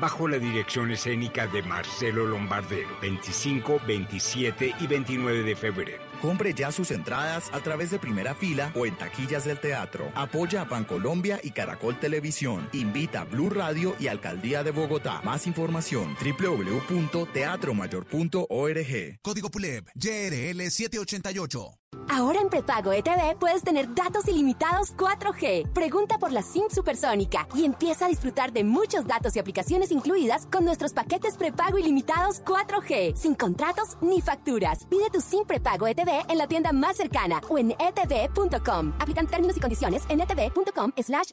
bajo la dirección escénica de Marcelo Lombardero, 25, 27 y 29 de febrero. Compre ya sus entradas a través de primera fila o en taquillas del teatro. Apoya a Bancolombia y Caracol Televisión. Invita a Blue Radio y Alcaldía de Bogotá. Más información www.teatromayor.org. Código PULEB YRL 788. Ahora en prepago ETV puedes tener datos ilimitados 4G. Pregunta por la SIM supersónica y empieza a disfrutar de muchos datos y aplicaciones incluidas con nuestros paquetes prepago ilimitados 4G, sin contratos ni facturas. Pide tu SIM prepago ETV en la tienda más cercana o en etv.com. Aplican términos y condiciones en etv.com slash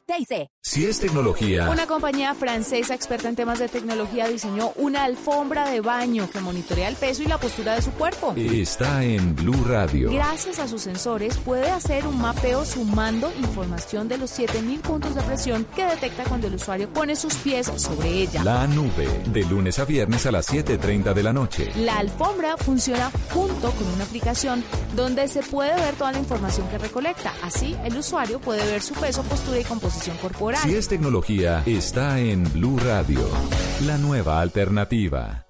Si es tecnología. Una compañía francesa experta en temas de tecnología diseñó una alfombra de baño que monitorea el peso y la postura de su cuerpo. Está en Blue Radio. Gracias a sus sensores puede hacer un mapeo sumando información de los 7000 puntos de presión que detecta cuando el usuario pone sus pies sobre ella. La nube, de lunes a viernes a las 7.30 de la noche. La alfombra funciona junto con una aplicación donde se puede ver toda la información que recolecta. Así, el usuario puede ver su peso, postura y composición corporal. Si es tecnología, está en Blue Radio, la nueva alternativa.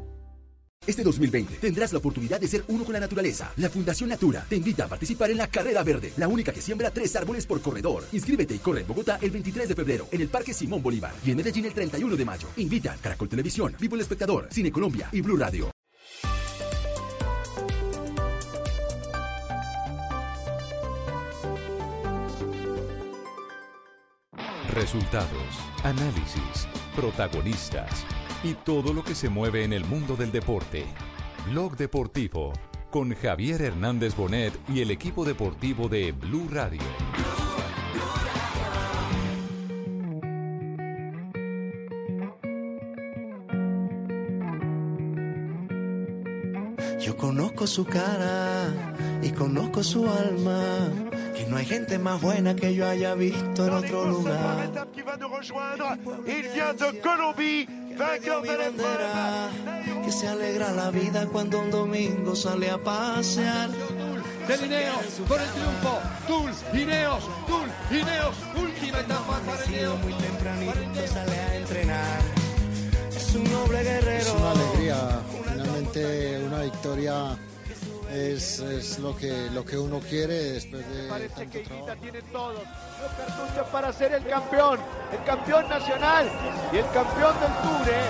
Este 2020 tendrás la oportunidad de ser uno con la naturaleza. La Fundación Natura te invita a participar en la Carrera Verde, la única que siembra tres árboles por corredor. Inscríbete y corre en Bogotá el 23 de febrero, en el Parque Simón Bolívar y en Medellín el 31 de mayo. Invita Caracol Televisión, Vivo el Espectador, Cine Colombia y Blue Radio. Resultados, análisis, protagonistas y todo lo que se mueve en el mundo del deporte. Blog Deportivo con Javier Hernández Bonet y el equipo deportivo de Blue Radio. Yo conozco su cara y conozco su alma. Que no hay gente más buena que yo haya visto en otro lugar. De vainqueur de l'épreuve. Que se alegra la vida cuando un domingo sale a pasear. Del Ineos por el triunfo. Tul, Ineos, Tul, Ineos. Última etapa para Ineos. Muy tempranito sale a entrenar. Es un noble guerrero. Es una alegría, finalmente una victoria es, es lo, que, lo que uno quiere después de Parece tanto que trabajo. Guita tiene todos los cartuchos para ser el campeón, el campeón nacional y el campeón del Tour. ¿eh?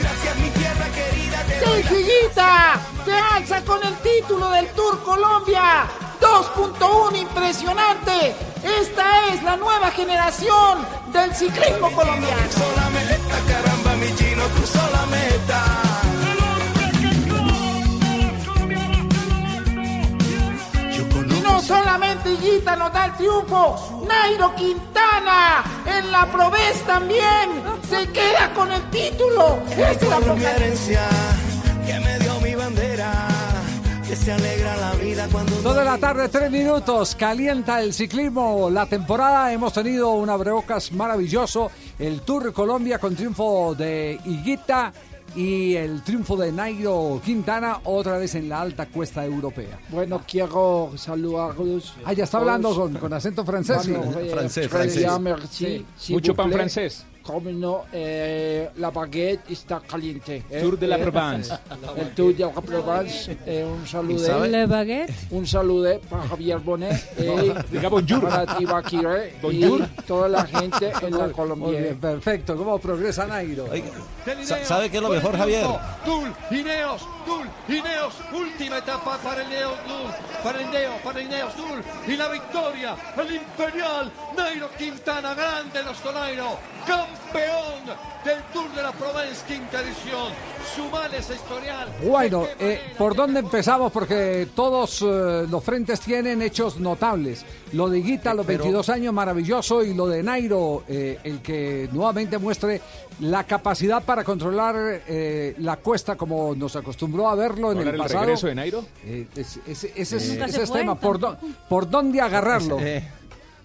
Gracias mi tierra querida. te ¡Sí, Higuita! ¡Se alza con el título del Tour Colombia! 2.1 impresionante. Esta es la nueva generación del ciclismo colombiano. Cruzó la meta, caramba, mi chino cruzó la meta. No solamente Higuita nos da el triunfo, Nairo Quintana en la Provés también se queda con el título. Es la herencia, que me dio mi bandera. Que se alegra la vida cuando. de la tarde, tres minutos. Calienta el ciclismo. La temporada hemos tenido un abrebocas maravilloso. El Tour Colombia con triunfo de Higuita y el triunfo de Nairo Quintana otra vez en la alta cuesta europea. Bueno, quiero saludarlos. Ah, ya está hablando con, con acento francés. Bueno, sí. eh, Francés, francés. s'il Mucho pan plaît. francés. Cómo no, eh, la baguette está caliente. eh. Tour de la Eh, Provence. El Tour de la Provence. eh, un saludo. sabe? Le baguette. Un saludo para Javier Bonet. eh, Diga bonjour. Para Tibaquiré. Bonjour. Y toda la gente en la Colombia. bien, perfecto. ¿Cómo progresa Nairo? ¿sabe qué es lo mejor, Javier? triunfo. Tul, Ineos. Última etapa para el Ineos, Tul, para el Ineos, para el Ineos, Tul. Y la victoria, el Imperial, Nairo Quintana, grande los Nairo, campeón del Tour de la Provence, quinta edición. Sumar ese historial. Bueno, eh, ¿por dónde empezamos? Porque todos eh, los frentes tienen hechos notables. Lo de Guita, los pero- 22 años, maravilloso, y lo de Nairo, eh, el que nuevamente muestre la capacidad para controlar eh, la cuesta como nos acostumbró a verlo en ¿Hablar el el pasado. regreso de Nairo? Eh, es- ese ese es, ese es tema. ¿Por, dó- ¿Por dónde agarrarlo? Eh,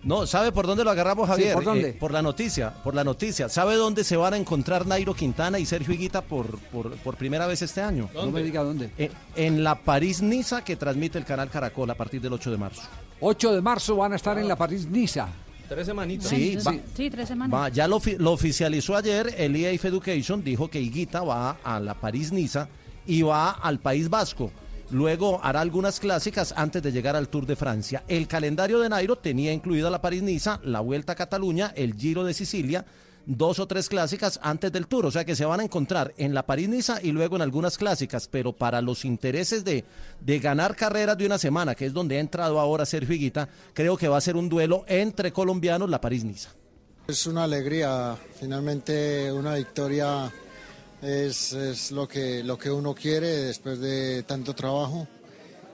No, ¿sabe por dónde lo agarramos, Sí, Javier? ¿por dónde? Eh, por la noticia, por la noticia. ¿Sabe dónde se van a encontrar Nairo Quintana y Sergio Higuita por, por, por primera vez este año? No me diga dónde. Eh, en la París-Niza que transmite el canal Caracol a partir del 8 de marzo. 8 de marzo van a estar en la París-Niza. Tres semanitas. Sí, va- Sí, tres semanas. Va, ya lo, lo oficializó ayer, el EAF Education dijo que Higuita va a la París-Niza y va al País Vasco. Luego hará algunas clásicas antes de llegar al Tour de Francia. El calendario de Nairo tenía incluida la París-Niza, la Vuelta a Cataluña, el Giro de Sicilia, dos o tres clásicas antes del Tour. O sea que se van a encontrar en la París-Niza y luego en algunas clásicas. Pero para los intereses de, de ganar carreras de una semana, que es donde ha entrado ahora Sergio Higuita, creo que va a ser un duelo entre colombianos la París-Niza. Es una alegría, finalmente una victoria es, es lo, que, lo que uno quiere después de tanto trabajo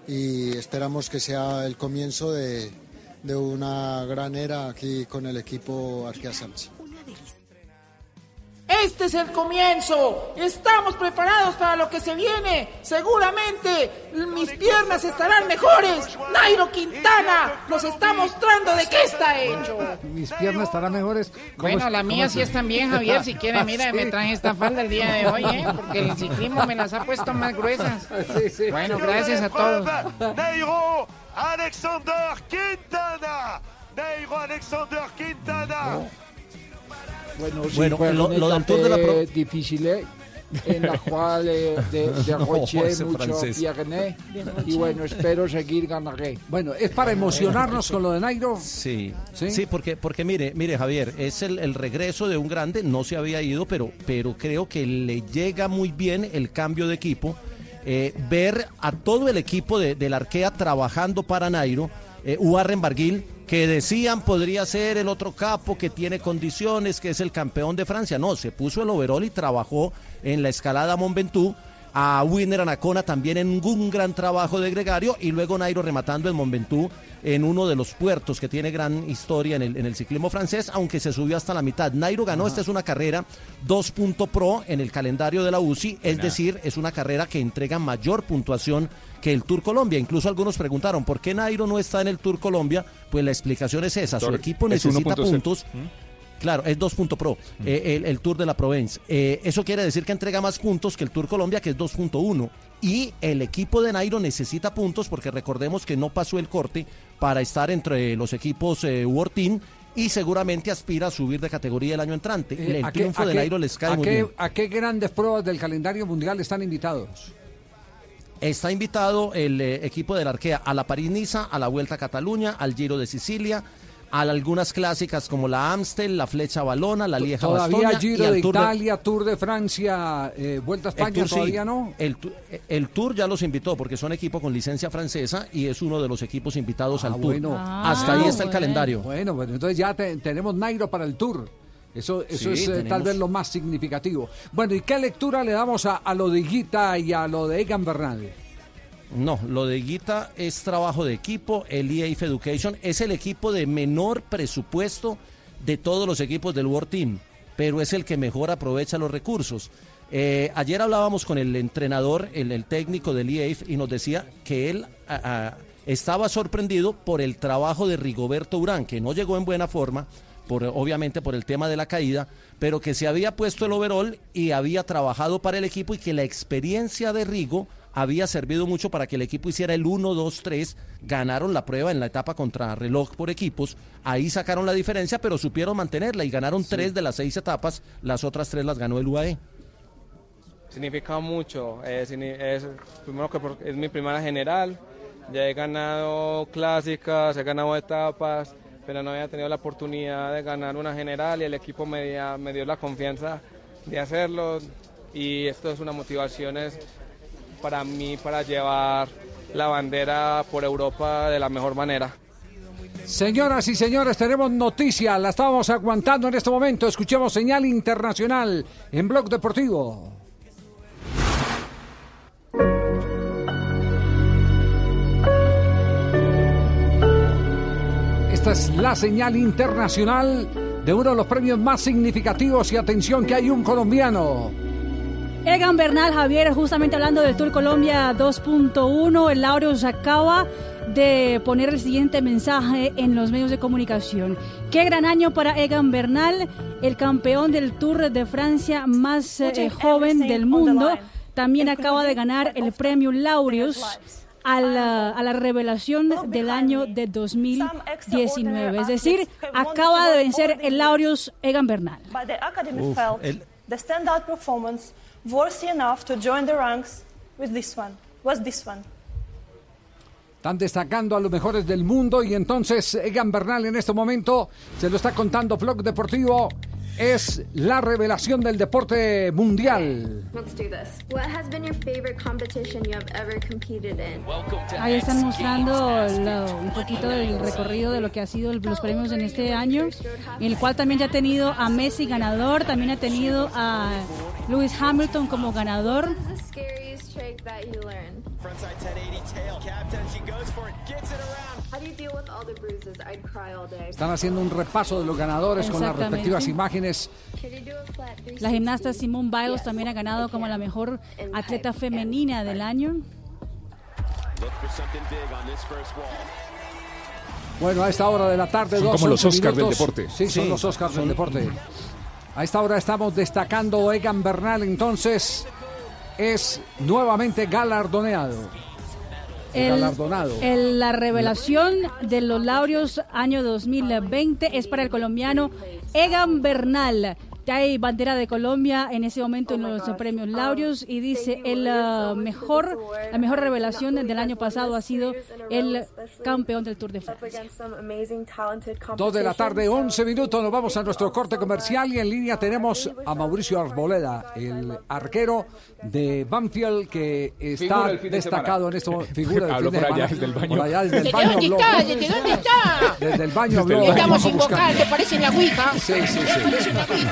y esperamos que sea el comienzo de, de una gran era aquí con el equipo Arkea Samsi. Este es el comienzo. Estamos preparados para lo que se viene. Seguramente mis piernas estarán mejores. Nairo Quintana nos está mostrando de qué está hecho. Mis piernas estarán mejores. ¿Cómo Bueno, es- la mía sí están bien, Javier. Si quiere, mira, me traje esta falda el día de hoy, ¿eh? Porque el ciclismo me las ha puesto más gruesas. Bueno, gracias a todos. Nairo Alexander Quintana. Nairo Alexander Quintana. Bueno, sí, Bueno, fue lo- una lo del Tour de la Pro- difícil, ¿eh? en la cual eh, de, derroché No, ese mucho pierné y bueno, espero seguir ganaré. Bueno, es para emocionarnos con lo de Nairo. Sí, sí, porque, porque mire, mire Javier, es el, el regreso de un grande, no se había ido, pero, pero creo que le llega muy bien el cambio de equipo. Eh, ver a todo el equipo de, del Arkea trabajando para Nairo, eh, Warren Barguil, que decían podría ser el otro capo que tiene condiciones, que es el campeón de Francia. No, se puso el overall y trabajó en la escalada Mont Ventoux a Winner Anacona también en un gran trabajo de gregario y luego Nairo rematando en Mont Ventoux en uno de los puertos que tiene gran historia en el, en el ciclismo francés, aunque se subió hasta la mitad. Nairo ganó, esta es una carrera 2 punto pro en el calendario de la UCI, es Buena. decir, es una carrera que entrega mayor puntuación que el Tour Colombia. Incluso algunos preguntaron, ¿por qué Nairo no está en el Tour Colombia? Pues la explicación es esa, su equipo es necesita 1.0. puntos. Claro, es 2 Pro, eh, el, el Tour de la Provence. Eh, eso quiere decir que entrega más puntos que el Tour Colombia, que es 2.1. Y el equipo de Nairo necesita puntos porque recordemos que no pasó el corte para estar entre los equipos eh, World Team y seguramente aspira a subir de categoría el año entrante. Eh, el ¿a qué- triunfo de qué- Nairo les cae a muy qué- bien. ¿A qué grandes pruebas del calendario mundial están invitados? Está invitado el eh, equipo del Arkea a la París-Niza, a la Vuelta a Cataluña, al Giro de Sicilia, a algunas clásicas como la Amstel, la Flecha Balona, la Lieja Todavía Bastoña y Giro al de Tour de- Italia, Tour de Francia, eh, Vuelta a El España, Tour sí. todavía no. El, Tour ya los invitó porque son equipo con licencia francesa y es uno de los equipos invitados al Tour. bueno. Hasta ahí está el calendario. Bueno, bueno, entonces ya te- tenemos Nairo para el Tour. Eso, eso Sí, es eh, tal vez lo más significativo. Bueno, ¿y qué lectura le damos a, a lo de Guita y a lo de Egan Bernal? No, lo de Guita es trabajo de equipo. El EAF Education es el equipo de menor presupuesto de todos los equipos del World Team, pero es el que mejor aprovecha los recursos. Eh, ayer hablábamos con el entrenador, el, el técnico del EAF, y nos decía que él a- a- estaba sorprendido por el trabajo de Rigoberto Urán, que no llegó en buena forma, por, obviamente por el tema de la caída, pero que se había puesto el overall y había trabajado para el equipo y que la experiencia de Rigo había servido mucho para que el equipo hiciera el 1, 2, 3. Ganaron la prueba en la etapa contra reloj por equipos. Ahí sacaron la diferencia, pero supieron mantenerla y ganaron tres de las seis etapas. Las otras tres las ganó el UAE. significa mucho. eh, es, primero que por- es mi primera general. Ya he ganado clásicas, he ganado etapas, pero no había tenido la oportunidad de ganar una general y el equipo me, dio- me dio la confianza de hacerlo. Y esto es una motivación para mí para llevar la bandera por Europa de la mejor manera. Señoras y señores, tenemos noticia, la estábamos aguantando en este momento. Escuchemos señal internacional en Blog Deportivo. Esta es la señal internacional de uno de los premios más significativos y atención que hay un colombiano. Egan Bernal Javier, justamente hablando del Tour Colombia 2.1, el Laureus acaba de poner el siguiente mensaje en los medios de comunicación. Qué gran año para Egan Bernal, el campeón del Tour de Francia más eh, joven del mundo. También acaba de ganar el premio Laureus a la, a la revelación del año de 2019. Es decir, acaba de vencer el Laureus Egan Bernal. But the academy Uf, felt el- the standout performance worthy enough to join the ranks with this one. Was this one? Están destacando a los mejores del mundo y entonces Egan Bernal en este momento se lo está contando Blog Deportivo. Es la revelación del deporte mundial. Let's do this. What has been your favorite competition you have ever competed in? Ahí están mostrando lo- un poquito del recorrido de lo que ha sido el- los premios en este año, en el cual también ya ha tenido a Messi ganador, también ha tenido a Lewis Hamilton como ganador. Trick that you learned? Frontside 1080 tail captain. She goes for it, gets it around. How do you deal with all the bruises? I'd cry all day. Están haciendo un repaso de los ganadores con las respectivas imágenes. Can you do a flat 360? La gimnasta Simone Biles también ha ganado como la mejor atleta femenina del año. Look for something big on this first wall. Bueno, a esta hora de la tarde, Son dos, como los Oscars del deporte. Sí, son Sí, los Oscars del deporte. A esta hora estamos destacando Egan Bernal, entonces es nuevamente galardoneado. El- galardonado. el- la revelación de los laureos año 2020 es para el colombiano Egan Bernal. Ya hay bandera de Colombia en ese momento en los premios laureos y dice el ah, mejor la mejor revelación del año pasado ha sido el campeón del Tour de Francia. against some amazing, talented Dos de la tarde, competition. 11 minutos, nos vamos a nuestro corte comercial y en línea tenemos a Mauricio Arboleda, el arquero de Banfield que está de destacado en momento. Figura del Habló fin de por allá desde el baño. Por allá desde el ¿Desde baño dónde está? ¿Desde dónde está? Desde el baño Desde habló. el baño. Estamos sin vocal, ¿te parece la Ouija? Sí, sí, sí.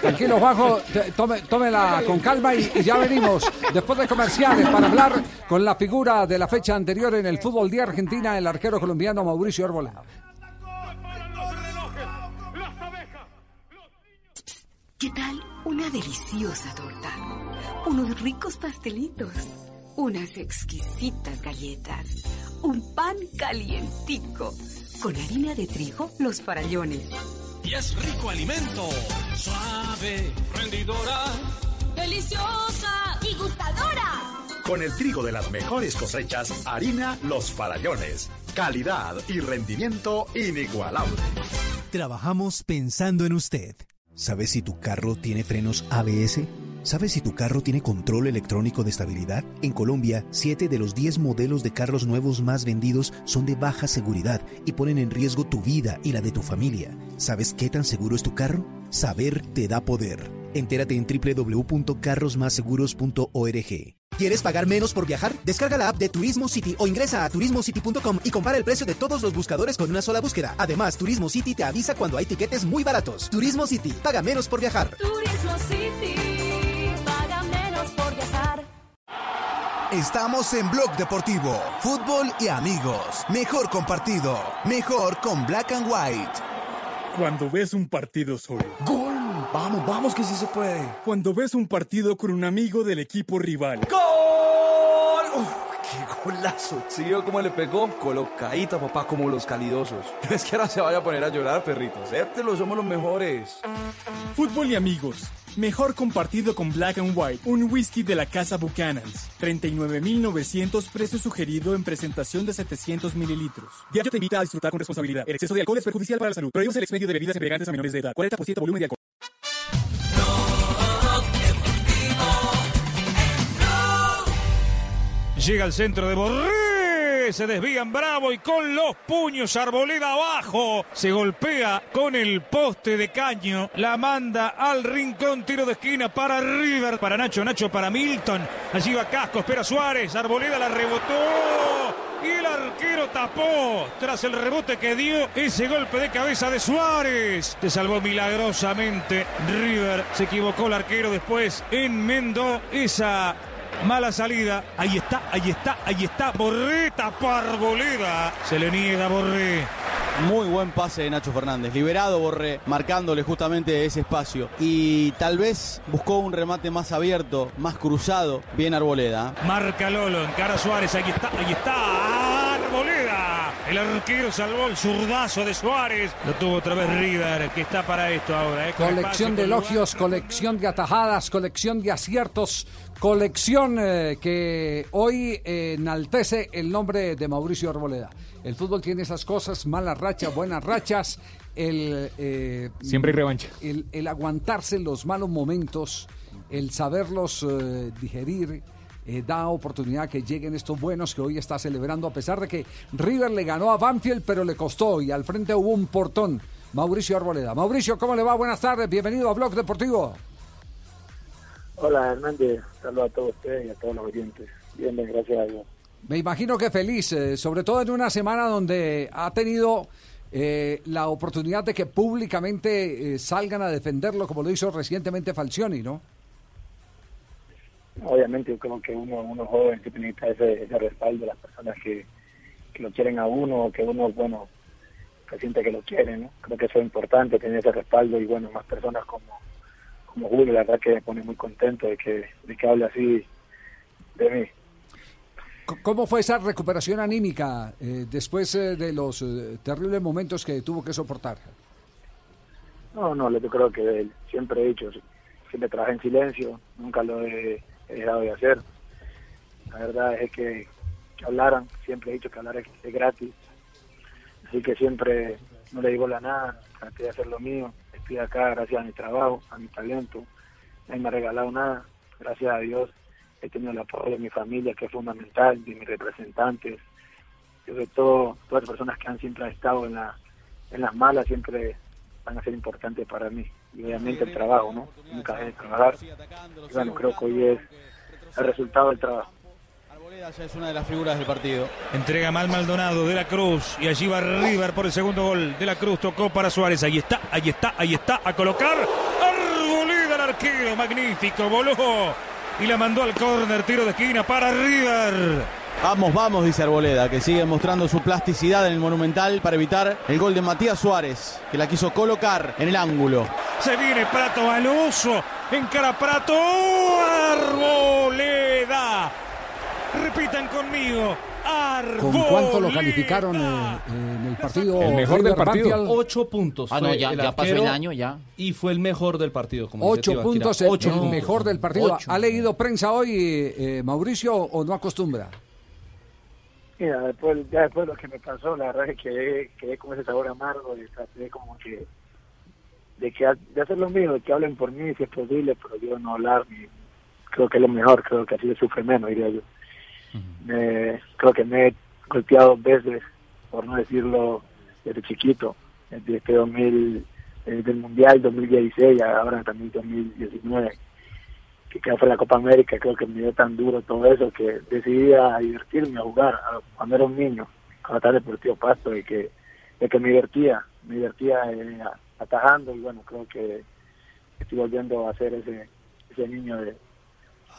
Tranquilo, Juanjo, tome, tómela con calma y, y ya venimos después de comerciales para hablar con la figura de la fecha anterior en el fútbol de Argentina, el arquero colombiano Mauricio Arboleda. ¿Qué tal una deliciosa torta? Unos ricos pastelitos, unas exquisitas galletas, un pan calientico, con harina de trigo, los farallones. Y es rico alimento, suave, rendidora. ¡Deliciosa y gustadora! Con el trigo de las mejores cosechas, harina Los Farallones. Calidad y rendimiento inigualable. Trabajamos pensando en usted. ¿Sabes si tu carro tiene frenos ABS? ¿Sabes si tu carro tiene control electrónico de estabilidad? En Colombia, 7 de los 10 modelos de carros nuevos más vendidos son de baja seguridad y ponen en riesgo tu vida y la de tu familia. ¿Sabes qué tan seguro es tu carro? Saber te da poder. Entérate en www.carrosmásseguros.org. ¿Quieres pagar menos por viajar? Descarga la app de Turismo City o ingresa a turismocity.com y compara el precio de todos los buscadores con una sola búsqueda. Además, Turismo City te avisa cuando hay tiquetes muy baratos. Turismo City, paga menos por viajar. Turismo City, Estamos en Blog Deportivo, fútbol y amigos. Mejor compartido, mejor con Black and White. Cuando ves un partido solo. ¡Gol! Vamos, vamos que sí se puede. Cuando ves un partido con un amigo del equipo rival. ¡Gol! Uf, ¡Qué golazo! ¿Sí vio cómo le pegó? Colocadita, papá, como los calidosos. No es que ahora se vaya a poner a llorar, perrito. Acéptelo, somos los mejores. Fútbol y amigos. Mejor compartido con Black and White, un whisky de la casa Buchanan's. 39.900 precio sugerido en presentación de 700 mililitros. Diario te invita a disfrutar con responsabilidad. El exceso de alcohol es perjudicial para la salud. Prohíbes el expendio de bebidas embriagantes a menores de edad. 40% volumen de alcohol. Llega al centro de Borré. Se desvían bravo y con los puños Arboleda abajo. Se golpea con el poste de caño. La manda al rincón. Tiro de esquina para River. Para Nacho. Nacho para Milton. Allí va Casco. Espera Suárez. Arboleda la rebotó. Y el arquero tapó tras el rebote que dio ese golpe de cabeza de Suárez. Se salvó milagrosamente River. Se equivocó el arquero después. Enmendó esa Mala salida. Ahí está, ahí está, ahí está. Borré tapó Arboleda. Se le niega a Borré. Muy buen pase de Nacho Fernández, liberado Borré, marcándole justamente ese espacio. Y tal vez buscó un remate más abierto, más cruzado. Bien Arboleda. Marca Lolo, encara a Suárez. Ahí está, ahí está. El arquero salvó el zurdazo de Suárez. Lo tuvo otra vez River, que está para esto ahora. ¿eh? Colección de elogios, colección de atajadas, colección de aciertos, colección eh, que hoy eh, enaltece el nombre de Mauricio Arboleda. El fútbol tiene esas cosas, malas rachas, buenas rachas, el... eh, Siempre hay revancha. El, el aguantarse los malos momentos, el saberlos digerir, eh, da oportunidad que lleguen estos buenos que hoy está celebrando, a pesar de que River le ganó a Banfield, pero le costó y al frente hubo un portón. Mauricio Arboleda. Mauricio, ¿cómo le va? Buenas tardes, bienvenido a Blog Deportivo. Hola Hernández, saludo a todos ustedes y a todos los oyentes. Bien, bien, gracias a Dios. Me imagino que feliz, eh, sobre todo en una semana donde ha tenido eh, la oportunidad de que públicamente eh, salgan a defenderlo, como lo hizo recientemente Falcioni, ¿no? Obviamente yo creo que uno, uno joven que necesita ese, ese respaldo de las personas que, que lo quieren a uno, que uno, bueno, que siente que lo quieren, ¿no? Creo que eso es importante, tener ese respaldo y bueno, más personas como, como Julio, la verdad que me pone muy contento de que, de que hable así de mí. ¿Cómo fue esa recuperación anímica eh, después eh, de los eh, terribles momentos que tuvo que soportar? No, no, yo creo que siempre he dicho, siempre trabajé en silencio, nunca lo he, he dejado de hacer. La verdad es que, que hablaran, siempre he dicho que hablar es, es gratis. Así que siempre no le digo la nada, traté de hacer lo mío. Acá gracias a mi trabajo, a mi talento. Nadie me ha regalado nada. Gracias a Dios he tenido el apoyo de mi familia, que es fundamental, de mis representantes, sobre todo todas las personas que han siempre estado en, la, en las malas, siempre van a ser importantes para mí. Y obviamente el trabajo, ¿no? Nunca dejé de trabajar. Y bueno, creo que hoy es el resultado del trabajo. Ya es una de las figuras del partido. Entrega mal Maldonado de la Cruz y allí va River por el segundo gol. De la Cruz tocó para Suárez. Ahí está, ahí está, ahí está. A colocar. Arboleda el arquero. Magnífico. Voló. Y la mandó al córner. Tiro de esquina para River. Vamos, vamos, dice Arboleda, que sigue mostrando su plasticidad en el Monumental para evitar el gol de Matías Suárez, que la quiso colocar en el ángulo. Se viene Prato Baloso. Encara Prato. Arboleda. Repitan conmigo. ¿Con cuánto lo calificaron eh, en el partido? El mejor del partido. Banfield? Ocho puntos. Ah, no, ya- el ya pasó el año, ya. Y fue el mejor del partido. Como Ocho puntos, el, Ocho el puntos. mejor del partido. Ocho. ¿Ha leído prensa hoy, eh, Mauricio, o no acostumbra? Mira, después, ya después de lo que me pasó, la verdad es que quedé, quedé con ese sabor amargo y traté como que de que de hacer lo mío, de que hablen por mí si es posible, pero yo no hablar, ni- creo que es lo mejor, creo que así se sufre menos, diría yo. Me- creo que me he golpeado dos veces, por no decirlo, desde chiquito, desde este 2000, desde el Mundial 2016, ahora también 2019 que quedó fue la Copa América, creo que me dio tan duro todo eso que decidí a divertirme, a jugar, a- cuando era un niño, cuando estaba Deportivo Pasto, y que, de que me divertía, me divertía eh, atajando, y bueno, creo que estoy volviendo a ser ese, ese niño de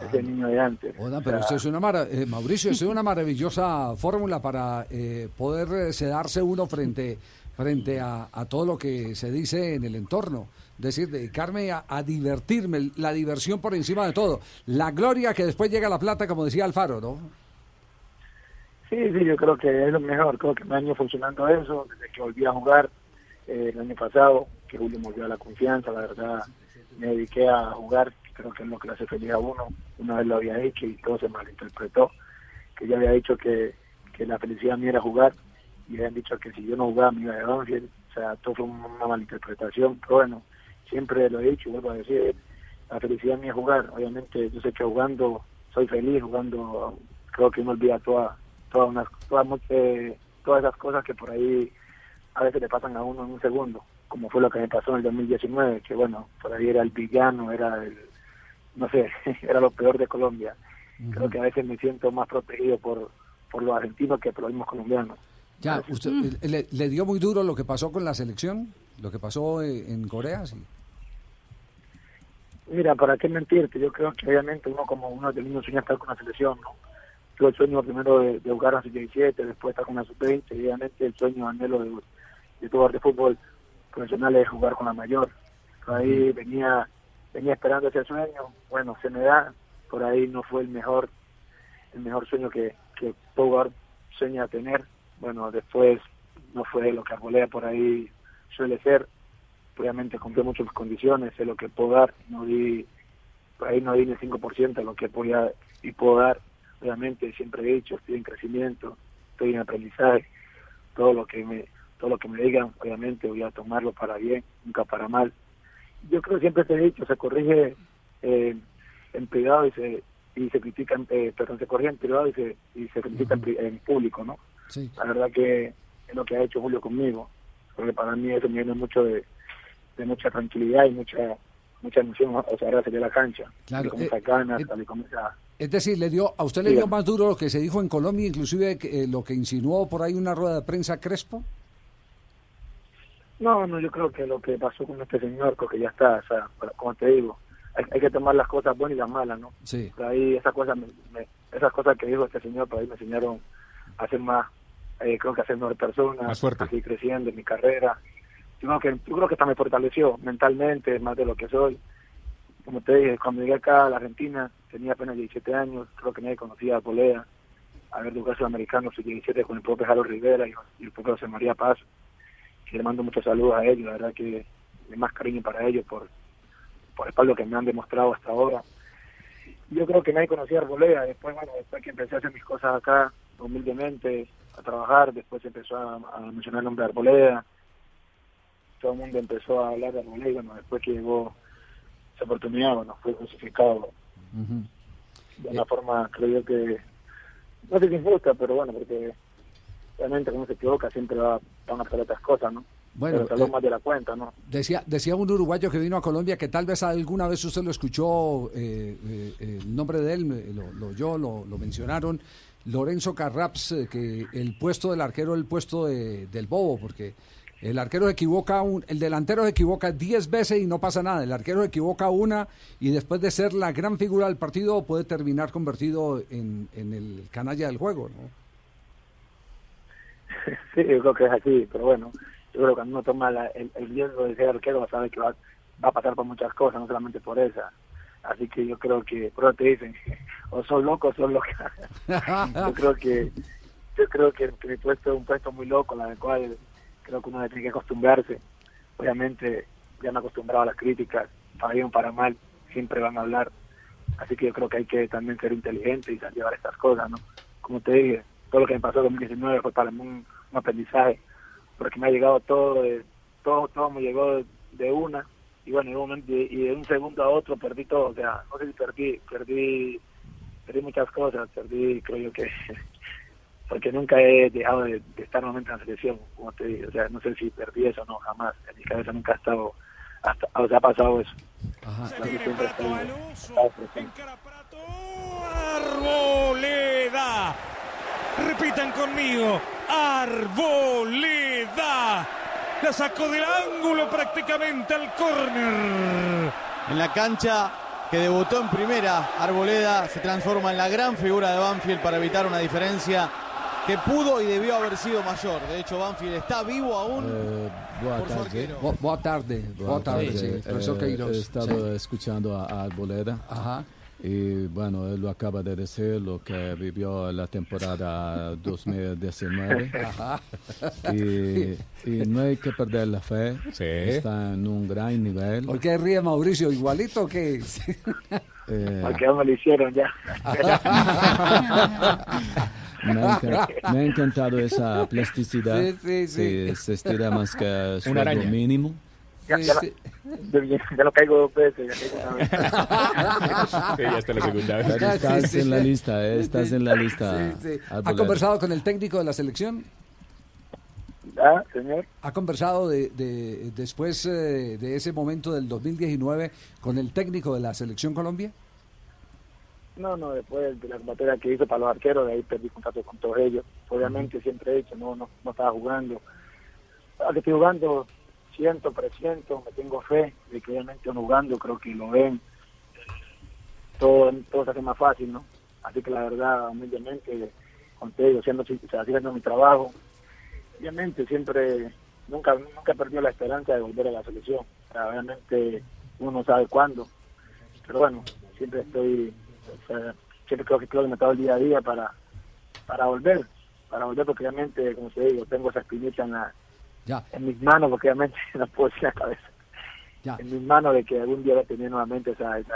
ese niño de antes. O pero sea, esto es una mara- eh, Mauricio, es una maravillosa fórmula para eh, poder eh, sedarse uno frente, frente a, a todo lo que se dice en el entorno. Es decir, dedicarme a, a divertirme, la diversión por encima de todo. La gloria que después llega a la plata, como decía Alfaro, ¿no? Sí, sí, yo creo que es lo mejor, creo que me ha ido funcionando eso, desde que volví a jugar eh, el año pasado, que Julio me volvió a la confianza, la verdad, me dediqué a jugar, creo que es lo que le hace feliz a uno, una vez lo había dicho y todo se malinterpretó, que yo había dicho que, que la felicidad mía era jugar, y habían dicho que si yo no jugaba me iba de Banfield, o sea, todo fue una malinterpretación, pero bueno, siempre lo he dicho y vuelvo a decir, la felicidad mía es jugar, obviamente yo sé que jugando soy feliz, jugando creo que uno olvida toda, todas unas, todas, eh, todas esas cosas que por ahí a veces le pasan a uno en un segundo, como fue lo que me pasó en el 2019, que bueno, por ahí era el villano, era el, no sé, era lo peor de Colombia. Creo que a veces me siento más protegido por, por los argentinos que por los mismos colombianos. Ya, usted, eh, le, le dio muy duro lo que pasó con la selección? ¿Lo que pasó eh, en Corea? Sí. Mira, ¿para qué mentirte? Yo creo que obviamente uno como uno de niños sueña estar con la selección, ¿no? Tuve el sueño primero de, de jugar a la sub-17, después estar con la sub-20, y obviamente el sueño, anhelo de, de jugar de fútbol profesional es jugar con la mayor. Ahí venía venía esperando ese sueño, bueno, se me da, por ahí no fue el mejor el mejor sueño que, que jugador sueña tener, bueno, después no fue lo que Arboleda por ahí suele ser. Obviamente compré mucho mis condiciones, sé lo que puedo dar, no di, por ahí no di ni el 5% de lo que podía y puedo dar. Obviamente siempre he dicho, estoy en crecimiento, estoy en aprendizaje, todo lo que me todo lo que me digan, obviamente voy a tomarlo para bien, nunca para mal. Yo creo que siempre te he dicho, se corrige eh, en privado y se y se critica, en- eh, perdón, se corrige en privado y se, y se critica en, pri- en público, ¿no? Sí. La verdad que es lo que ha hecho Julio conmigo, porque para mí eso me viene mucho de, de mucha tranquilidad y mucha mucha emoción, o sea, ahora sería la cancha, Claro, eh, ganas, eh. Es decir, le dio, a usted le dio más duro lo que se dijo en Colombia, inclusive eh, lo que insinuó por ahí una rueda de prensa Crespo. No, no, yo creo que lo que pasó con este señor, creo que ya está, o sea, como te digo, hay, hay que tomar las cosas buenas y las malas, ¿no? Sí. Por ahí esas cosas, me- me- esas cosas que dijo este señor, por ahí me enseñaron a ser más, eh, creo que a ser mejor persona, Más fuerte. a seguir creciendo en mi carrera. Yo creo que, yo creo que hasta me fortaleció mentalmente, más de lo que soy. Como te dije, cuando llegué acá a la Argentina, tenía apenas 17 años, creo que nadie conocía a Polea, a ver lugar sudamericano, sus 17 con el propio Jaro Rivera y, y el propio José María Paz que le mando muchos saludos a ellos, la verdad que de más cariño para ellos por, por el respaldo que me han demostrado hasta ahora. Yo creo que nadie conocía Arboleda, después, bueno, después que empecé a hacer mis cosas acá, humildemente, a trabajar, después se empezó a, a mencionar el nombre de Arboleda, todo el mundo empezó a hablar de Arboleda, y bueno, después que llegó esa oportunidad, bueno, fue crucificado de una forma, creo yo que, no sé si injusta, pero bueno, porque obviamente cuando se equivoca siempre va, van a hacer otras cosas, ¿no? Bueno, pero eh, más de la cuenta, ¿no? Decía, decía un uruguayo que vino a Colombia que tal vez alguna vez usted lo escuchó, eh, eh, el nombre de él, lo, lo oyó, lo, lo mencionaron, Lorenzo Carraps, que el puesto del arquero es el puesto de- del bobo, porque el arquero se equivoca, un, el delantero se equivoca 10 veces y no pasa nada, el arquero se equivoca una y después de ser la gran figura del partido puede terminar convertido en, en el canalla del juego, ¿no? sí, yo creo que es así, pero bueno, yo creo que cuando uno toma la- el, el riesgo de ser arquero, sabe que va, va a pasar por muchas cosas, no solamente por esa. Así que yo creo que, por eso te dicen, o sos loco o sos loca. yo creo que yo creo que, mi puesto es un puesto muy loco, la cual creo que uno tiene que acostumbrarse. Obviamente ya me he acostumbrado a las críticas, para bien o para mal, siempre van a hablar. Así que yo creo que hay que también ser inteligente y llevar estas cosas, ¿no? Como te dije, todo lo que me pasó en 2019 fue para mí un, un aprendizaje, porque me ha llegado todo, de, todo, todo me llegó de, de una, y bueno, y de, un momento- y de un segundo a otro perdí todo, o sea, no sé si perdí, perdí, perdí muchas cosas, perdí, creo yo que, porque nunca he dejado de, de estar nuevamente en la selección, como te digo, o sea, no sé si perdí eso o no, jamás, en mi cabeza nunca ha estado, hasta, o sea, ha pasado eso. Siempre estoy- estaba presente. Arboleda. Repitan conmigo. Arboleda. La sacó del ángulo prácticamente al córner. En la cancha que debutó en primera, Arboleda se transforma en la gran figura de Banfield para evitar una diferencia que pudo y debió haber sido mayor. De hecho, Banfield está vivo aún. boa por su tarde. Bo- Boa tarde, boa tarde, sí, profesor Eh, Queiroz. He estado Sí. escuchando a, a Arboleda. Y bueno, él lo acaba de decir, lo que vivió la temporada 2019. Ajá. Y, y no hay que perder la fe. Está en un gran nivel. ¿Por qué ríe Mauricio? ¿Igualito que Eh, Porque no me lo hicieron ya. me, ha encan- me ha encantado esa plasticidad. Sí, sí, sí. se estira más que araña. mínimo. Ya, ya, no- ya no caigo dos veces. Ya caigo una vez. Sí, ya está la segunda vez. Estás Sí, sí, en la lista, eh, estás en la lista. Sí, sí. ¿Ha conversado con el técnico de la selección? Ah, señor. ¿Ha conversado de, de- después eh, de ese momento del 2019 con el técnico de la selección Colombia? No, no, después de la batalla que hizo para los arqueros, de ahí perdí contacto con todos ellos. Obviamente siempre he dicho, no, no, no estaba jugando. Ahora que estoy jugando, siento, presiento, me tengo fe de que obviamente jugando creo que lo ven. Todo, todo se hace más fácil, ¿no? Así que la verdad, humildemente, contigo, siendo, haciendo mi trabajo, obviamente siempre, nunca, nunca he perdido la esperanza de volver a la selección. Obviamente uno no sabe cuándo, pero bueno, siempre estoy, o sea, siempre creo que creo que el día a día para, para volver. para volver, porque obviamente, como te digo, tengo esa espinita en, la, Ya. en mis manos, porque obviamente no puedo decir la cabeza. Ya. En mis manos de que algún día voy a tener nuevamente esa, esa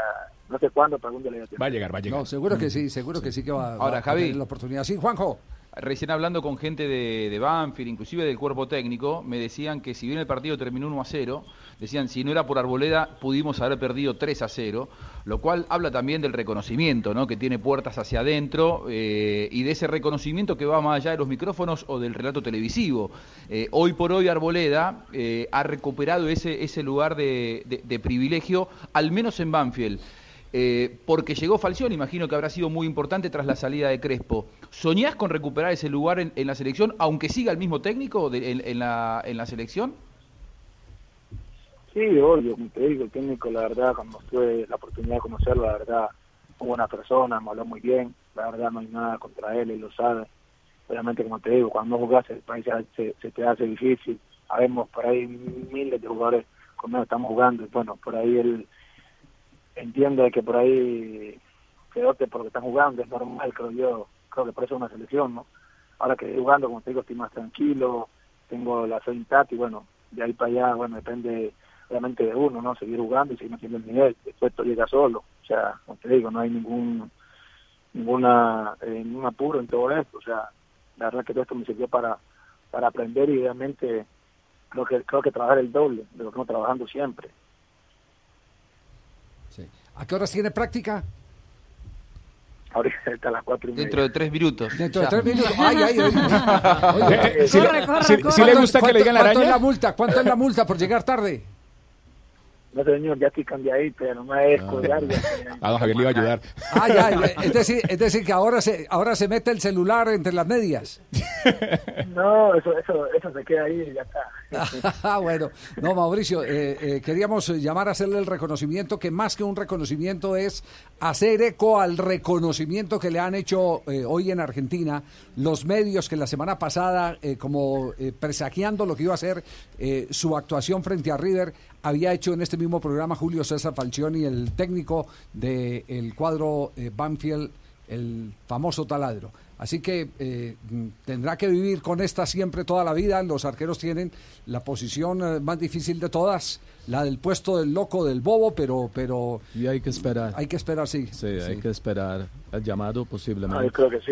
no sé cuándo, pero algún día la voy a tener. Va a llegar, va a llegar. No, seguro que sí, seguro que sí que va, va Ahora, a Javi. tener la oportunidad. Sí, Juanjo. Recién hablando con gente de, Banfield, inclusive del cuerpo técnico, me decían que si bien el partido terminó 1 a 0, decían si no era por Arboleda pudimos haber perdido 3 a 0, lo cual habla también del reconocimiento, ¿no? que tiene puertas hacia adentro eh, y de ese reconocimiento que va más allá de los micrófonos o del relato televisivo. Eh, hoy por hoy Arboleda eh, ha recuperado ese, ese lugar de privilegio, al menos en Banfield. Eh, porque llegó Falcioni, imagino que habrá sido muy importante tras la salida de Crespo. ¿Soñás con recuperar ese lugar en, la selección, aunque siga el mismo técnico de- en, la, selección? Sí, obvio, como te digo, el técnico, la verdad, cuando tuve la oportunidad de conocerlo, la verdad, muy buena persona, me habló muy bien, la verdad no hay nada contra él, él lo sabe. Obviamente, como te digo, cuando jugás el país se, se te hace difícil, sabemos por ahí miles de jugadores con menos estamos jugando, y bueno, por ahí él entiende que por ahí quedote porque están jugando, es normal, creo yo, creo que por eso es una selección, ¿no? Ahora que estoy jugando, como te digo, estoy más tranquilo, tengo la fe intacta y bueno, de ahí para allá, bueno, depende obviamente de uno, ¿no? Seguir jugando y seguir metiendo el nivel, después esto llega solo, o sea, como te digo, no hay ningún ninguna eh, ningún apuro en todo esto, o sea, la verdad que todo esto me sirvió para para aprender y obviamente creo que creo que trabajar el doble de lo que estamos trabajando siempre. ¿A qué horas tiene práctica? Ahorita a las cuatro y media. Dentro de tres minutos. Dentro de tres minutos. Ay, ay, ay. Eh, si le- Corre, corre, si- corre. si le gusta que le digan la ¿Cuánto es araña? la multa? ¿Cuánto es la multa por llegar tarde? No señor, ya estoy cambiadito, ya no me colgar, ya- A don Javier le iba a ayudar. Ah, ya, es decir, es decir que ahora se, ahora se mete el celular entre las medias. No, eso, eso, eso se queda ahí y ya está. Ah, bueno, no, Mauricio, eh, eh, queríamos llamar a hacerle el reconocimiento, que más que un reconocimiento es hacer eco al reconocimiento que le han hecho eh, hoy en Argentina los medios que la semana pasada, eh, como eh, presagiando lo que iba a ser eh, su actuación frente a River, había hecho en este mismo programa Julio César Falcioni, el técnico del cuadro eh, Banfield, el famoso taladro. Así que eh, tendrá que vivir con esta siempre toda la vida. Los arqueros tienen la posición eh, más difícil de todas, la del puesto del loco, del bobo, pero, pero Y hay que esperar. hay que esperar, sí. Sí, hay que esperar el llamado No, posiblemente. yo creo que sí.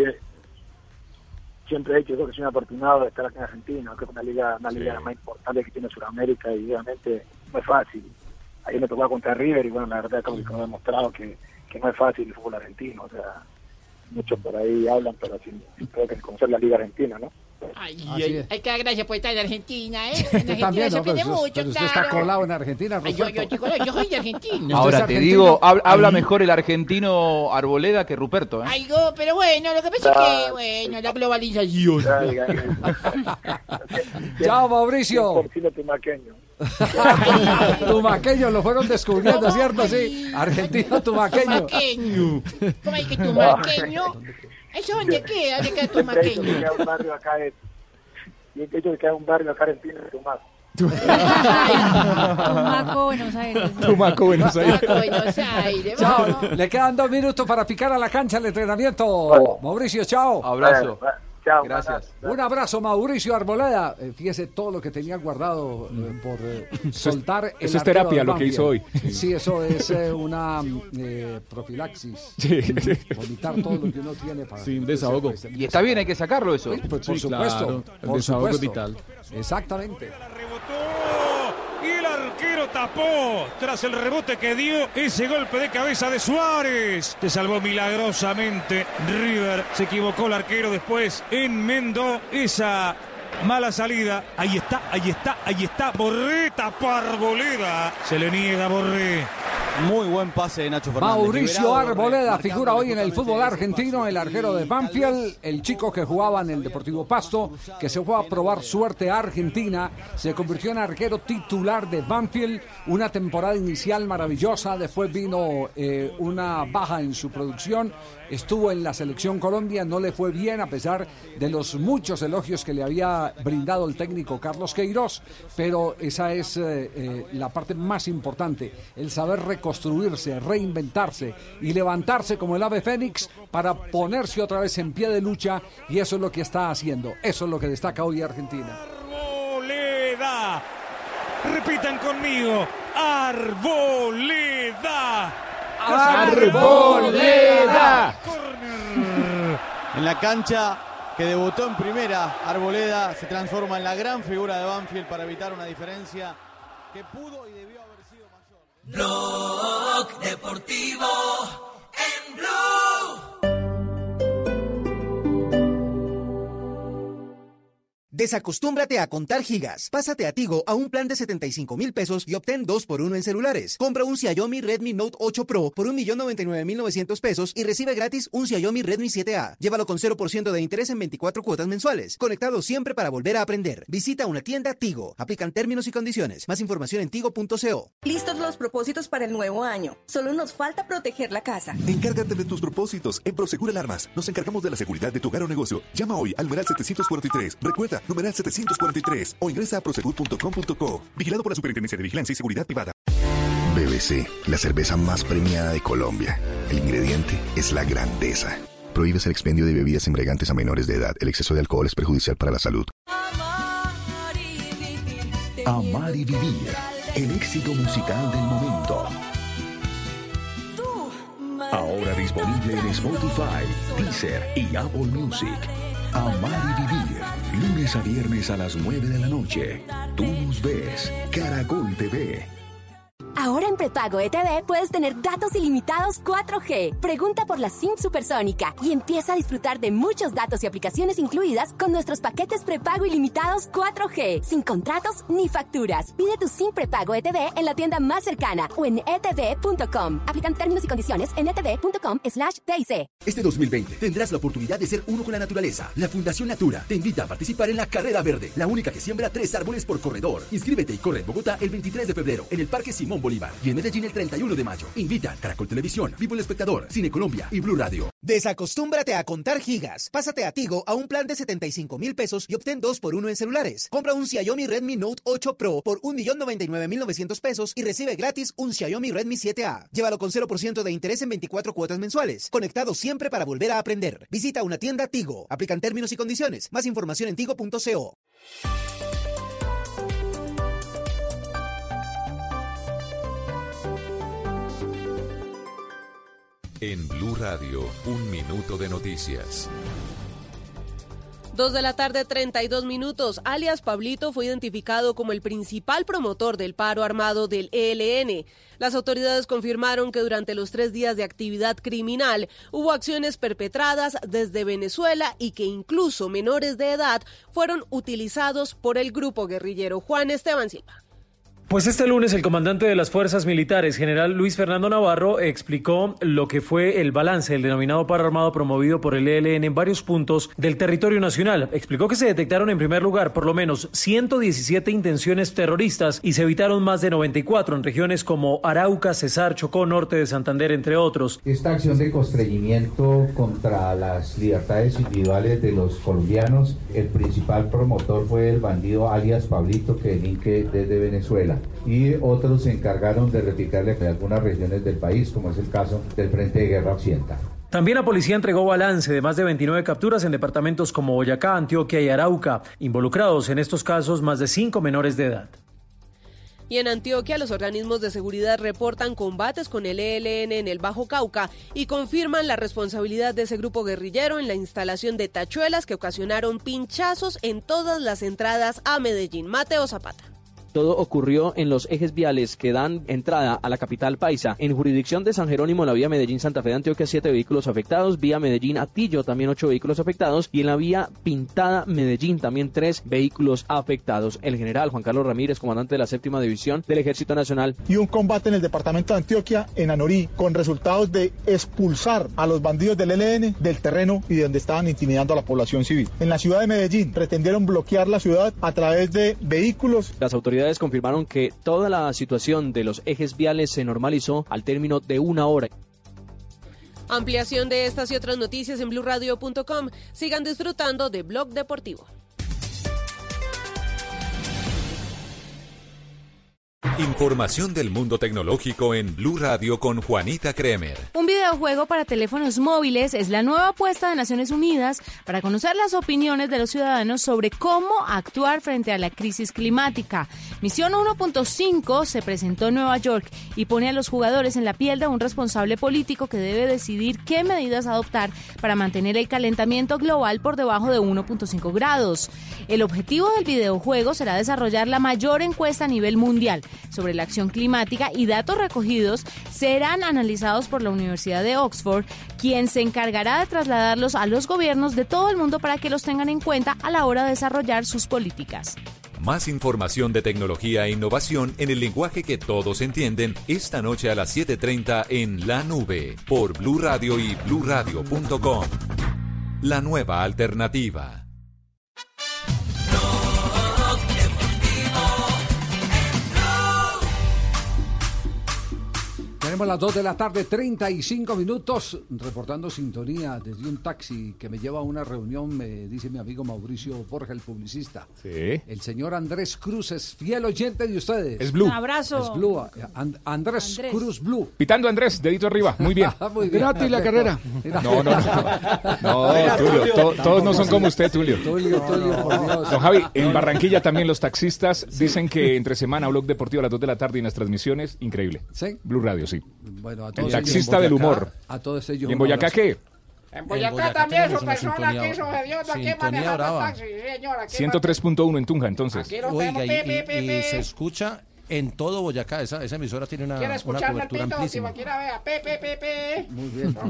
Siempre he dicho, yo creo que soy un afortunado de estar aquí en Argentina, creo que es una liga, una liga más importante que tiene Sudamérica y obviamente no es fácil. Ayer me tocó contra River y bueno, la verdad creo que ha demostrado que, que no es fácil el fútbol argentino, o sea, muchos por ahí hablan, pero sin, sin creo que conocer la liga argentina, ¿no? Ay, Así ay, es. hay que dar gracias por estar en Argentina, ¿eh? En Argentina también, se ¿no? Pero aprende usted- mucho, pero usted está claro. colado en Argentina, Ay, yo, soy de argentino. Ahora es te argentino? digo, hab- habla mejor el argentino Arboleda que Ruperto. ¿eh? Ay, pero bueno, lo que pasa es que, bueno, la globalización. Chao, Mauricio. Tumaqueños lo fueron descubriendo, ¿cierto? Sí. Argentino tumaqueño. Tumaqueño. ¿Cómo hay que tumaqueño? ¿Eso dónde queda? ¿Dónde queda tumaqueño? queda un barrio acá de, y he dicho que queda un barrio acá argentino de Tumaco. Tumaco, Buenos Aires. Tumaco, Buenos Aires. Tumaco, Buenos Aires. Chao. Le quedan dos minutos para picar a la cancha el entrenamiento. Mauricio, chao. Abrazo. Chao. Gracias. Un abrazo, Mauricio Arboleda. Eh, fíjese todo lo que tenía guardado eh, por eh, Eso soltar. el eso es terapia, lo que hizo hoy. Sí, eso es eh, una mm, eh, profilaxis. Sí. Vomitar todo lo que uno tiene para. Sí, un desahogo. Y está bien, hay que sacarlo eso. Pues, por Sí, supuesto. claro, el por desahogo supuesto. vital. Exactamente. Y el arquero tapó tras el rebote que dio ese golpe de cabeza de Suárez. Se salvó milagrosamente River. Se equivocó el arquero después. Enmendó esa mala salida. Ahí está, ahí está, ahí está. Borré tapó a Arboleda. Se le niega Borré. Muy buen pase de Nacho Fernández. Mauricio Arboleda figura hoy en el fútbol argentino, el arquero de Banfield, el chico que jugaba en el Deportivo Pasto, que se fue a probar suerte a Argentina, se convirtió en arquero titular de Banfield, una temporada inicial maravillosa, después vino eh, una baja en su producción, estuvo en la selección Colombia, no le fue bien a pesar de los muchos elogios que le había brindado el técnico Carlos Queiroz, pero esa es eh, eh, la parte más importante, el saber reconstruirse, reinventarse y levantarse como el ave fénix para ponerse otra vez en pie de lucha y eso es lo que está haciendo. Eso es lo que destaca hoy Argentina. Arboleda. Repitan conmigo. Arboleda. Arboleda. En la cancha que debutó en primera, Arboleda se transforma en la gran figura de Banfield para evitar una diferencia que pudo y debió haber sido mayor. Blog Deportivo en Blue. Desacostúmbrate a contar gigas. Pásate a Tigo a un plan de 75 mil pesos y obtén 2 por 1 en celulares. Compra un Xiaomi Redmi Note 8 Pro por 1.099.900 pesos y recibe gratis un Xiaomi Redmi 7A. Llévalo con 0% de interés en 24 cuotas mensuales. Conectado siempre para volver a aprender. Visita una tienda Tigo. Aplican términos y condiciones. Más información en tigo.co. Listos los propósitos para el nuevo año. Solo nos falta proteger la casa. Encárgate de tus propósitos. En Prosegur Alarmas nos encargamos de la seguridad de tu hogar o negocio. Llama hoy al numeral 743. Recuerda, numeral 743 o ingresa a prosegur.com.co. Vigilado por la Superintendencia de Vigilancia y Seguridad Privada. BBC, la cerveza más premiada de Colombia. El ingrediente es la grandeza. Prohíbes el expendio de bebidas embriagantes a menores de edad. El exceso de alcohol es perjudicial para la salud. Amar y vivir. El éxito musical del momento. Ahora disponible en Spotify, Deezer y Apple Music. Amar y vivir. Lunes a viernes a las 9 de la noche. Tú nos ves. Caracol TV. Ahora en prepago ETV puedes tener datos ilimitados 4G. Pregunta por la SIM supersónica y empieza a disfrutar de muchos datos y aplicaciones incluidas con nuestros paquetes prepago ilimitados 4G, sin contratos ni facturas. Pide tu SIM prepago ETV en la tienda más cercana o en etv.com. Aplican términos y condiciones en etv.com/tic. Este 2020 tendrás la oportunidad de ser uno con la naturaleza. La Fundación Natura te invita a participar en la Carrera Verde, la única que siembra tres árboles por corredor. Inscríbete y corre en Bogotá el 23 de febrero en el Parque Simón Bolívar y en Medellín el 31 de mayo. Invita Caracol Televisión, Vivo el Espectador, Cine Colombia y Blue Radio. Desacostúmbrate a contar gigas. Pásate a Tigo a un plan de 75 mil pesos y obtén 2 por 1 en celulares. Compra un Xiaomi Redmi Note 8 Pro por 1.099.900 pesos y recibe gratis un Xiaomi Redmi 7A. Llévalo con 0% de interés en 24 cuotas mensuales. Conectado siempre para volver a aprender. Visita una tienda Tigo. Aplican términos y condiciones. Más información en tigo.co. En Blue Radio, un minuto de noticias. Dos de la tarde, 32 minutos. Alias Pablito fue identificado como el principal promotor del paro armado del ELN. Las autoridades confirmaron que durante los tres días de actividad criminal hubo acciones perpetradas desde Venezuela y que incluso menores de edad fueron utilizados por el grupo guerrillero Juan Esteban Silva. Pues este lunes el comandante de las fuerzas militares, general Luis Fernando Navarro, explicó lo que fue el balance del denominado paro armado promovido por el ELN en varios puntos del territorio nacional. Explicó que se detectaron en primer lugar por lo menos 117 intenciones terroristas y se evitaron más de 94 en regiones como Arauca, Cesar, Chocó, Norte de Santander, entre otros. Esta acción de constreñimiento contra las libertades individuales de los colombianos, el principal promotor fue el bandido alias Pablito que desde Venezuela y otros se encargaron de replicarle en algunas regiones del país, como es el caso del Frente de Guerra Occidental. También la policía entregó balance de más de 29 capturas en departamentos como Boyacá, Antioquia y Arauca, involucrados en estos casos más de cinco menores de edad. Y en Antioquia, los organismos de seguridad reportan combates con el ELN en el Bajo Cauca y confirman la responsabilidad de ese grupo guerrillero en la instalación de tachuelas que ocasionaron pinchazos en todas las entradas a Medellín. Mateo Zapata. Todo ocurrió en los ejes viales que dan entrada a la capital paisa. En jurisdicción de San Jerónimo, la vía Medellín-Santa Fe de Antioquia, siete vehículos afectados. Vía Medellín-Atillo, también ocho vehículos afectados. Y en la vía Pintada Medellín, también tres vehículos afectados. El general Juan Carlos Ramírez, comandante de la séptima división del Ejército Nacional. Y un combate en el departamento de Antioquia, en Anorí, con resultados de expulsar a los bandidos del ELN del terreno y de donde estaban intimidando a la población civil. En la ciudad de Medellín, pretendieron bloquear la ciudad a través de vehículos. Las autoridades confirmaron que toda la situación de los ejes viales se normalizó al término de una hora. Ampliación de estas y otras noticias en blurradio.com. Sigan disfrutando de Blog Deportivo. Información del mundo tecnológico en Blue Radio con Juanita Kremer. Un videojuego para teléfonos móviles es la nueva apuesta de Naciones Unidas para conocer las opiniones de los ciudadanos sobre cómo actuar frente a la crisis climática. Misión 1.5 se presentó en Nueva York y pone a los jugadores en la piel de un responsable político que debe decidir qué medidas adoptar para mantener el calentamiento global por debajo de 1.5 grados. El objetivo del videojuego será desarrollar la mayor encuesta a nivel mundial sobre la acción climática y datos recogidos serán analizados por la Universidad de Oxford, quien se encargará de trasladarlos a los gobiernos de todo el mundo para que los tengan en cuenta a la hora de desarrollar sus políticas. Más información de tecnología e innovación en el lenguaje que todos entienden esta noche a las 7:30 en La Nube por Blue Radio y bluradio.com. La nueva alternativa. Tenemos las 2 de la tarde, 35 minutos, reportando sintonía desde un taxi que me lleva a una reunión, me dice mi amigo Mauricio Borja, el publicista. Sí. El señor Andrés Cruz es fiel oyente de ustedes. Es Blue. Un abrazo. Es Blue. And- Andrés, Andrés. Cruz Blue. Pitando Andrés, dedito arriba. Muy bien. Muy bien. Gratis la carrera. No, no, no. No, Tulio, to- todos no son como usted, Tulio. Tulio, Tulio, por Dios. Don Javi, en Barranquilla también los taxistas dicen que entre semana, Blog Deportivo a las 2 de la tarde y en las transmisiones, increíble. ¿Sí? Blue Radio, sí. Bueno, a El todos taxista ellos. del humor. A todos ellos. ¿Y en Boyacá qué? En Boyacá, Boyacá también su persona sintonía- aquí, su hediondo, aquí manejando el taxi, sí, señor, aquí 103.1 en Tunja, entonces. Oiga, y, y- y se escucha en todo Boyacá. Esa, esa emisora tiene una, ¿Quiere una el cobertura pito? Si amplísima. vea, pe, pe, pe, pe. Muy bien. Aquí,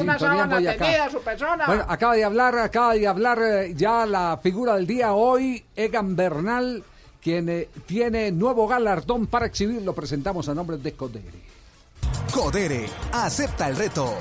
una en sábana tendida, su persona. Bueno, acaba de hablar, acaba de hablar eh, ya la figura del día hoy, Egan Bernal, quien eh, tiene nuevo galardón para exhibir. Lo presentamos a nombre de Codere. Codere, acepta el reto.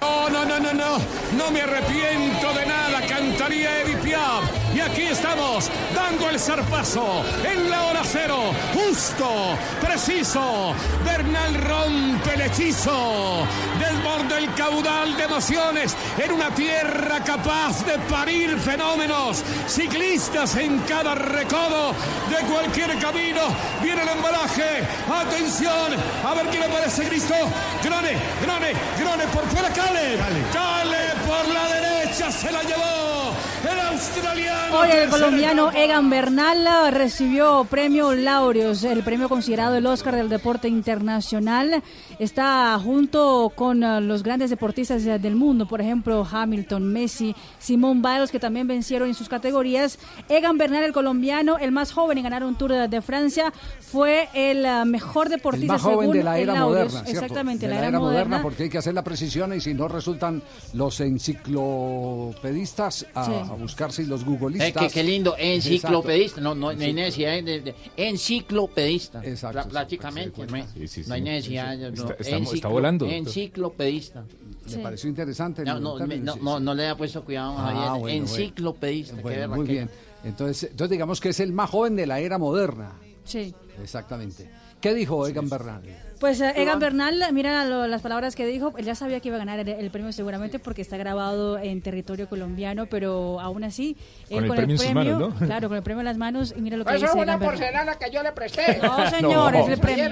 No, no, no, no, no, no me arrepiento de nada, cantaría Edith Piaf. Y aquí estamos, dando el zarpazo, en la hora cero, justo, preciso. Bernal rompe el hechizo, desborda el caudal de emociones en una tierra capaz de parir fenómenos. Ciclistas en cada recodo de cualquier camino. Viene el embalaje, atención, a ver quién aparece Cristo. Grone, Grone, Grone por fuera, Cale. Cale por la derecha, se la llevó el australiano. Hoy el colombiano Egan Bernal recibió premio Laureus, el premio considerado el Oscar del deporte internacional. Está junto con eh, los grandes deportistas eh, del mundo, por ejemplo Hamilton, Messi, Simón Biles, que también vencieron en sus categorías. Egan Bernal, el colombiano, el más joven en ganar un Tour de, Francia, fue el eh, mejor El deportista más joven según de la el era Laureus. moderna, ¿cierto? Exactamente, de la, era, moderna. porque hay que hacer la precisión y si no resultan los enciclopedistas a, Sí. a buscarse y los Eh, googlistas. qué, qué lindo, enciclopedista, no, no, no hay necesidad de, de- enciclopedista, Exacto, sí, prácticamente, no hay, Sí, sí, no hay sí. necesidad, Está- no, está- está enciclo- volando. Enciclopedista. Me pareció interesante. No, no, me- no, no, le ha puesto cuidado, Ah, Javier, bueno, bueno. enciclopedista, qué Bueno, muy bien. Entonces, entonces digamos que es el más joven de la era moderna. Sí. Exactamente. ¿Qué dijo Egan Bernal? Pues eh, Egan Bernal, mira lo- las palabras que dijo, él ya sabía que iba a ganar el, el premio seguramente porque está grabado en territorio colombiano, pero aún así, él Con el premio en sus manos, ¿no? claro, con el premio en las manos, y mira lo que Eso es dice una Egan Bernal. porcelana que yo le presté. No, señor, es el premio.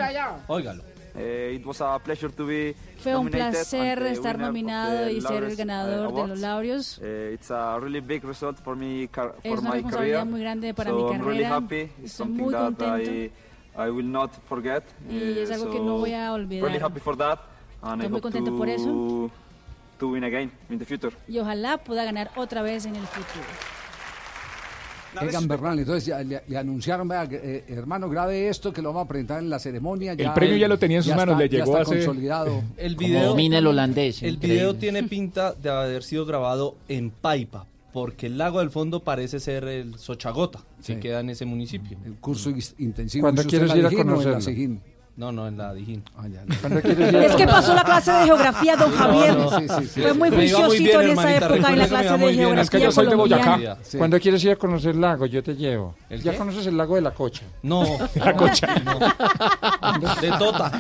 Óigalo. Eh, it was a pleasure to be Fue un nominated placer estar nominado the y ser el ganador uh, de los laureos. Eh, it's a really big result for me car- Es for una my responsabilidad career. muy grande para so mi I'm really carrera. happy. It's Estoy muy that contento. I, I will not forget. Y Eh, es algo que so no voy a olvidar. Really happy for that. And Estoy I muy hope contento to, por eso. to win again in the future. Y ojalá pueda ganar otra vez en el futuro. Egan Bernal. Entonces ya le, le anunciaron, vea, que, eh, hermano, grave esto que lo vamos a presentar en la ceremonia. El premio ya lo tenía en sus manos, le ya llegó está hace- consolidado. El Como video, domina el holandés, El increíble. video tiene pinta de haber sido grabado en Paipa, porque el lago del fondo parece ser el Sochagota, que Sí. queda en ese municipio. El curso intensivo. Cuando ¿Hizo usted quieres ir a conocerlo. No, no, en la Dijín. Es que pasó la clase de geografía, don Javier. No, no. Sí, sí, sí. Fue muy juiciosito bien, en esa hermanita, época en la clase de geografía Es que yo soy de. Boyacá. Sí. Cuando quieres ir a conocer el lago, yo te llevo. ¿El ¿Ya qué? conoces el lago de la Cocha? No. La Cocha. De Tota.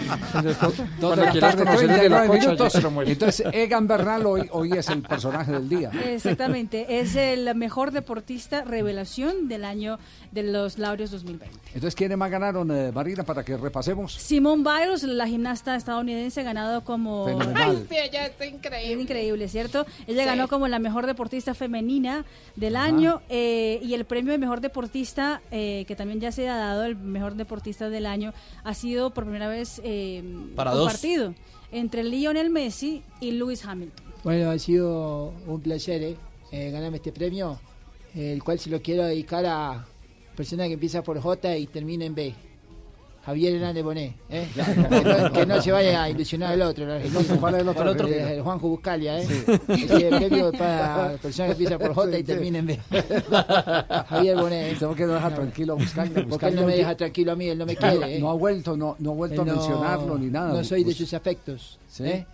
De Tota. Dos Cuando quieras tarde, conocer el de la 39 Cocha, yo minutos. te lo muestro. Entonces, Egan Bernal hoy, hoy es el personaje del día. Exactamente, es el mejor deportista revelación del año de los Laureos 2020. Entonces, ¿quiénes más ganaron, eh, Marina, para que repasemos? Simone Biles, la gimnasta estadounidense, ha ganado como... Fenomenal. Sí, ella está increíble. Es increíble, ¿cierto? Ella Sí. ganó como la mejor deportista femenina del Ajá. año eh, y el premio de mejor deportista, eh, que también ya se ha dado, el mejor deportista del año, ha sido por primera vez eh, Para dos. compartido entre Lionel Messi y Lewis Hamilton. Bueno, ha sido un placer ¿eh? Eh, ganarme este premio, el cual se lo quiero dedicar a persona que empieza por J y termina en B. Javier Hernández Bonet, ¿eh? que, no, que no se vaya a ilusionar el otro. el argentino. ¿Cuál es el otro? El, otro, el, el Juanjo Buscalia, ¿eh? Ese premio para persona que empieza por J y Sí, sí. termina en B. Javier Bonet. Tengo que dejar tranquilo a Buscalia. Porque él no me deja tranquilo a mí, él no me quiere. ¿eh? No ha vuelto, no, no ha vuelto a no- mencionarlo ni nada. No soy de sus afectos. ¿Sí? ¿eh?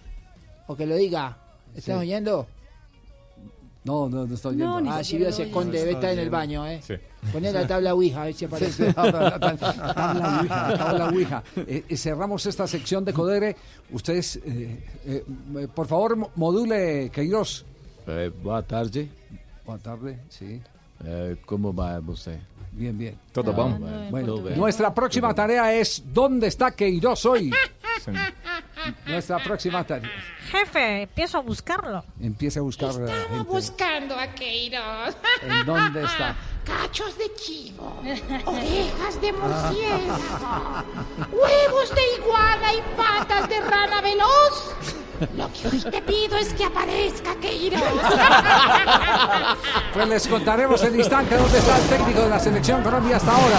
O que lo diga. ¿Estás Sí. oyendo? No, no, no estoy oyendo. ah, si veo ese conde, debe estar en el baño, ¿eh? Sí. Poné la tabla Ouija, a ver si aparece. Tabla tabla Ouija, tabla Ouija. Eh, eh, cerramos esta sección de Codere. Ustedes, eh, eh, por favor, mo- module, Queiroz. Eh, boa tarde. Buenas tardes, sí. Eh, como va você? Bien, bien. Todo bom? Bueno, Tudo bem. nuestra próxima tarea es ¿dónde está Queiroz hoy? Nuestra próxima tarea. Jefe, empiezo a buscarlo. Empiece a buscar Estaba gente. buscando a Queiroz. ¿En dónde está? Cachos de chivo, orejas de murciélago, huevos de iguana y patas de rana veloz. Lo que hoy te pido es que aparezca Queiroz. Pues les contaremos en instante dónde está el técnico de la selección Colombia hasta ahora.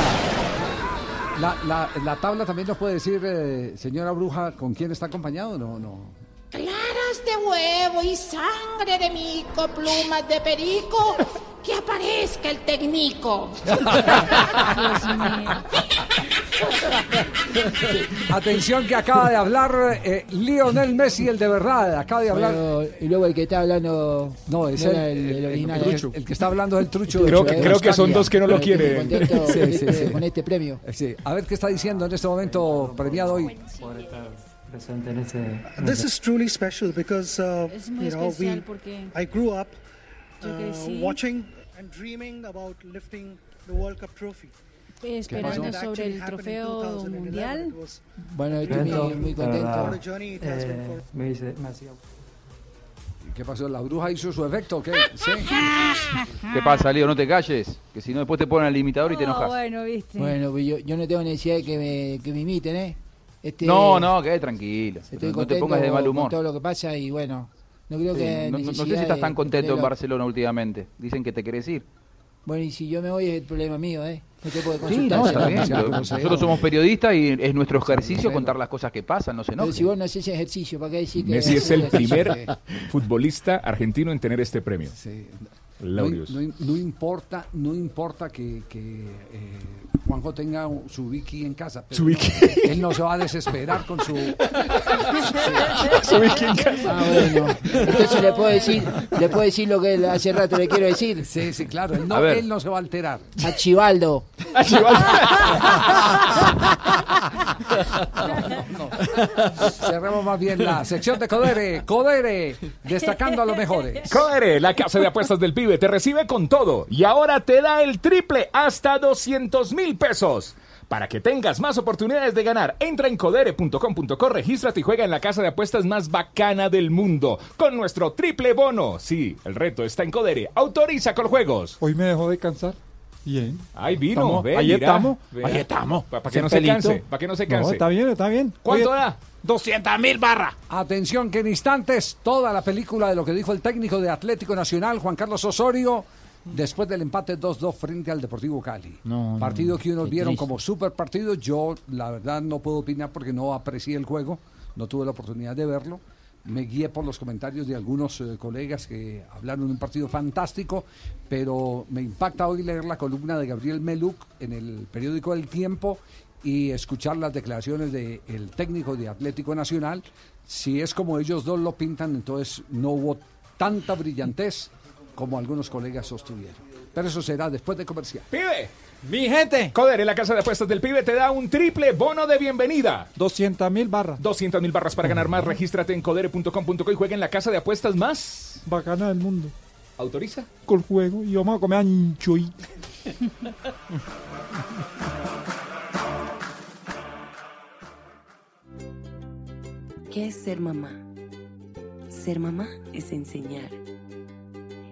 La, la, la tabla también nos puede decir, eh, señora Bruja, con quién está acompañado. No, no. Claras de huevo y sangre de mico, plumas de perico, que aparezca el técnico. Atención que acaba de hablar eh, Lionel Messi, el de verdad. Acaba de hablar. Bueno, y luego el que está hablando. No, es no el, era el- el, original. el- el que está hablando es el trucho. Creo de- que- creo que son dos que no lo quieren. contento Sí, con sí, este- sí. con este premio. Sí, A ver qué está diciendo en este momento premiado hoy. This is truly special because uh, Es muy you know especial we porque I grew up yo uh, crecí watching and dreaming about lifting the World Cup trophy. esperando sobre el trofeo 2011. mundial. Bueno, estoy muy, muy contento. for me dice, me hacía ¿Qué pasó? ¿La bruja hizo su efecto o qué? Sí. ¿Qué pasa, Leo? No te calles, que si no después te ponen al limitador y te Ah, enojas. bueno, viste. Bueno, pues yo, yo no tengo necesidad de que me, que me imiten, ¿eh? Este, No, no, quédate tranquilo. Estoy No te pongas de mal con humor. todo lo que pasa y bueno, no creo Sí, que. no, sé si estás tan contento en Barcelona últimamente. Dicen que te querés ir. Bueno, y si yo me voy es el problema mío, ¿eh? No te puedo Sí, consultar. no, si está bien. no- Nosotros somos periodistas y es nuestro ejercicio contar las cosas que pasan, no se Pero si vos no haces ejercicio, ¿para qué decir que.? Messi es el primer futbolista argentino en tener este premio. No, Laureus. no- no importa, no importa que, que, eh, Juanjo tenga su Vicky en casa. pero Su no, él no se va a desesperar con su. Su Vicky en casa. Ah, bueno. Entonces le puedo decir, le puedo decir lo que hace rato le quiero decir. Sí, sí, claro. Él no, A él no se va a alterar. A Chivaldo. Cerremos más bien la sección de Codere. Codere, destacando a los mejores. Codere, la casa de apuestas del pibe, te recibe con todo y ahora te da el triple hasta 200 mil pesos. Para que tengas más oportunidades de ganar, entra en codere.com.co, regístrate y juega en la casa de apuestas más bacana del mundo con nuestro triple bono. Sí, el reto está en Codere. Autoriza con juegos. Hoy me dejó descansar. Bien. Ahí vino, ve, ahí estamos. Ahí estamos. Pa- pa' que no se canse, pa' que no se canse. No, está bien, está bien. ¿Cuánto Oye, da? 200 mil barras. Atención que en instantes toda la película de lo que dijo el técnico de Atlético Nacional, Juan Carlos Osorio, después del empate 2-2 frente al Deportivo Cali. No, no, partido que unos vieron triste. como super partido. Yo, la verdad, no puedo opinar porque no aprecié el juego, no tuve la oportunidad de verlo. Me guié por los comentarios de algunos eh, colegas que hablaron de un partido fantástico, pero me impacta hoy leer la columna de Gabriel Meluc en el periódico El Tiempo y escuchar las declaraciones del técnico de Atlético Nacional. Si es como ellos dos lo pintan, entonces no hubo tanta brillantez como algunos colegas sostuvieron. Pero eso será después de comercial. ¡Pibe! Mi gente. Coder, en la casa de apuestas del pibe te da un triple bono de bienvenida. 200 mil barras. 200 mil barras para ganar más. Regístrate en codere.com.co y juega en la casa de apuestas más. Bacana del mundo. ¿Autoriza? Con juego. Y vamos a comer ancho y... ¿Qué es ser mamá? Ser mamá es enseñar.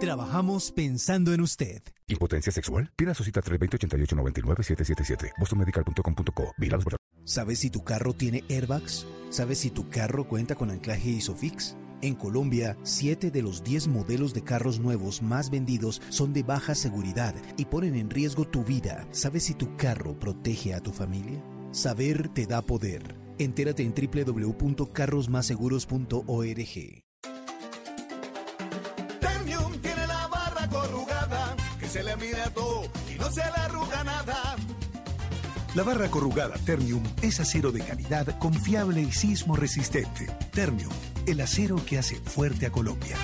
Trabajamos pensando en usted. ¿Impotencia sexual? Pida su cita 320-8899-777. bostonmedical.com.co. ¿Sabes si tu carro tiene airbags? ¿Sabes si tu carro cuenta con anclaje ISOFIX? En Colombia, 7 de los 10 modelos de carros nuevos más vendidos son de baja seguridad y ponen en riesgo tu vida. ¿Sabes si tu carro protege a tu familia? Saber te da poder. Entérate en www.carrosmaseguros.org. y no se le arruga nada. La barra corrugada Ternium es acero de calidad, confiable y sismo resistente. Ternium, el acero que hace fuerte a Colombia.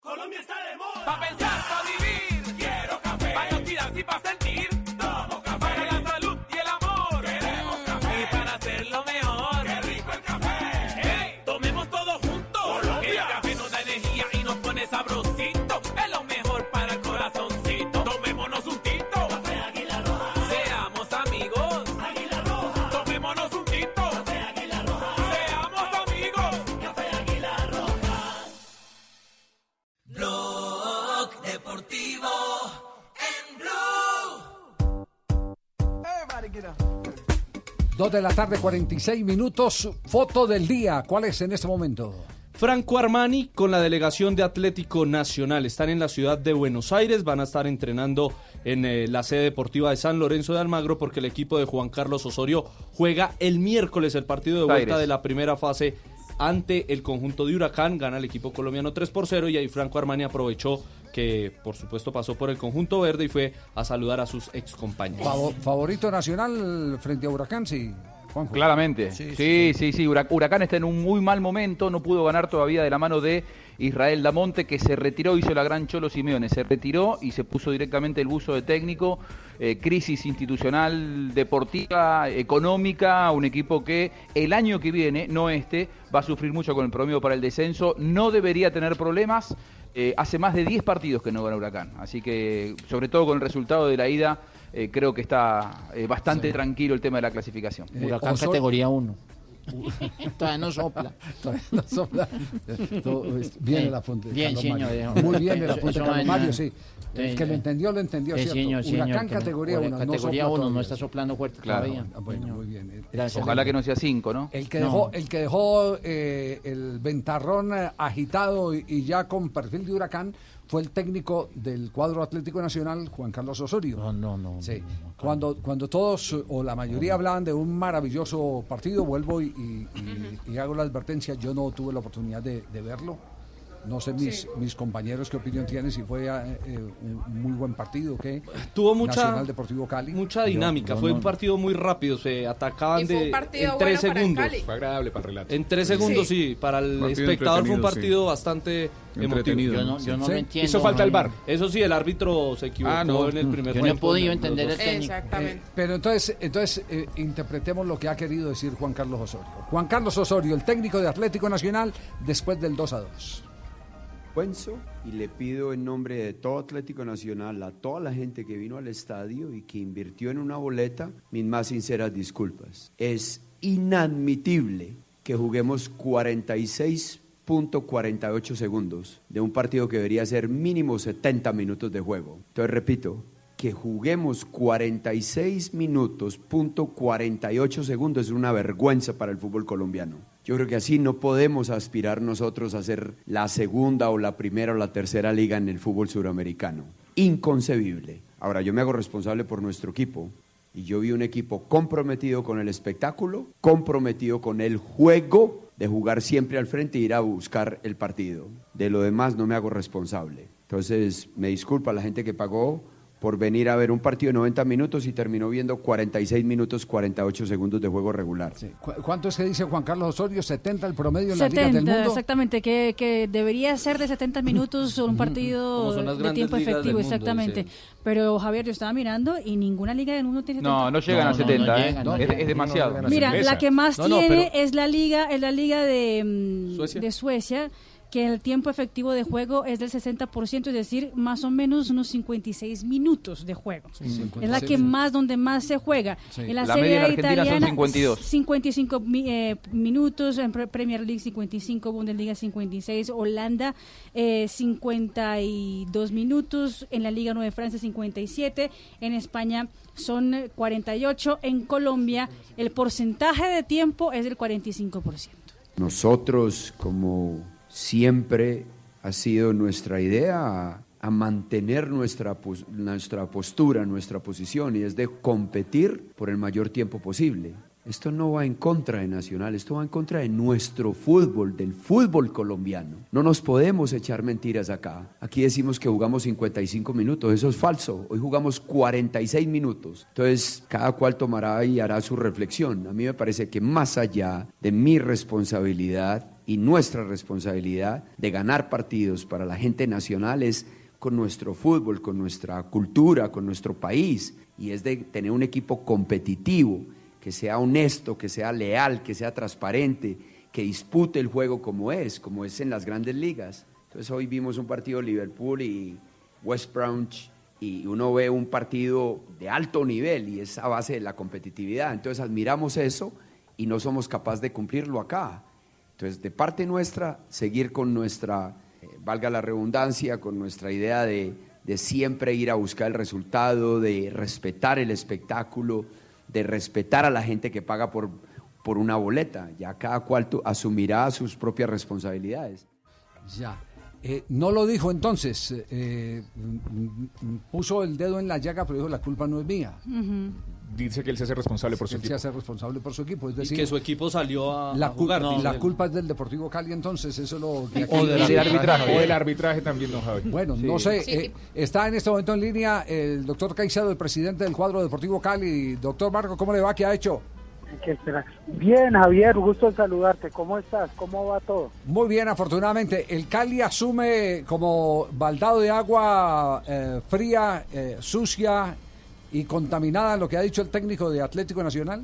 Colombia está de moda. Pa' pensar, pa' Dos de la tarde, 46 minutos. Foto del día. ¿Cuál es en este momento? Franco Armani con la delegación de Atlético Nacional. Están en la ciudad de Buenos Aires, van a estar entrenando en eh, la sede deportiva de San Lorenzo de Almagro porque el equipo de Juan Carlos Osorio juega el miércoles el partido de vuelta Aires. de la primera fase ante el conjunto de Huracán. Gana el equipo colombiano 3 por 0 y ahí Franco Armani aprovechó que por supuesto pasó por el conjunto verde y fue a saludar a sus ex compañeros. Favo- ¿Favorito nacional frente a Huracán? Sí. Juanjo. Claramente. Sí, sí, sí. Hura- Huracán está en un muy mal momento. No pudo ganar todavía de la mano de Israel Damonte, que se retiró, hizo la gran Cholo Simeone. Se retiró y se puso directamente el buzo de técnico. Eh, crisis institucional, deportiva, económica. Un equipo que el año que viene, no este, va a sufrir mucho con el promedio para el descenso. No debería tener problemas. Eh, hace más de 10 partidos que no gana Huracán. Así que, sobre todo con el resultado de la ida, eh, creo que está eh, bastante tranquilo el tema de la clasificación. Huracán categoría 1. Todavía no sopla. Todavía no sopla. Bien Eh, el apunte. de bien, señor, eh. Muy bien eso Carlos va en Mario, la- sí. El Eh, que lo eh. entendió, lo entendió, Eh, ¿cierto? señor, Huracán categoría Huracán 1, no categoría sopla uno, no todavía. está soplando fuerte Claro. todavía. Ah, Bueno, muy bien. Gracias. Ojalá que no sea 5, ¿no? El que No. dejó, el que dejó eh, el ventarrón eh, agitado y, y ya con perfil de huracán fue el técnico del cuadro Atlético Nacional, Juan Carlos Osorio. No, no, no. Sí. Cuando, cuando todos o la mayoría hablaban de un maravilloso partido, vuelvo y, y- y- y hago la advertencia, yo no tuve la oportunidad de, de verlo. No sé mis, mis compañeros qué opinión tienen, si fue eh, eh, un muy buen partido o qué. Tuvo mucha, Nacional Deportivo Cali. mucha dinámica, fue un partido muy rápido, se atacaban de en tres bueno para segundos. Cali. Fue agradable para el relato. En tres segundos, Sí. sí, para el Partido espectador fue un sí. partido bastante emotivo. Yo no- yo no lo entiendo, Hizo falta el VAR. Eso sí, el árbitro se equivocó Ah, no. en el primer Yo no he podido entender el técnico. Exactamente. Eh, pero entonces, entonces eh, interpretemos lo que ha querido decir Juan Carlos Osorio. Juan Carlos Osorio, el técnico de Atlético Nacional, después del 2 a 2. Puenzo y le pido en nombre de todo Atlético Nacional a toda la gente que vino al estadio y que invirtió en una boleta mis más sinceras disculpas. Es inadmitible que juguemos 46.48 segundos de un partido que debería ser mínimo 70 minutos de juego. Entonces repito, que juguemos 46 minutos punto 48 segundos es una vergüenza para el fútbol colombiano. Yo creo que así no podemos aspirar nosotros a ser la segunda o la primera o la tercera liga en el fútbol suramericano. Inconcebible. Ahora, yo me hago responsable por nuestro equipo y yo vi un equipo comprometido con el espectáculo, comprometido con el juego de jugar siempre al frente e ir a buscar el partido. De lo demás no me hago responsable. Entonces, me disculpa la gente que pagó por venir a ver un partido de 90 minutos y terminó viendo 46 minutos 48 segundos de juego regular. ¿Cu- ¿Cuánto es que dice Juan Carlos Osorio? ¿70 el promedio en las ligas del 70, mundo? exactamente, que, que debería ser de 70 minutos un partido de tiempo del efectivo, mundo, exactamente. dice Pero Javier, yo estaba mirando y ninguna liga del mundo tiene 70. No, no llegan a 70, ¿eh? es, es demasiado. Mira, la que más No, no, tiene pero- es la liga, es la liga de mm, Suecia. de Suecia, que el tiempo efectivo de juego es del 60%, es decir, más o menos unos 56 minutos de juego. Es la que más donde más se juega. Sí. En la, La Serie A Argentina son italiana 52. 55 mi- eh, minutos, en Pre- Premier League 55, Bundesliga 56, Holanda eh, 52 minutos, en la Liga 9 de Francia 57, en España son eh, 48, en Colombia el porcentaje de tiempo es del 45%. Nosotros, como siempre ha sido nuestra idea, a, mantener nuestra, nuestra postura, nuestra posición, y es de competir por el mayor tiempo posible. Esto no va en contra de Nacional, esto va en contra de nuestro fútbol, del fútbol colombiano. No nos podemos echar mentiras acá. Aquí decimos que jugamos 55 minutos, eso es falso. Hoy jugamos 46 minutos. Entonces, cada cual tomará y hará su reflexión. A mí me parece que más allá de mi responsabilidad y nuestra responsabilidad de ganar partidos para la gente nacional es con nuestro fútbol, con nuestra cultura, con nuestro país, y es de tener un equipo competitivo que sea honesto, que sea leal, que sea transparente, que dispute el juego como es, como es en las grandes ligas. Entonces hoy vimos un partido Liverpool y West Bromwich y uno ve un partido de alto nivel y es a base de la competitividad. Entonces admiramos eso y no somos capaces de cumplirlo acá. Entonces, de parte nuestra, seguir con nuestra, eh, valga la redundancia, con nuestra idea de, de siempre ir a buscar el resultado, de respetar el espectáculo, de respetar a la gente que paga por, por una boleta. Ya cada cual tu- asumirá sus propias responsabilidades. Ya. Eh, no lo dijo entonces, eh, mm, mm, puso el dedo en la llaga, pero dijo la culpa no es mía. Dice que él se hace responsable por su Él se equipo. hace responsable por su equipo. Es Y decir, que su equipo salió a, la, a jugar. la dice él. culpa es del Deportivo Cali, entonces, eso es lo que O del arbitraje. O del arbitraje también, don Javi. Bueno, Sí. no sé, Sí. eh, está en este momento en línea el doctor Caicedo, el presidente del cuadro Deportivo Cali. Doctor Marco, ¿cómo le va? ¿Qué ha hecho? Bien, Javier, gusto en saludarte. ¿Cómo estás? ¿Cómo va todo? Muy bien, afortunadamente. El Cali asume como baldado de agua eh, fría, eh, sucia y contaminada lo que ha dicho el técnico de Atlético Nacional.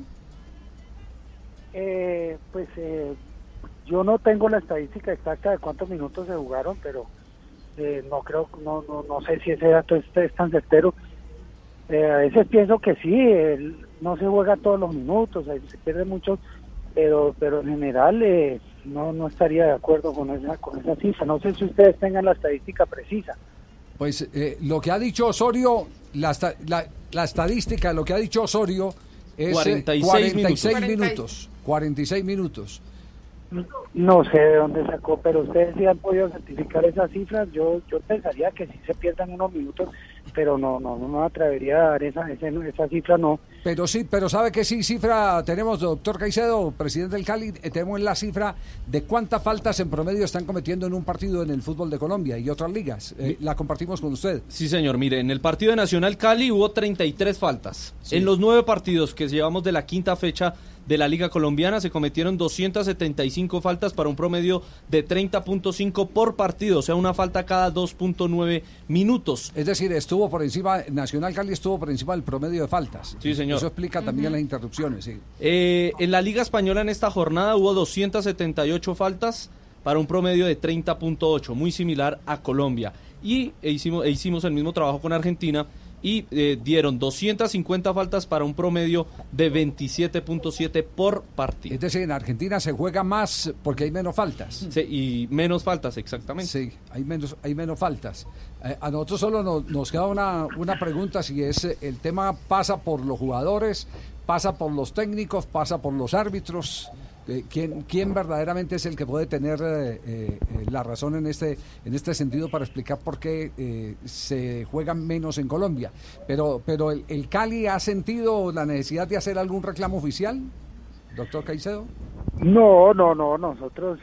Eh, pues eh, yo no tengo la estadística exacta de cuántos minutos se jugaron, pero eh, no creo, no, no, no sé si ese dato es, es tan certero. Eh, a veces pienso que sí, el- no se juega todos los minutos, ahí se pierde mucho, pero, pero en general eh, no, no estaría de acuerdo con esa, con esa cifra. No sé si ustedes tengan la estadística precisa. Pues eh, lo que ha dicho Osorio, la, la- la estadística, lo que ha dicho Osorio es eh, 46 46 minutos. minutos. 46 minutos. No sé de dónde sacó, pero ustedes sí han podido certificar esas cifras. Yo yo pensaría que sí se pierdan unos minutos, pero no no no me atrevería a dar esa esa, esa cifra no. Pero sí, pero sabe que sí, cifra tenemos, doctor Caicedo, presidente del Cali, eh, tenemos la cifra de cuántas faltas en promedio están cometiendo en un partido en el fútbol de Colombia y otras ligas. Eh, la compartimos con usted. Sí, señor. Mire, en el partido de Nacional Cali hubo 33 faltas. En los nueve partidos que llevamos de la quinta fecha de la Liga Colombiana se cometieron 275 faltas para un promedio de 30.5 por partido, o sea, una falta cada 2.9 minutos. Es decir, estuvo por encima, Nacional Cali estuvo por encima del promedio de faltas. Sí, señor. Eso explica también las interrupciones, sí. Eh, en la Liga Española en esta jornada hubo 278 faltas para un promedio de 30.8, muy similar a Colombia. Y e hicimos, e hicimos el mismo trabajo con Argentina y eh, dieron 250 faltas para un promedio de 27.7 por partido. Es decir, en Argentina se juega más porque hay menos faltas. Sí, y menos faltas, exactamente. Sí, hay menos, hay menos faltas. Eh, a nosotros solo nos, nos queda una, una pregunta, si es eh, el tema pasa por los jugadores, pasa por los técnicos, pasa por los árbitros. Eh, ¿quién, ¿Quién verdaderamente es el que puede tener eh, eh, la razón en este, en este sentido para explicar por qué eh, se juegan menos en Colombia? Pero, pero el, el Cali ha sentido la necesidad de hacer algún reclamo oficial, doctor Caicedo. No, no, no, nosotros,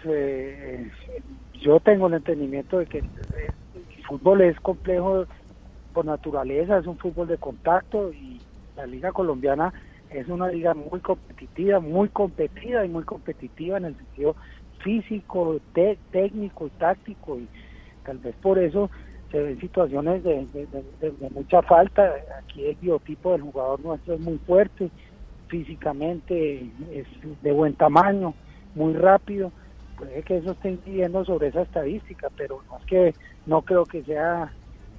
yo tengo el entendimiento de que el fútbol es complejo por naturaleza, es un fútbol de contacto y la liga colombiana es una liga muy competitiva, muy competida y muy competitiva en el sentido físico, te- técnico y táctico y tal vez por eso se ven situaciones de, de- mucha falta. Aquí el biotipo del jugador nuestro es muy fuerte, físicamente es de buen tamaño, muy rápido. Puede que eso esté incidiendo sobre esa estadística, pero no es que no creo que sea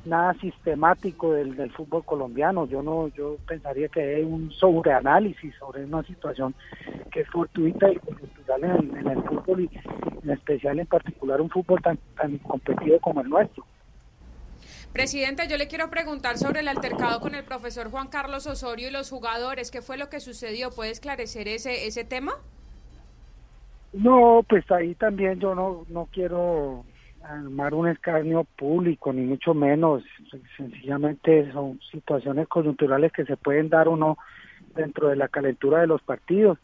nada sistemático del, del fútbol colombiano. Yo no, yo pensaría que hay un sobreanálisis sobre una situación que es fortuita y cultural en, en el fútbol y en especial en particular un fútbol tan, tan competido como el nuestro. Presidente, yo le quiero preguntar sobre el altercado con el profesor Juan Carlos Osorio y los jugadores. ¿Qué fue lo que sucedió? ¿Puede esclarecer ese, ese tema? No, pues ahí también yo no, no quiero armar un escarnio público, ni mucho menos. Sencillamente son situaciones coyunturales que se pueden dar o no dentro de la calentura de los partidos.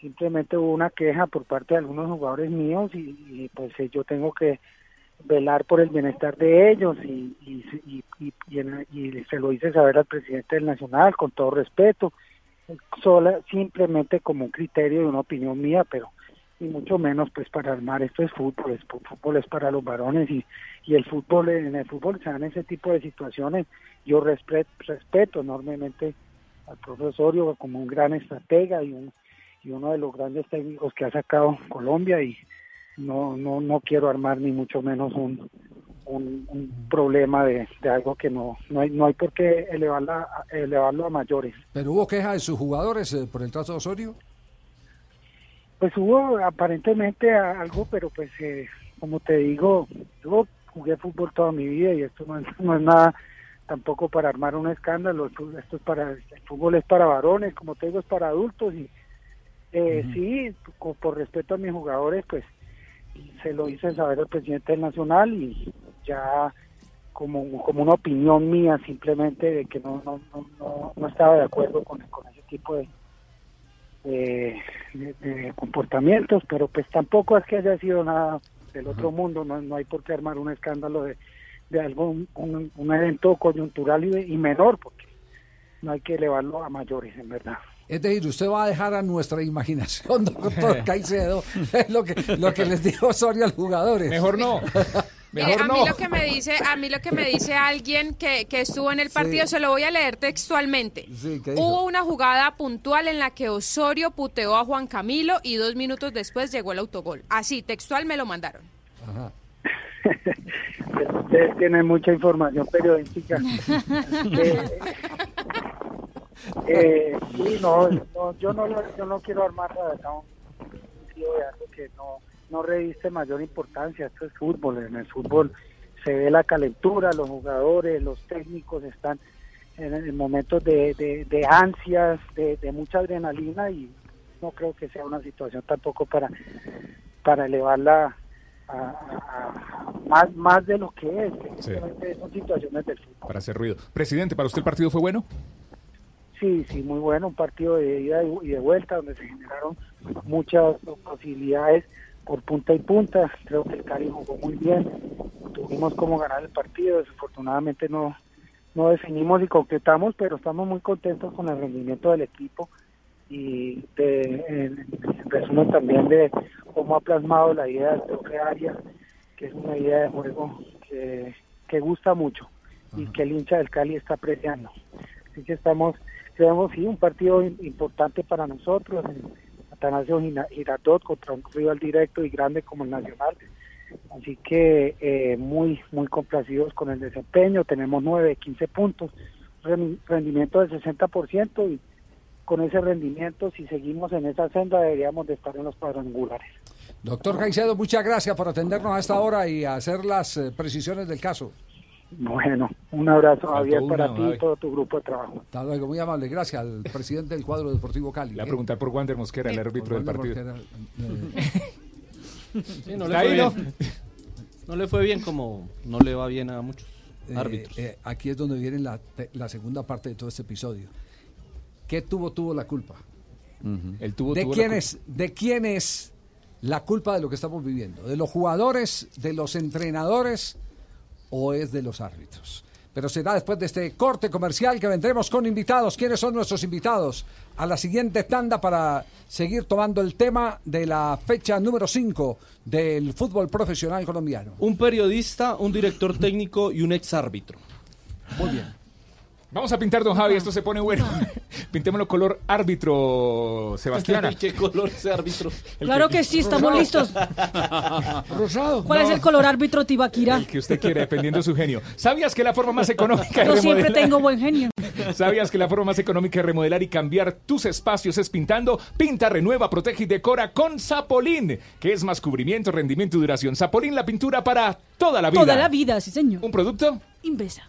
Simplemente hubo una queja por parte de algunos jugadores míos y, pues eh, yo tengo que velar por el bienestar de ellos y, y, y, y se lo hice saber al presidente del Nacional con todo respeto, sola, simplemente como un criterio y una opinión mía, pero y mucho menos pues para armar esto es fútbol, es, fútbol es para los varones y, y el fútbol en el fútbol se dan ese tipo de situaciones, yo respe- respeto enormemente al profesorio como un gran estratega y un y uno de los grandes técnicos que ha sacado Colombia y no no no quiero armar ni mucho menos un un, un problema de, de algo que no no hay no hay por qué elevarla, elevarlo a mayores Pero hubo queja de sus jugadores eh, por el trato de Osorio. Pues hubo aparentemente algo, pero pues eh, como te digo, yo jugué fútbol toda mi vida y esto no es, no es nada tampoco para armar un escándalo, esto, es para, el fútbol es para varones, como te digo, es para adultos y eh, sí, por respeto a mis jugadores, pues se lo hice saber al presidente del Nacional y ya como, como una opinión mía simplemente de que no, no, no, no, no estaba de acuerdo con, con ese tipo de, de, de- de comportamientos, pero pues tampoco es que haya sido nada del otro mundo, no, no hay por qué armar un escándalo de, de algún un, un evento coyuntural y, y menor, porque no hay que elevarlo a mayores, en verdad. Es decir, usted va a dejar a nuestra imaginación, doctor Caicedo, lo que, lo que les dijo Osorio a los jugadores. Mejor no. Mire, a mí lo que me dice, a mí lo que me dice alguien que, que estuvo en el partido, se lo voy a leer textualmente. Sí, ¿qué dijo? Hubo una jugada puntual en la que Osorio puteó a Juan Camilo y dos minutos después llegó el autogol. Así, textual me lo mandaron. Ajá. Ustedes tienen mucha información periodística. Eh, eh, sí, no, no, yo no, lo- yo no quiero armar la verdad un de algo que no, no reviste mayor importancia. Esto es fútbol. En el fútbol se ve la calentura, los jugadores, los técnicos están en, en momentos de, de, de ansias, de, de mucha adrenalina y no creo que sea una situación tampoco para, para elevarla a, a- a más, más de lo que es. Sí. son situaciones del fútbol. Para hacer ruido. Presidente, ¿para usted el partido fue bueno? Sí, sí, muy bueno, un partido de ida y de vuelta donde se generaron muchas posibilidades por punta y punta. Creo que el Cali jugó muy bien, tuvimos como ganar el partido, desafortunadamente no no definimos y concretamos, pero estamos muy contentos con el rendimiento del equipo y de, en, en resumen también de cómo ha plasmado la idea del profe Arias, que es una idea de juego que, que gusta mucho y que el hincha del Cali está apreciando. Así que estamos, creemos sí, un partido im- importante para nosotros, en Atanasio Girardot contra un rival directo y grande como el Nacional. Así que eh, muy, muy complacidos con el desempeño, tenemos 9, 15 puntos, ren- rendimiento del 60% y con ese rendimiento, si seguimos en esa senda, deberíamos de estar en los cuadrangulares. Doctor Caicedo, muchas gracias por atendernos a esta hora y hacer las eh, precisiones del caso. Bueno, un abrazo Javier para ti y todo tu grupo de trabajo. Hasta luego, muy amable. Gracias al presidente del cuadro deportivo Cali. Le voy a ¿eh? preguntar por Wander Mosquera, el árbitro del partido. Wander Mosquera, eh, Sí, no, le fue bien. no le fue bien como no le va bien a muchos Eh, árbitros. eh, aquí es donde viene la, segunda parte de todo este episodio. ¿Qué tuvo tuvo la culpa? El tubo ¿De tuvo la quién, culpa. es, ¿De quién es la culpa de lo que estamos viviendo? ¿De los jugadores, de los entrenadores o es de los árbitros? Pero será después de este corte comercial que vendremos con invitados. ¿Quiénes son nuestros invitados? A la siguiente tanda para seguir tomando el tema de la fecha número 5 del fútbol profesional colombiano. Un periodista, un director técnico y un exárbitro. Muy bien. Vamos a pintar, don Javi, esto se pone bueno. Pintémoslo color árbitro, Sebastiana. ¿Qué color ese árbitro? Claro que sí, estamos listos. Rosado. ¿Cuál es el color árbitro Tibaquira? El que usted quiera, dependiendo de su genio. ¿Sabías que la forma más económica de Yo siempre tengo buen genio. ¿Sabías que la forma más económica de remodelar y cambiar tus espacios es pintando? Pinta, renueva, protege y decora con Zapolín, que es más cubrimiento, rendimiento y duración. Zapolín, la pintura para toda la vida. Toda la vida, sí señor. ¿Un producto? Invesa.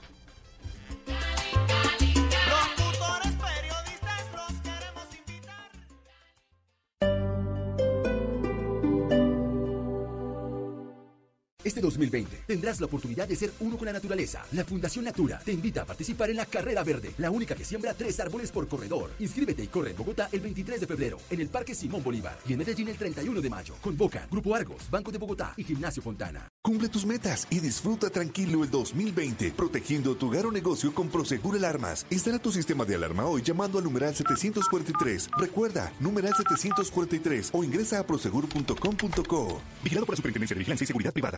Este 2020 tendrás la oportunidad de ser uno con la naturaleza. La Fundación Natura te invita a participar en la Carrera Verde, la única que siembra tres árboles por corredor. Inscríbete y corre en Bogotá el 23 de febrero, en el Parque Simón Bolívar y en Medellín el 31 de mayo. Convoca Grupo Argos, Banco de Bogotá y Gimnasio Fontana. Cumple tus metas y disfruta tranquilo el 2020, protegiendo tu hogar negocio con Prosegur Alarmas. Instala tu sistema de alarma hoy llamando al numeral 743. Recuerda, numeral 743 o ingresa a prosegur.com.co. Vigilado por la Superintendencia de Vigilancia y Seguridad Privada.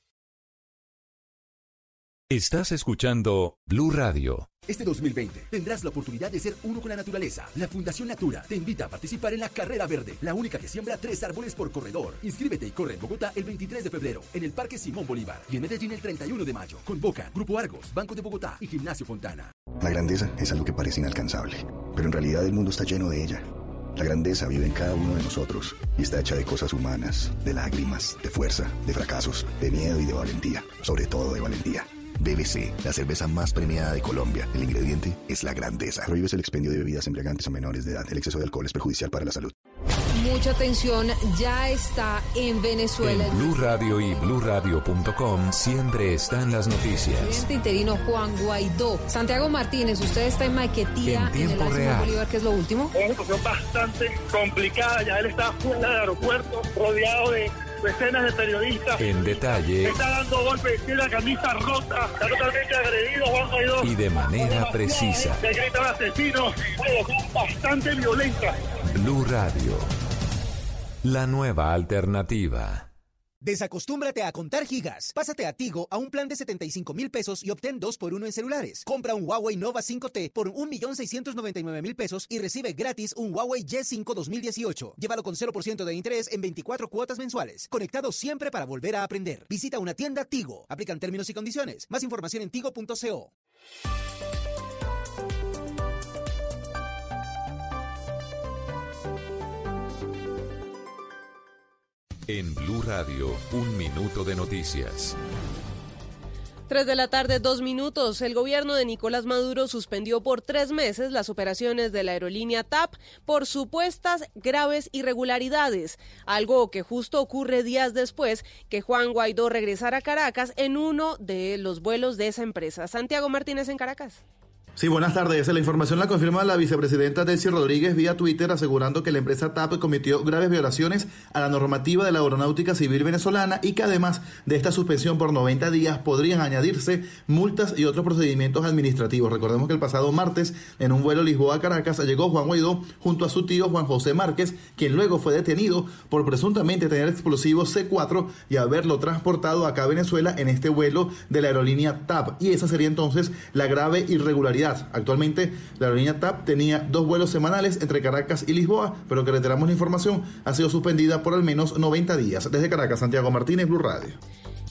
Estás escuchando Blue Radio. Este 2020 tendrás la oportunidad de ser uno con la naturaleza. La Fundación Natura te invita a participar en la Carrera Verde, la única que siembra tres árboles por corredor. Inscríbete y corre en Bogotá el 23 de febrero, en el Parque Simón Bolívar y en Medellín el 31 de mayo. Convoca Grupo Argos, Banco de Bogotá y Gimnasio Fontana. La grandeza es algo que parece inalcanzable, pero en realidad el mundo está lleno de ella. La grandeza vive en cada uno de nosotros y está hecha de cosas humanas, de lágrimas, de fuerza, de fracasos, de miedo y de valentía, sobre todo de valentía. BBC, la cerveza más premiada de Colombia. El ingrediente es la grandeza. Prohíbes el expendio de bebidas embriagantes a menores de edad. El exceso de alcohol es perjudicial para la salud. Mucha atención, ya está en Venezuela En Blue Radio y BlueRadio.com siempre están las el noticias. presidente interino Juan Guaidó. Santiago Martínez, usted está en Maiquetía, En en, el tiempo Simón real. Bolívar, ¿qué es lo último? Es una situación bastante complicada. Ya él está fuera del aeropuerto, rodeado de decenas de periodistas. En detalle Está dando golpes, tiene la camisa rota, está totalmente agredido Juan Guaidó. y de manera precisa. Le gritan asesinos, bastante violentas. Blue Radio. La nueva alternativa. Desacostúmbrate a contar gigas. Pásate a Tigo a un plan de 75 mil pesos y obtén 2 por 1 en celulares. Compra un Huawei Nova 5T por 1.699.000 pesos y recibe gratis un Huawei Y5 2018. Llévalo con 0% de interés en 24 cuotas mensuales. Conectado siempre para volver a aprender. Visita una tienda Tigo. Aplican términos y condiciones. Más información en tigo.co. En Blue Radio, un minuto de noticias. 3 de la tarde, dos minutos. El gobierno de Nicolás Maduro suspendió por tres meses las operaciones de la aerolínea TAP por supuestas graves irregularidades, algo que justo ocurre días después que Juan Guaidó regresara a Caracas en uno de los vuelos de esa empresa. Santiago Martínez en Caracas. Sí, buenas tardes. La información la confirma la vicepresidenta Delcy Rodríguez vía Twitter asegurando que la empresa TAP cometió graves violaciones a la normativa de la aeronáutica civil venezolana y que además de esta suspensión por 90 días podrían añadirse multas y otros procedimientos administrativos. Recordemos que el pasado martes en un vuelo Lisboa-Caracas llegó Juan Guaidó junto a su tío Juan José Márquez, quien luego fue detenido por presuntamente tener explosivos C4 y haberlo transportado acá a Venezuela en este vuelo de la aerolínea TAP. Y esa sería entonces la grave irregularidad. Actualmente la aerolínea TAP tenía dos vuelos semanales entre Caracas y Lisboa, pero que reiteramos la información, ha sido suspendida por al menos 90 días. Desde Caracas, Santiago Martínez, Blue Radio.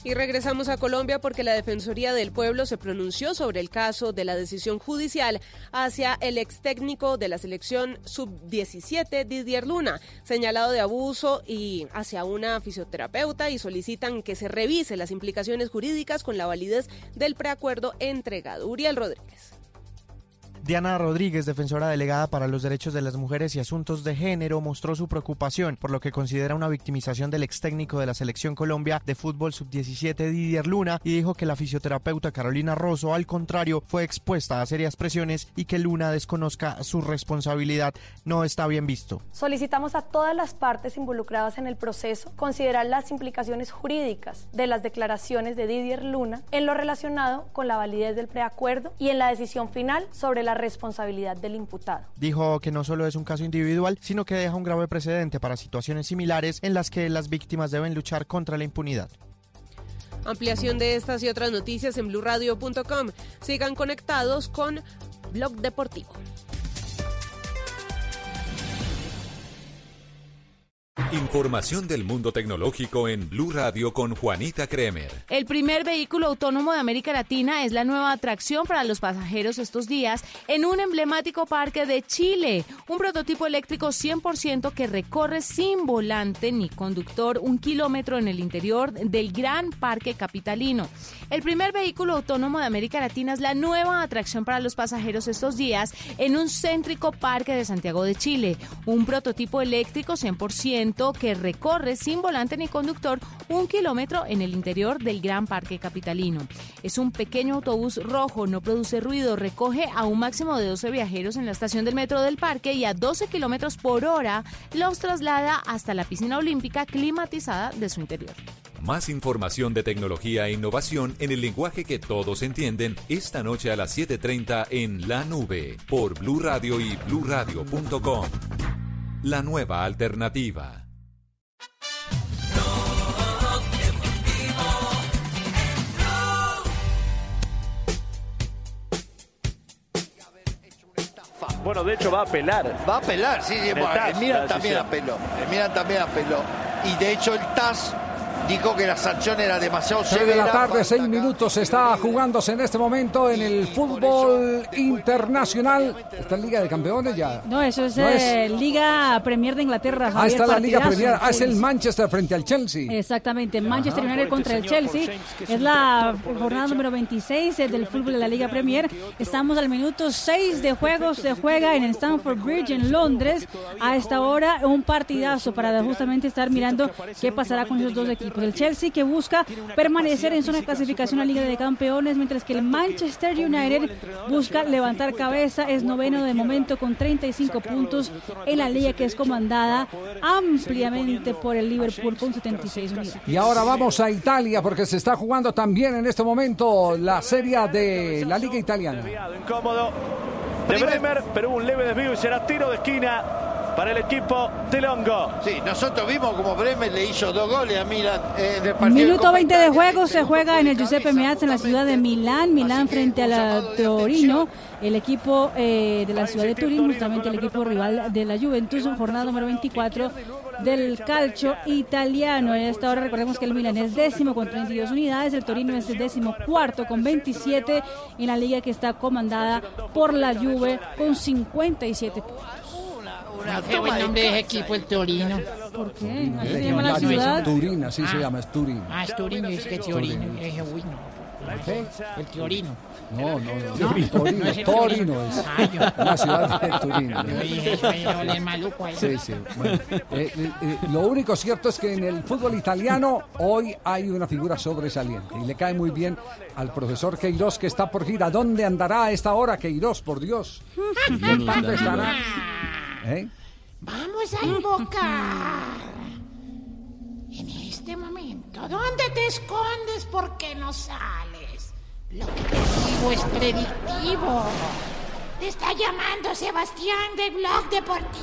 Y regresamos a Colombia porque la Defensoría del Pueblo se pronunció sobre el caso de la decisión judicial hacia el ex técnico de la selección sub-17, Didier Luna, señalado de abuso y hacia una fisioterapeuta y solicitan que se revise las implicaciones jurídicas con la validez del preacuerdo entregado. Uriel Rodríguez. Diana Rodríguez, defensora delegada para los derechos de las mujeres y asuntos de género, mostró su preocupación por lo que considera una victimización del ex técnico de la selección Colombia de fútbol sub-17 Didier Luna y dijo que la fisioterapeuta Carolina Rosso, al contrario, fue expuesta a serias presiones y que Luna desconozca su responsabilidad no está bien visto. Solicitamos a todas las partes involucradas en el proceso considerar las implicaciones jurídicas de las declaraciones de Didier Luna en lo relacionado con la validez del preacuerdo y en la decisión final sobre la responsabilidad del imputado. Dijo que no solo es un caso individual, sino que deja un grave precedente para situaciones similares en las que las víctimas deben luchar contra la impunidad. Ampliación de estas y otras noticias en blurradio.com. Sigan conectados con Blog Deportivo. Información del mundo tecnológico en Blue Radio con Juanita Kremer. El primer vehículo autónomo de América Latina es la nueva atracción para los pasajeros estos días en un emblemático parque de Chile. Un prototipo eléctrico 100% que recorre sin volante ni conductor un kilómetro en el interior del gran parque capitalino. El primer vehículo autónomo de América Latina es la nueva atracción para los pasajeros estos días en un céntrico parque de Santiago de Chile. Un prototipo eléctrico 100% que recorre sin volante ni conductor un kilómetro en el interior del Gran Parque Capitalino. Es un pequeño autobús rojo, no produce ruido, recoge a un máximo de 12 viajeros en la estación del metro del parque y a 12 kilómetros por hora los traslada hasta la piscina olímpica climatizada de su interior. Más información de tecnología e innovación en el lenguaje que todos entienden esta noche a las 7:30 en La Nube por Blue Radio y bluradio.com. La nueva alternativa. Bueno, de hecho va a apelar. Va a apelar, sí, sí, el bueno, el Milan la también apeló. El Milan también apeló. Y de hecho el TAS dijo que la sanción era demasiado 6 de severa. la tarde, 6 minutos, está jugándose en este momento en el fútbol internacional. ¿Está en Liga de Campeones ya? No, eso es, ¿No es? eh, Liga Premier de Inglaterra. Ah, Javier, está la Liga. Premier. Ah, es el Manchester frente al Chelsea. Exactamente, Manchester United contra el Chelsea. Es la jornada número 26 del fútbol de la Liga Premier. Estamos al minuto 6 de juego. Se juega en el Stamford Bridge en Londres. A esta hora, un partidazo para justamente estar mirando qué pasará con esos dos equipos. El Chelsea que busca permanecer en zona de clasificación a Liga de Campeones, mientras que el Manchester United busca levantar cabeza. Es noveno de momento con 35 puntos en la liga que es comandada ampliamente por el Liverpool con 76 unidades. Y ahora vamos a Italia porque se está jugando también en este momento la serie de la Liga Italiana. Incómodo de Bremer, pero hubo un leve desvío y será tiro de esquina para el equipo de Longo. Sí, nosotros vimos como Bremer le hizo dos goles a Milan eh, en el partido. Minuto 20 de juego se juega en el Giuseppe Meazza en la ciudad de Milán, Milán frente a la Torino, el equipo eh, de la ciudad de Turín, justamente el equipo rival de la Juventus, en jornada número 24 del calcio italiano. En esta hora recordemos que el Milán es décimo con 32 unidades, el Torino es el décimo cuarto con 27 en la liga que está comandada por la Juve con 57 puntos. Qué buen nombre de ese equipo, el Torino. ¿Por qué? ¿Así se llama la ciudad? Turín, así se Ah. llama, es Turín. Ah, es Torino, es que Torino. Torino. Dije, uy, no. ¿Qué? El Torino. No, no, no. No, Torino, no es Torino Torino. es Ah, yo- una ciudad de Turín. Es ahí. Sí, sí. Bueno, eh, eh, eh, lo único cierto es que en el fútbol italiano hoy hay una figura sobresaliente y le cae muy bien al profesor Queiroz que está por gira. ¿Dónde andará a esta hora Queiroz, por Dios? ¿En parte estará? ¿Eh? Vamos a invocar. En este momento, ¿dónde te escondes? ¿Por qué no sales? Lo que te digo es predictivo. Te está llamando Sebastián del Blog Deportivo.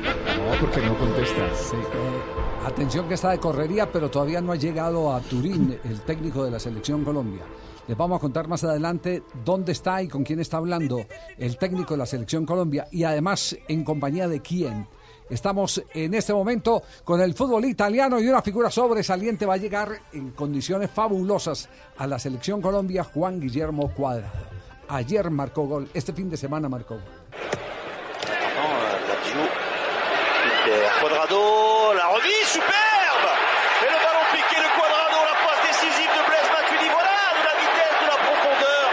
No, porque no contestas. Atención que está de correría, pero todavía no ha llegado a Turín el técnico de la selección Colombia. Les vamos a contar más adelante dónde está y con quién está hablando el técnico de la selección Colombia y además en compañía de quién. Estamos en este momento con el fútbol italiano y una figura sobresaliente va a llegar en condiciones fabulosas a la selección Colombia, Juan Guillermo Cuadrado. Ayer marcó gol, este fin de semana marcó gol. Cuadrado, la remise, superbe Et le ballon piqué de Cuadrado, la passe décisive de Blaise Matuidi. Voilà, de la vitesse, de la profondeur.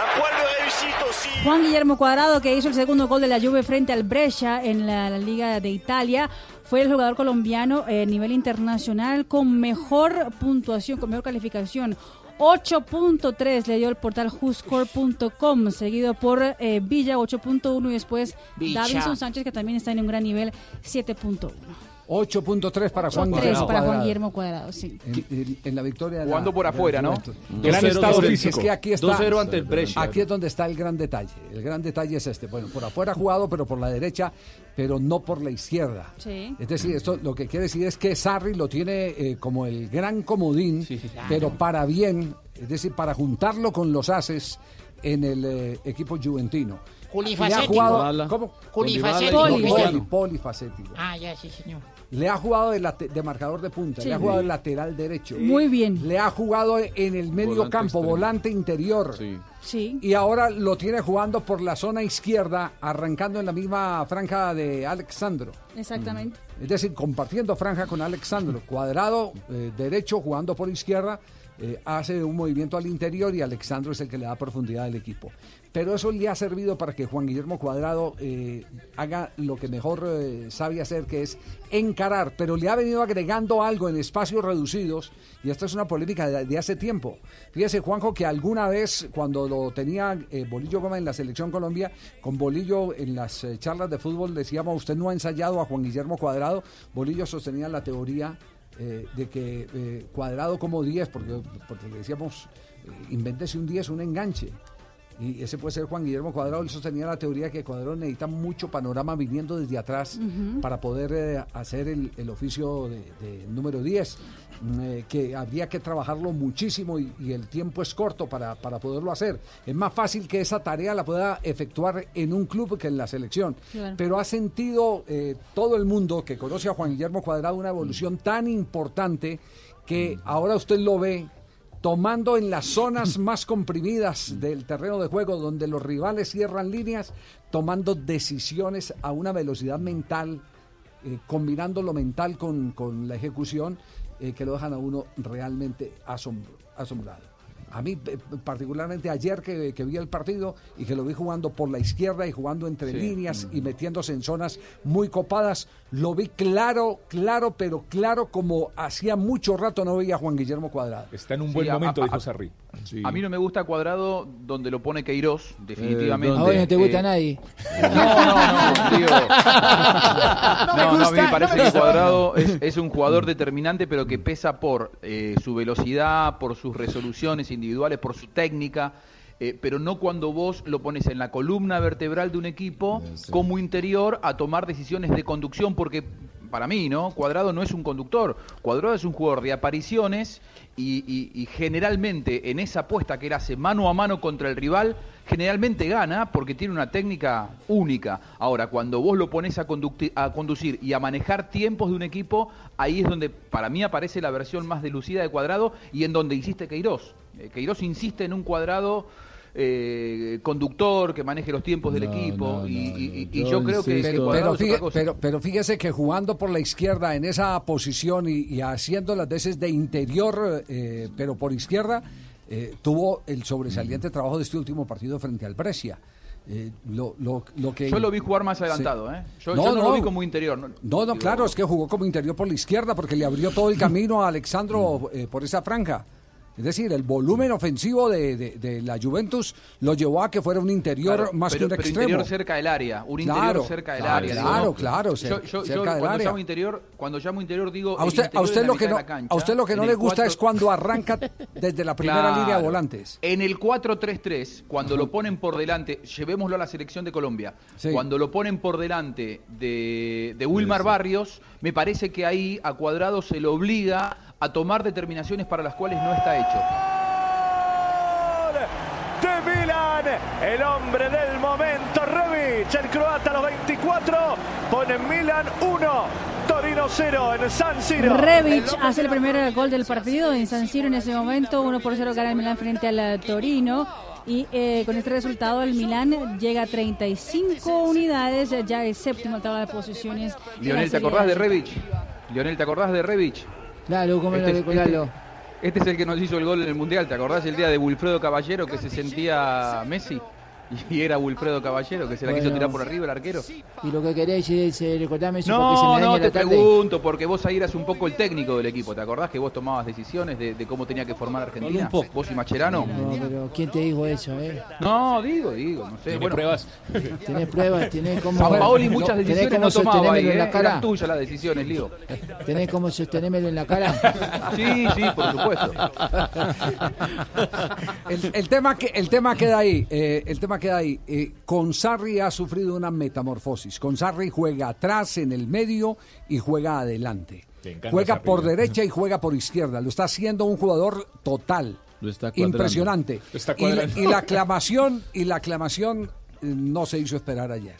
Un poil de réussite aussi. Juan Guillermo Cuadrado, que hizo el segundo gol de la Juve frente al Brescia en la, la Liga de Italia, fue el jugador colombiano eh, a nivel internacional con mejor puntuación, con mejor calificación. 8.3 le dio el portal whoscore.com, seguido por eh, Villa 8.1 y después Villa. Davinson Sánchez, que también está en un gran nivel 7.1. 8.3 para Juan 3 Guillermo para Juan. Guillermo Cuadrado, sí. En, en- en la victoria Jugando por afuera, ¿no? 2-0 estado Es físico. que aquí está 2-0 ante el Brescia. Aquí es donde está el gran detalle. El gran detalle es este. Bueno, por afuera ha jugado, pero por la derecha, pero no por la izquierda. Sí. Es decir, esto lo que quiere decir es que Sarri lo tiene eh, como el gran comodín, pero para bien, es decir, para juntarlo con los ases en el eh, equipo juventino. Polifacético. Ha jugado-. ¿Cómo? Polifacético. Polifacético. Ah, ya, sí, señor. Le ha jugado de, late- de marcador de punta, Sí. le ha jugado de lateral derecho. Muy bien. Le ha jugado en el medio Volante campo, extremo. volante interior. Sí. Y ahora lo tiene jugando por la zona izquierda, arrancando en la misma franja de Alexandro. Exactamente. Es decir, compartiendo franja con Alexandro. Cuadrado, eh, derecho, jugando por izquierda, eh, hace un movimiento al interior y Alexandro es el que le da profundidad al equipo. Pero eso le ha servido para que Juan Guillermo Cuadrado eh, haga lo que mejor eh, sabe hacer, que es encarar, pero le ha venido agregando algo en espacios reducidos, y esta es una polémica de, hace tiempo. Fíjese, Juanjo, que alguna vez cuando lo tenía eh, Bolillo Gómez en la Selección Colombia, con Bolillo en las charlas de fútbol decíamos, usted no ha ensayado a Juan Guillermo Cuadrado, Bolillo sostenía la teoría de que Cuadrado como 10, porque, porque le decíamos, eh, invéntese un 10, un enganche. Y ese puede ser Juan Guillermo Cuadrado. Él sostenía la teoría que Cuadrado necesita mucho panorama viniendo desde atrás para poder eh, hacer el, el oficio de, de número 10. Mm, eh, que habría que trabajarlo muchísimo y, y el tiempo es corto para, para poderlo hacer. Es más fácil que esa tarea la pueda efectuar en un club que en la selección. Claro. Pero ha sentido eh, todo el mundo que conoce a Juan Guillermo Cuadrado una evolución tan importante que ahora usted lo ve tomando en las zonas más comprimidas del terreno de juego donde los rivales cierran líneas, tomando decisiones a una velocidad mental, eh, combinando lo mental con, con la ejecución, eh, que lo dejan a uno realmente asombro- asombrado. A mí, eh, particularmente ayer que, que vi el partido y que lo vi jugando por la izquierda y jugando entre Sí. líneas y metiéndose en zonas muy copadas, lo vi claro, claro, pero claro como hacía mucho rato no veía a Juan Guillermo Cuadrado. Está en un buen a- momento, a- dijo a- Sarri. Sí. A mí no me gusta Cuadrado donde lo pone Queiroz, definitivamente. ¿dónde? A vos no te gusta Eh, nadie. No, no, no, digo. No me No, no, a mí me parece no me que. Cuadrado es, es un jugador determinante, pero que pesa por eh, su velocidad, por sus resoluciones individuales, por su técnica. Eh, pero no cuando vos lo pones en la columna vertebral de un equipo como interior a tomar decisiones de conducción, porque para mí, ¿no? Cuadrado no es un conductor, Cuadrado es un jugador de apariciones y, y- y generalmente en esa apuesta que él hace mano a mano contra el rival, generalmente gana porque tiene una técnica única. Ahora, cuando vos lo pones a, a conducir y a manejar tiempos de un equipo, ahí es donde para mí aparece la versión más delucida de Cuadrado y en donde insiste Queiroz. Eh, Queiroz insiste en un Cuadrado eh, conductor que maneje los tiempos del equipo y, y- y- y yo, creo que, que pero, pero es otra fíjese, cosa. pero- pero fíjese que jugando por la izquierda en esa posición y, y haciendo las veces de interior, eh, pero por izquierda, eh, tuvo el sobresaliente trabajo de este último partido frente al Brescia. Eh, lo, lo- lo que, Yo lo vi jugar más adelantado, Sí. ¿eh? Yo yo no, lo vi como interior. No, No, no, claro, es que jugó como interior por la izquierda porque le abrió todo el camino a Alexandro eh, por esa franja. Es decir, el volumen ofensivo de, de- de la Juventus lo llevó a que fuera un interior Claro, más pero, que un pero extremo. interior cerca del área, un Claro, interior cerca del claro, área. claro, claro, Yo, cer- yo- yo cerca del cuando área. llamo interior, cuando llamo interior digo A el usted, a usted lo que no, cancha, a usted lo que no le gusta cuatro- es cuando arranca desde la primera línea de volantes. En el 4-3-3, cuando lo ponen por delante, llevémoslo a la selección de Colombia, Sí. cuando lo ponen por delante de, de Wilmar Barrios, me parece que ahí a Cuadrado se lo obliga a tomar determinaciones para las cuales no está hecho. de Milan. el hombre del momento, Rebic, el croata a los 24, pone Milan 1, Torino 0 en San Siro. Rebic hace el primer gol del partido en San Siro en ese momento, 1 por 0 gana el Milán frente al eh, Torino. Y eh, con este resultado el Milán llega a 35 unidades, ya es séptimo tabla de posiciones. Lionel, ¿te acordás de Rebic? Lionel, ¿te acordás de Rebic? Claro, cómo Este. Este, este es el que nos hizo el gol en el Mundial, ¿te acordás el día de Wilfredo Caballero que se sentía Messi? Y era Wilfredo Caballero que se la quiso Bueno. tirar por arriba el arquero. Y lo que querés es eh, recordarme eso porque se me No, no, te tarde. pregunto, porque vos ahí eras un poco el técnico del equipo, ¿te acordás que vos tomabas decisiones de, de cómo tenía que formar Argentina? Un poco. ¿Vos y Macherano? No, pero ¿quién te dijo eso, eh? No, digo, digo, no sé. ¿Tiene bueno. pruebas? Tenés pruebas, tenés como... San Paoli muchas tenés decisiones como no tomaba ahí, en ¿eh? la cara. Eran tuyas las decisiones, Lío. Tenés como sostenérmelo en la cara. Sí, sí, por supuesto. El, el tema que el tema queda ahí, eh, el tema queda ahí. Eh, con Sarri ha sufrido una metamorfosis. Con Sarri juega atrás, en el medio y juega adelante. Juega por derecha y juega por izquierda. Lo está haciendo un jugador total. Lo está. Impresionante. Lo está Y y la aclamación y la aclamación eh, no se hizo esperar ayer.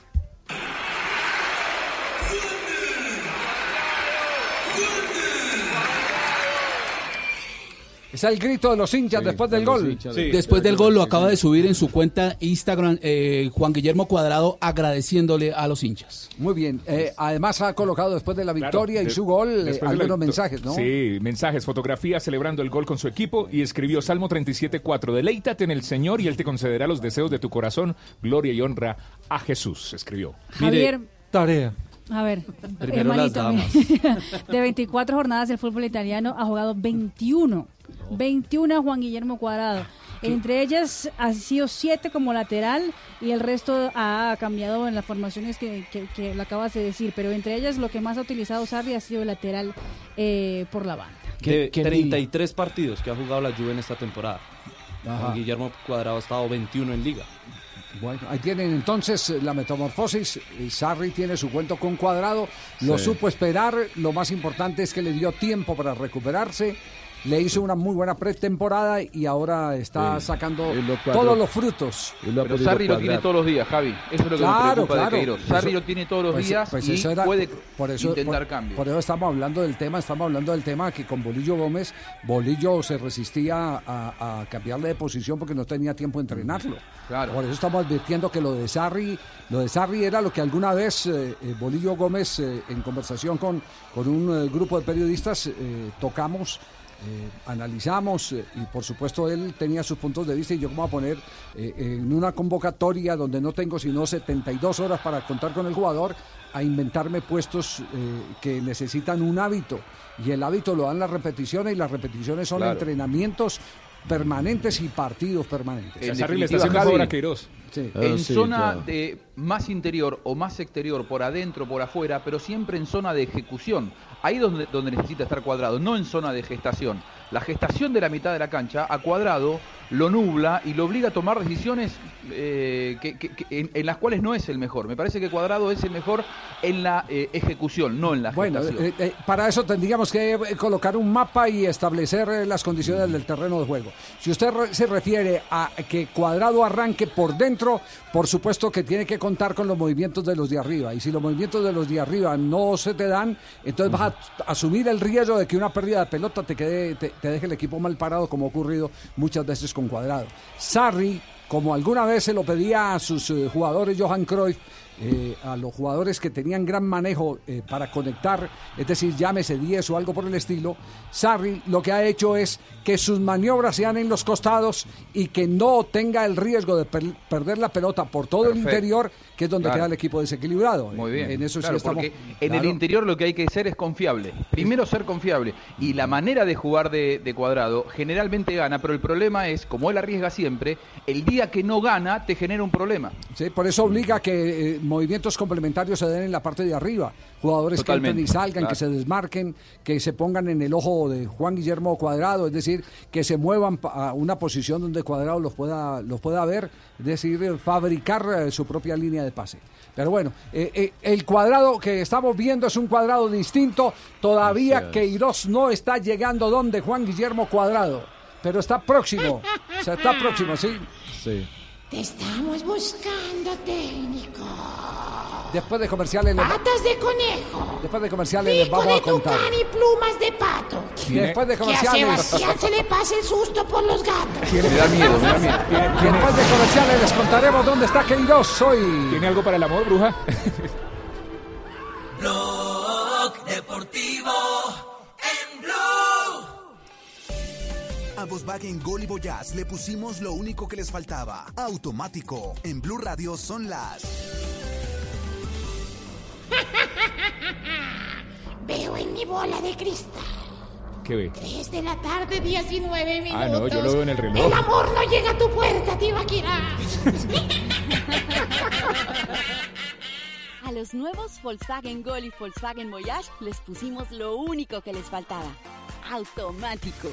Es el grito de los hinchas después del gol. Después del gol lo acaba de subir en su cuenta Instagram eh, Juan Guillermo Cuadrado agradeciéndole a los hinchas. Muy bien. Eh, además ha colocado después de la victoria y de- su gol eh, algunos mensajes, ¿no? Sí, mensajes, fotografías celebrando el gol con su equipo y escribió Salmo 37.4, deleítate en el Señor y Él te concederá los deseos de tu corazón, gloria y honra a Jesús, escribió. Javier, Tarea. A ver, Primero las hermanito, de 24 jornadas el fútbol italiano ha jugado 21. 21 Juan Guillermo Cuadrado. Entre ellas ha sido 7 como lateral y el resto ha cambiado en las formaciones que, que, que lo acabas de decir. Pero entre ellas lo que más ha utilizado Sarri ha sido el lateral eh, por la banda. ¿Qué- de qué 33 partidos que ha jugado la Juve en esta temporada. Ajá. Juan Guillermo Cuadrado ha estado 21 en liga. Bueno, ahí tienen entonces eh, la metamorfosis. Eh, Sarri tiene su cuento con cuadrado. Lo Sí. supo esperar. Lo más importante es que le dio tiempo para recuperarse. Le hizo una muy buena pretemporada y ahora está Sí. sacando lo todos los frutos. Lo Pero Sarri lo tiene todos los días, Javi. Eso es lo que Claro, me preocupa claro. de Queiroz. Sarri Eso- lo tiene todos los pues- días pues y eso era- puede por eso, intentar por- cambios. Por eso estamos hablando del tema, estamos hablando del tema que con Bolillo Gómez, Bolillo se resistía a, a cambiarle de posición porque no tenía tiempo de entrenarlo. Claro. Por eso estamos advirtiendo que lo de Sarri, lo de Sarri era lo que alguna vez eh, eh, Bolillo Gómez, eh, en conversación con, con un eh, grupo de periodistas, eh, tocamos. Eh, analizamos eh, y por supuesto él tenía sus puntos de vista y yo como a poner eh, en una convocatoria donde no tengo sino 72 horas para contar con el jugador a inventarme puestos eh, que necesitan un hábito y el hábito lo dan las repeticiones y las repeticiones son Claro. entrenamientos permanentes y partidos permanentes. En está definitiva, haciendo un Javi, Queiroz. Sí. En sí, zona de más interior o más exterior, por adentro, por afuera, pero siempre en zona de ejecución. Ahí donde, donde necesita estar cuadrado, no en zona de gestación. La gestación de la mitad de la cancha a cuadrado lo nubla y lo obliga a tomar decisiones eh, que- que- que- en, en las cuales no es el mejor. Me parece que cuadrado es el mejor en la eh, ejecución, no en la Bueno, gestación. eh, para eso tendríamos que colocar un mapa y establecer las condiciones del terreno de juego. Si usted re- se refiere a que Cuadrado arranque por dentro, por supuesto que tiene que contar con los movimientos de los de arriba. Y si los movimientos de los de arriba no se te dan, entonces vas a asumir el riesgo de que una pérdida de pelota te, quede, te, te deje el equipo mal parado, como ha ocurrido muchas veces con Cuadrado. Sarri, como alguna vez se lo pedía a sus eh, jugadores Johan Cruyff, eh, a los jugadores que tenían gran manejo eh, para conectar, es decir, llámese 10 o algo por el estilo, Sarri lo que ha hecho es que sus maniobras sean en los costados y que no tenga el riesgo de per- perder la pelota por todo el interior, que es donde Claro. queda el equipo desequilibrado. Muy bien. En eso Claro, sí estamos. porque en el interior lo que hay que ser es confiable. Primero ser confiable. Y la manera de jugar de, de cuadrado generalmente gana, pero el problema es, como él arriesga siempre, el día que no gana te genera un problema. Sí, por eso obliga a que eh, movimientos complementarios se den en la parte de arriba. Jugadores que entren y salgan, claro. que se desmarquen, que se pongan en el ojo de Juan Guillermo Cuadrado, es decir, que se muevan a una posición donde Cuadrado los pueda, los pueda ver, es decir, eh, fabricar eh, su propia línea de pase. Pero bueno, eh, eh, el cuadrado que estamos viendo es un cuadrado distinto. Todavía. Queiroz no está llegando donde Juan Guillermo Cuadrado, pero está próximo. O sea, está próximo, sí. Sí. Te estamos buscando, técnico. Después de comerciales, le- Patas de conejo. después de comerciales les Pico vamos de a contar. tucán y plumas de pato. Después de Que a comerciales. Sebastián se le pase el susto por los gatos. Me da miedo, me da miedo. Después de comerciales les contaremos dónde está Queiroz hoy. ¿Tiene algo para el amor, bruja? Blog Deportivo A Volkswagen Gol y Voyage le pusimos lo único que les faltaba. Automático. En Blue Radio son las... Veo en mi bola de cristal. ¿Qué ve? 3 de la tarde, 19 minutos. Ah, no, yo lo veo en el reloj. El amor no llega a tu puerta, Tibaquirá. A los nuevos Volkswagen Gol y Volkswagen Voyage les pusimos lo único que les faltaba. Automático.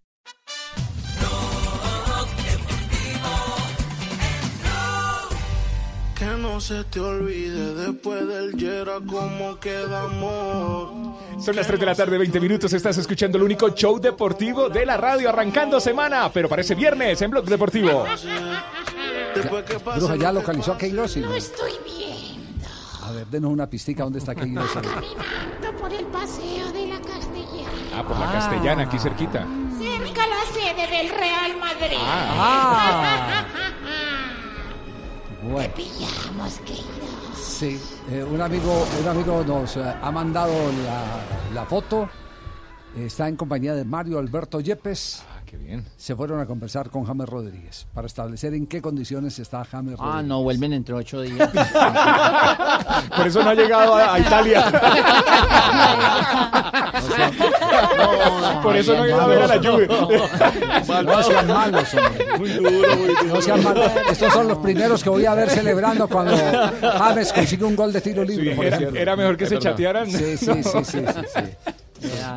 Que no se te olvide después del Yera cómo quedamos. Son las 3 de la tarde, 20 minutos. Estás escuchando el único show deportivo de la radio, arrancando semana, pero parece viernes en Blog Deportivo. Bruja ya localizó a y no. Lo estoy viendo. A ver, denos una pistica. ¿Dónde está Queiroz? Caminando por el paseo de la Castellana. Ah, por la castellana, aquí cerquita. Cerca la sede del Real Madrid. Ah. Bueno, Pillamos, Queiroz. sí. eh, un, amigo, un amigo nos eh, ha mandado la, la foto. Está en compañía de Mario Alberto Yepes. Ah, qué bien. Se fueron a conversar con James Rodríguez para establecer en qué condiciones está James Rodríguez. Ah, no, vuelven dentro de ocho días. Por eso no ha llegado a, a Italia. Por eso no ha ido a ver a la Juve. No sean malos, hombre. Muy duro, muy duro. No sean malos. Estos son los primeros que voy a ver celebrando cuando James consigue un gol de tiro libre. Sí, por era, mejor que Es se verdad. chatearan. Sí, sí, sí, sí, sí, sí.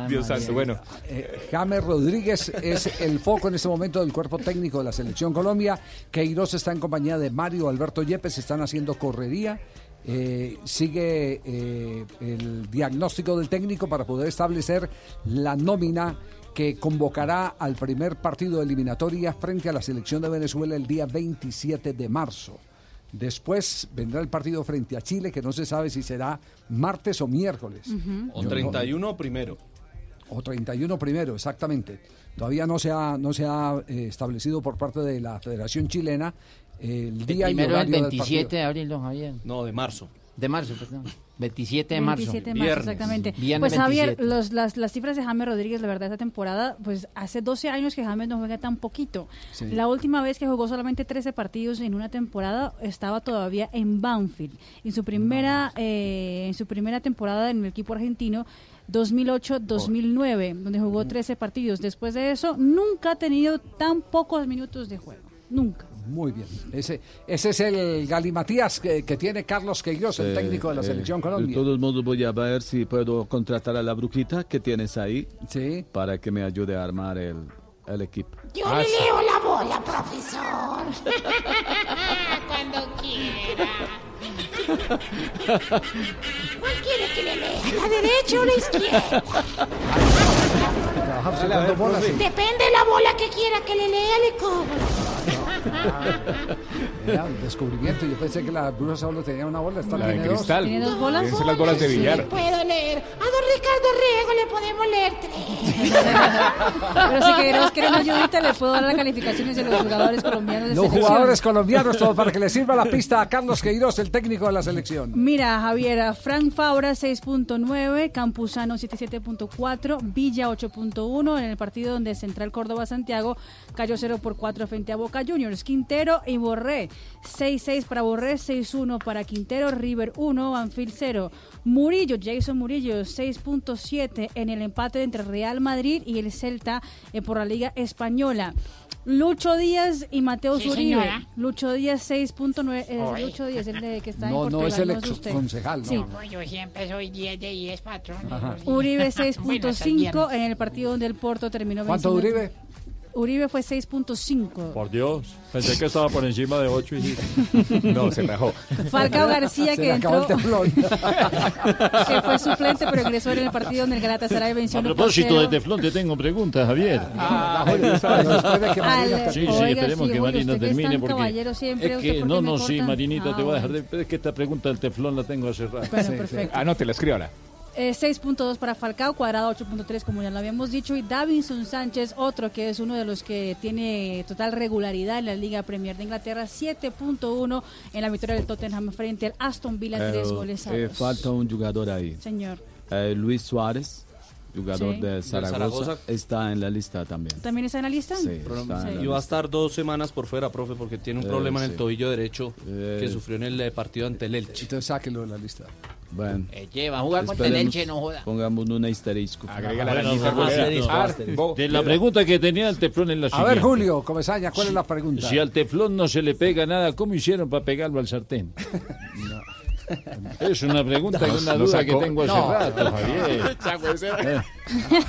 Dios santo, bueno. Eh, James Rodríguez es el foco en este momento del cuerpo técnico de la Selección Colombia. Queiroz está en compañía de Mario Alberto Yepes, están haciendo correría. Eh, sigue eh, el diagnóstico del técnico para poder establecer la nómina que convocará al primer partido de eliminatoria frente a la selección de Venezuela el día 27 de marzo. Después vendrá el partido frente a Chile, que no se sabe si será martes o miércoles. O Yo no- 31 primero. o 31 primero, exactamente. Todavía no se ha, no se ha eh, establecido por parte de la Federación Chilena el día y Primero el horario del 27 partido. de abril, don Javier. No, de marzo. De marzo, perdón. 27 de marzo. 27 de marzo, exactamente. Viernes pues Javier, 27. los- las, las cifras de James Rodríguez, la verdad, esta temporada, pues hace 12 años que James no juega tan poquito. Sí. La última vez que jugó solamente 13 partidos en una temporada estaba todavía en Banfield. En su primera, eh, en su primera temporada en el equipo argentino, 2008-2009, donde jugó 13 partidos. Después de eso, nunca ha tenido tan pocos minutos de juego. Nunca. Muy bien. Ese, ese es el galimatías que, que tiene Carlos Queiroz, el Eh, técnico de la eh, Selección De Colombia. todos modos voy a ver si puedo contratar a la brujita que tienes ahí para que me ayude a armar el, el equipo. Yo Ah, le sí. leo la bola, profesor. Cuando quiera. ¿Cuál quiere que le lea? ¿La derecha o la izquierda? Depende de la bola que quiera que le lea, le cobro. Era un descubrimiento. Yo pensé que la bruja solo tenía una bola. Esta La de dos. cristal. ¿Tiene dos bolas? Las bolas de Sí. billar. Puedo leer. A don Ricardo Riego le podemos leer tres. Pero si queremos quieren ayudita, le puedo dar las calificaciones de los jugadores colombianos de Los selección. jugadores colombianos, todos para que le sirva la pista a Carlos Queiroz, el técnico de la selección. Mira, Javier, Frank Fabra 6.9, Campuzano 77.4, Villa 8.1 en el partido donde Central Córdoba Santiago cayó 0 por 4 frente a Boca Juniors. Quintero y Borré 6-6 para Borré, 6-1 para Quintero, River 1, Banfield 0. Murillo, Jason Murillo 6.7 en el empate entre Real Madrid y el Celta eh, por la Liga Española. Lucho Díaz y Mateo Sí, Zuribe. señora. Lucho Díaz 6.9. eh, Oy. Lucho Díaz, el de que está No, en no Portugal. es el ex usted. concejal, no. Sí. No, yo siempre soy 10 de 10, patrón. Uribe Bueno, hasta el 6.5 viernes. en el partido donde el Porto terminó ¿Cuánto venciendo- Uribe? Uribe fue 6.5. Por Dios, pensé que estaba por encima de 8 y No, se rajó. Falcao García Se que entró, que fue suplente pero ingresó en el partido donde el Galatasaray venció A 1 por propósito de 0. teflón, te tengo preguntas, Javier. Ah, de que Al- Sí, sí, Oiga, esperemos sí, que Marina termine porque caballero siempre, es ¿usted que no, no, sí? Marinita, Ah, te voy a dejar de es que esta pregunta del teflón la tengo hace rato. Bueno, perfecto. Anótela, escríbala. Eh, 6.2 para Falcao, cuadrado 8.3 como ya lo habíamos dicho. Y Davinson Sánchez, otro que es uno de los que tiene total regularidad en la Liga Premier de Inglaterra, 7.1 en la victoria del Tottenham frente al Aston Villa, tres Eh, goles a eh, falta un jugador ahí. Señor, Eh, Luis Suárez, jugador Sí. de Zaragoza, Zaragoza. está en la lista también. ¿también está en la lista? Sí, está en la Y va a estar dos semanas por fuera, profe, porque tiene un Eh, problema en el tobillo derecho Eh. que sufrió en el eh, partido ante el Elche. Entonces sáquelo de la lista. Bueno, Eche, va a jugar contra el Elche, no joda. Pongamos un asterisco. Agrégala a la a. Arbo. De la pregunta que tenía el teflón es la A siguiente. ver, Julio, Comesaña, ¿cuál es la pregunta? Si al teflón no se le pega nada, ¿cómo hicieron para pegarlo al sartén? Es una pregunta y una duda sacó. que tengo hace No. rato, Javier.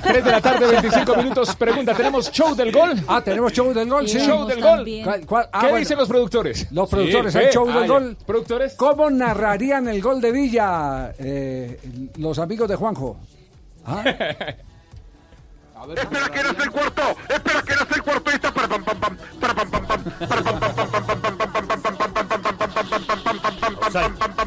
3 de la tarde, 25 minutos. Pregunta, ¿tenemos show del gol? Ah, tenemos show del gol, sí. Show del gol. ¿Cuál- cuál? Ah, ¿Qué bueno. dicen los productores? Los productores, Sí, sí. show Ah, del ya. gol. ¿Productores? ¿Cómo narrarían el gol de Villa eh, los amigos de Juanjo? ¿Ah? Espera que no es el cuarto. Espera que no es el cuarto. Ahí está. Para pam pam pam. Para pam pam pam. Para pam pam pam pam pam pam pam pam pam pam pam pam pam pam pam pam pam pam pam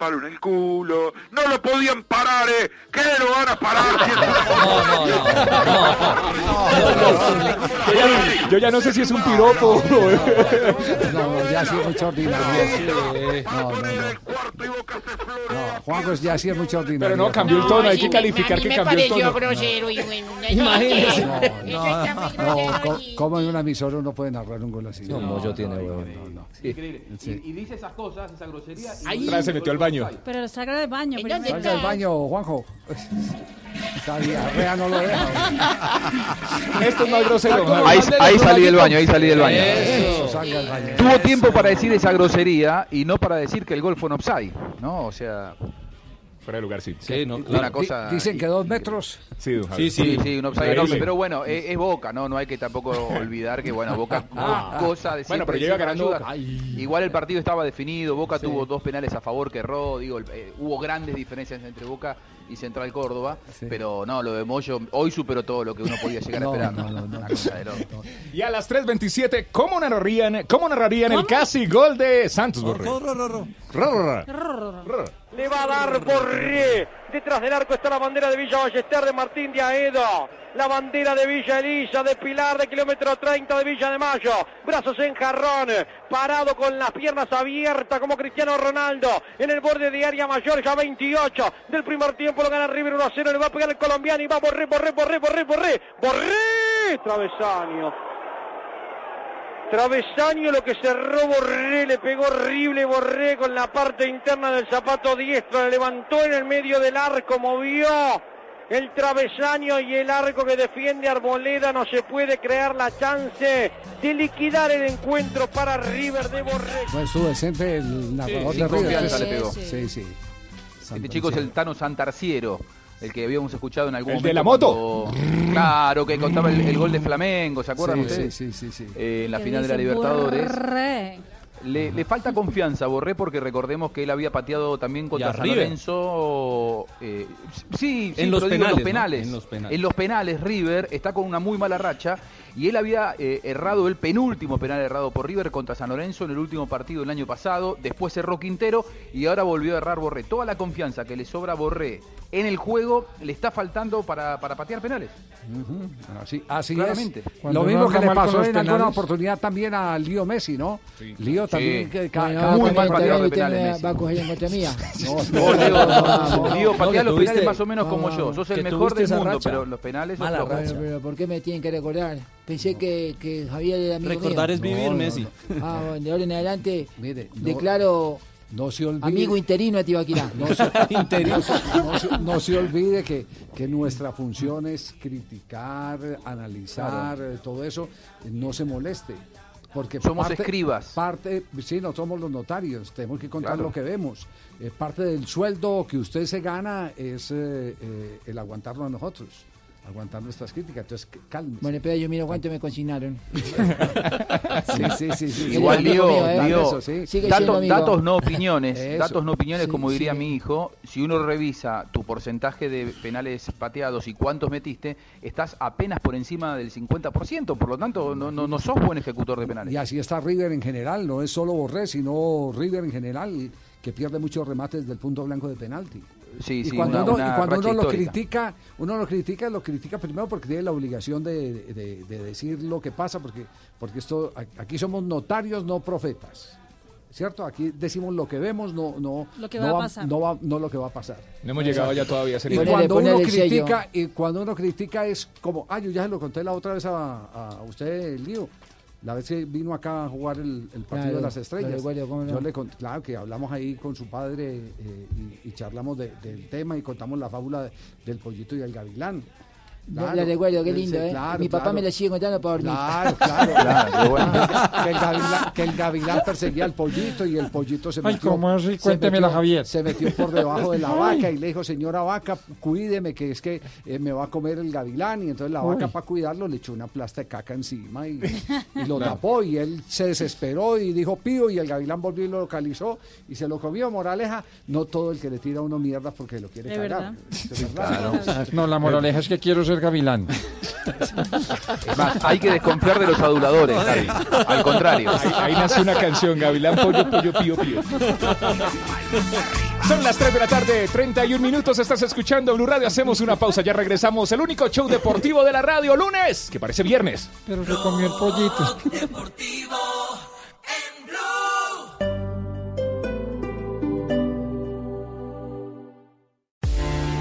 Palo en el culo. No lo podían parar, ¿eh? ¿Qué lo van a parar? Si Yo ya, yo ya no sé si es un piropo. No, ya sí es mucho ordinario. No, no, no. No, Juanjo ya sí es mucho ordinario. Pero no, cambió el tono, hay que calificar a mí que me cambió el pareció tono. grosero y bueno, Imagínese. No, No, grosero co- y- ¿cómo en una emisora uno puede narrar un gol así? No, no, yo tiene no, huevo. no, no. Increíble. Sí. Y, y dice esas cosas, esa grosería. y Ahí. luego se metió al baño. Pero salga del baño ¿En primero. dónde Salga baño, Juanjo. Diarrea no lo deja. Esto es más grosero. Ahí, ahí salí del baño, ahí salí del baño. Eso, salga del baño. Tuvo tiempo para decir esa grosería y no para decir que el gol fue un offside, ¿no? O sea, Fuera de lugar, sí. Sí, no, una claro. cosa... Di- Dicen que dos metros. Sí. Sí, Sí, sí, un offside enorme, pero bueno, es, es Boca, ¿no? No hay que tampoco olvidar que, bueno, Boca Ah, cosa de bueno, pero llega ganando ayuda. Boca. Igual el partido estaba definido, Boca tuvo dos penales a favor que erró, digo, eh, hubo grandes diferencias entre Boca y Central Córdoba, Sí. pero no, lo de Moyo hoy superó todo lo que uno podía llegar No, a esperar. no, no. Una cosa. Y a las 3.27, ¿cómo narrarían, cómo narrarían el casi gol de Santos Borré? Le va a dar Borré. Detrás del arco está la bandera de Villa Ballester de Martín de Aedo. La bandera de Villa Elisa, de Pilar, de kilómetro 30 de Villa de Mayo. Brazos en jarrón. Parado con las piernas abiertas como Cristiano Ronaldo. En el borde de área mayor, ya 28 del primer tiempo. Lo gana River 1 a 0. Le va a pegar el colombiano y va Borré, Borré, Borré, Borré, Borré. Borré. Travesaño. Travesaño lo que cerró Borré, le pegó horrible Borré con la parte interna del zapato diestro, le levantó en el medio del arco, movió el travesaño y el arco que defiende Arboleda, no se puede crear la chance de liquidar el encuentro para River de Borré. No decente el narrador sin de River. confianza le pegó. Sí, sí. Este chico es el Tano Santarciero, el que habíamos escuchado en algún ¿El momento. de la moto? cuando- Claro, que contaba el, el gol de Flamengo, ¿se acuerdan Sí, ustedes? sí, sí, sí, sí. Eh, en la final de la Libertadores. Borré. Le, le falta confianza a Borré porque recordemos que él había pateado también contra San River. Lorenzo. eh, sí, sí, En los pero digo, penales, ¿no? penales. En los penales. En los penales, River está con una muy mala racha y él había eh, errado el penúltimo penal errado por River contra San Lorenzo en el último partido del año pasado. Después cerró Quintero y ahora volvió a errar Borré. Toda la confianza que le sobra a Borré en el juego le está faltando para, para patear penales. Ujú, Así, así Claramente. es. Cuando Lo mismo que le pasó en alguna oportunidad también a Lío Messi, ¿no? Lío también. Sí. que Muy mal pateador de penales, me Messi. va a coger en contra mía. No, No, Leo, vamos. Lío, No, patea los penales más o menos como yo. Sos el mejor del mundo, pero los penales Mala ¿por qué me tienen que recordar? Pensé que, que Javier era amigo Recordar mío. es vivir, No, no, Messi. Ah, bueno, de ahora en adelante Mire, no- declaro No se olvide. amigo interino a Tibaquirá. No se, no se- no se- no se olvide que, que nuestra función es criticar, analizar, eh, todo eso. No se moleste. Porque Somos escribas. Parte, sí, no somos los notarios, tenemos que contar Claro. lo que vemos. Eh, parte del sueldo que usted se gana es eh, eh, el aguantarlo a nosotros, aguantar nuestras críticas. Entonces, c- cálmese. Bueno, espera, yo miro cuánto me consignaron. Sí, sí, sí, sí. Igual, Lío, mío, ¿eh? Sí. Datos, no opiniones, Eso. datos no opiniones, Sí, como diría sí. mi hijo, si uno revisa tu porcentaje de penales pateados y cuántos metiste, estás apenas por encima del 50%, por lo tanto no, no, no sos buen ejecutor de penales. Y así está River en general, no es solo Borré, sino River en general, que pierde muchos remates del punto blanco de penalti. Sí, y sí, cuando, una- uno, una y cuando uno lo critica, uno lo critica, lo critica primero porque tiene la obligación de, de- de decir lo que pasa, porque, porque esto aquí somos notarios, no profetas. ¿Cierto? Aquí decimos lo que vemos, no, no, Lo que no va a pasar. No, va- no lo que va a pasar. No hemos llegado ya todavía a ser Y Ponele, cuando ponele uno sello. critica, y cuando uno critica es como, ah, yo ya se lo conté la otra vez a, a usted, Lío, la vez que vino acá a jugar el, el partido Claro, de las estrellas. no. Yo le cont- claro que hablamos ahí con su padre eh, y, y charlamos de- del tema y contamos la fábula de- del pollito y el gavilán. No, la recuerdo, qué lindo, ¿eh? claro, Mi papá claro. me la sigue contando para dormir. Claro, claro, Claro, bueno. Que el, gavilán, que el gavilán perseguía al pollito y el pollito se Ay, metió. ¿cómo así? se Cuéntemela, metió- Javier. Se metió por debajo de la Ay. vaca y le dijo, señora vaca, cuídeme, que es que eh, me va a comer el gavilán. Y entonces la vaca, Uy. para cuidarlo, le echó una plasta de caca encima y, y lo tapó. Y él se desesperó y dijo pío. Y el gavilán volvió y lo localizó y se lo comió. Moraleja, no todo el que le tira a uno mierda porque lo quiere De cagar. verdad. No, la moraleja es que quiero ser gavilán. Es más, hay que desconfiar de los aduladores, Javi. Al contrario. Ahí, ahí nace una canción, Gavilán, pollo, pollo, pío, pío. Son las 3 de la tarde, 31 minutos, estás escuchando Blue Radio, hacemos una pausa, ya regresamos, el único show deportivo de la radio, lunes, que parece viernes. Pero se comió el pollito. Deportivo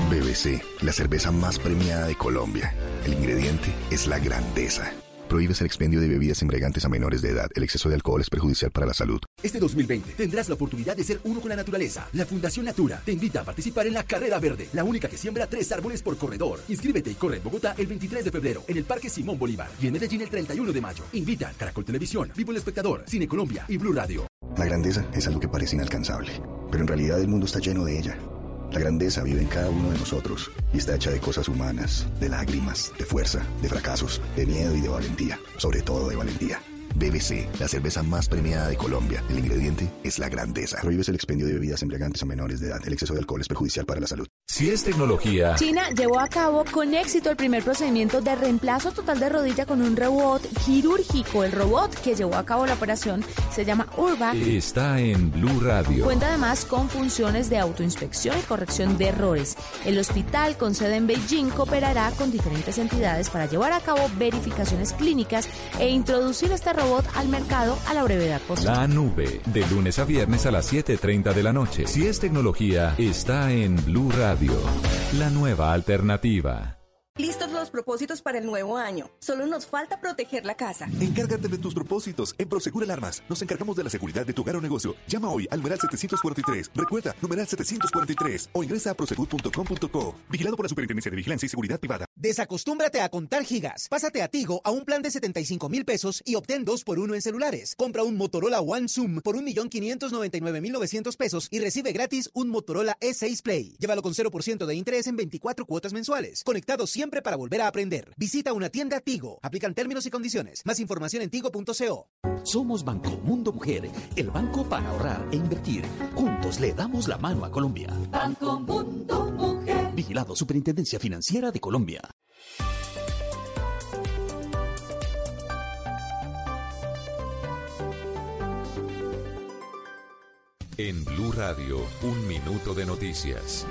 BBC, la cerveza más premiada de Colombia. El ingrediente es la grandeza. Prohíbes el expendio de bebidas embriagantes a menores de edad. El exceso de alcohol es perjudicial para la salud. Este 2020 tendrás la oportunidad de ser uno con la naturaleza. La Fundación Natura te invita a participar en la Carrera Verde, la única que siembra tres árboles por corredor. Inscríbete y corre en Bogotá el 23 de febrero, en el Parque Simón Bolívar y en Medellín el 31 de mayo. Invitan Caracol Televisión, Vivo el Espectador, Cine Colombia y Blue Radio. La grandeza es algo que parece inalcanzable, pero en realidad el mundo está lleno de ella. La grandeza vive en cada uno de nosotros y está hecha de cosas humanas, de lágrimas, de fuerza, de fracasos, de miedo y de valentía, sobre todo de valentía. BBC, la cerveza más premiada de Colombia. El ingrediente es la grandeza. Prohíbes el expendio de bebidas embriagantes a menores de edad. El exceso de alcohol es perjudicial para la salud. Si es tecnología, China llevó a cabo con éxito el primer procedimiento de reemplazo total de rodilla con un robot quirúrgico. El robot que llevó a cabo la operación se llama Urba. está en Blue Radio. Cuenta además con funciones de autoinspección y corrección de errores. El hospital con sede en Beijing cooperará con diferentes entidades para llevar a cabo verificaciones clínicas e introducir este robot al mercado a la brevedad posible. La nube, de lunes a viernes a las 7.30 de la noche. Si es tecnología, está en Blue Radio, la nueva alternativa. Listos los propósitos para el nuevo año. Solo nos falta proteger la casa. Encárgate de tus propósitos. En Prosegur Alarmas nos encargamos de la seguridad de tu hogar o negocio. Llama hoy al numeral 743. Recuerda, numeral 743 o ingresa a prosegur.com.co. Vigilado por la Superintendencia de Vigilancia y Seguridad Privada. Desacostúmbrate a contar gigas. Pásate a Tigo a un plan de 75 mil pesos y obtén 2 por 1 en celulares. Compra un Motorola One Zoom por 1.599.900 pesos y recibe gratis un Motorola E6 Play. Llévalo con 0% de interés en 24 cuotas mensuales. Conectado siempre para volver a aprender. Visita una tienda Tigo. Aplican términos y condiciones. Más información en tigo.co. Somos Banco Mundo Mujer, el banco para ahorrar e invertir. Juntos le damos la mano a Colombia. Banco Mundo Mujer. Vigilado Superintendencia Financiera de Colombia. En Blue Radio, un minuto de noticias.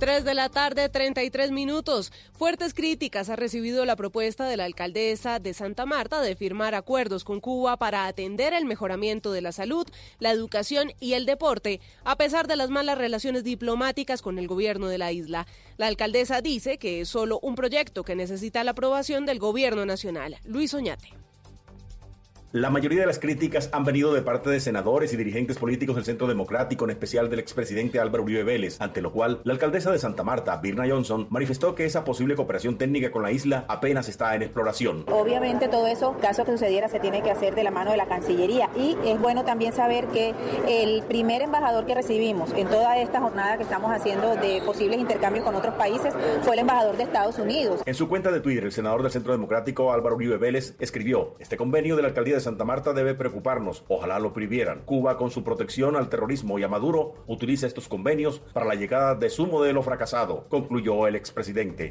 3 de la tarde, 33 minutos. Fuertes críticas ha recibido la propuesta de la alcaldesa de Santa Marta de firmar acuerdos con Cuba para atender el mejoramiento de la salud, la educación y el deporte, a pesar de las malas relaciones diplomáticas con el gobierno de la isla. La alcaldesa dice que es solo un proyecto que necesita la aprobación del gobierno nacional. Luis Oñate. La mayoría de las críticas han venido de parte de senadores y dirigentes políticos del Centro Democrático, en especial del expresidente Álvaro Uribe Vélez, ante lo cual la alcaldesa de Santa Marta, Birna Johnson, manifestó que esa posible cooperación técnica con la isla apenas está en exploración. Obviamente todo eso, caso que sucediera, se tiene que hacer de la mano de la Cancillería y es bueno también saber que el primer embajador que recibimos en toda esta jornada que estamos haciendo de posibles intercambios con otros países fue el embajador de Estados Unidos. En su cuenta de Twitter, el senador del Centro Democrático, Álvaro Uribe Vélez, escribió, este convenio de la alcaldía de Santa Marta debe preocuparnos, ojalá lo prohibieran. Cuba, con su protección al terrorismo y a Maduro, utiliza estos convenios para la llegada de su modelo fracasado, concluyó el expresidente.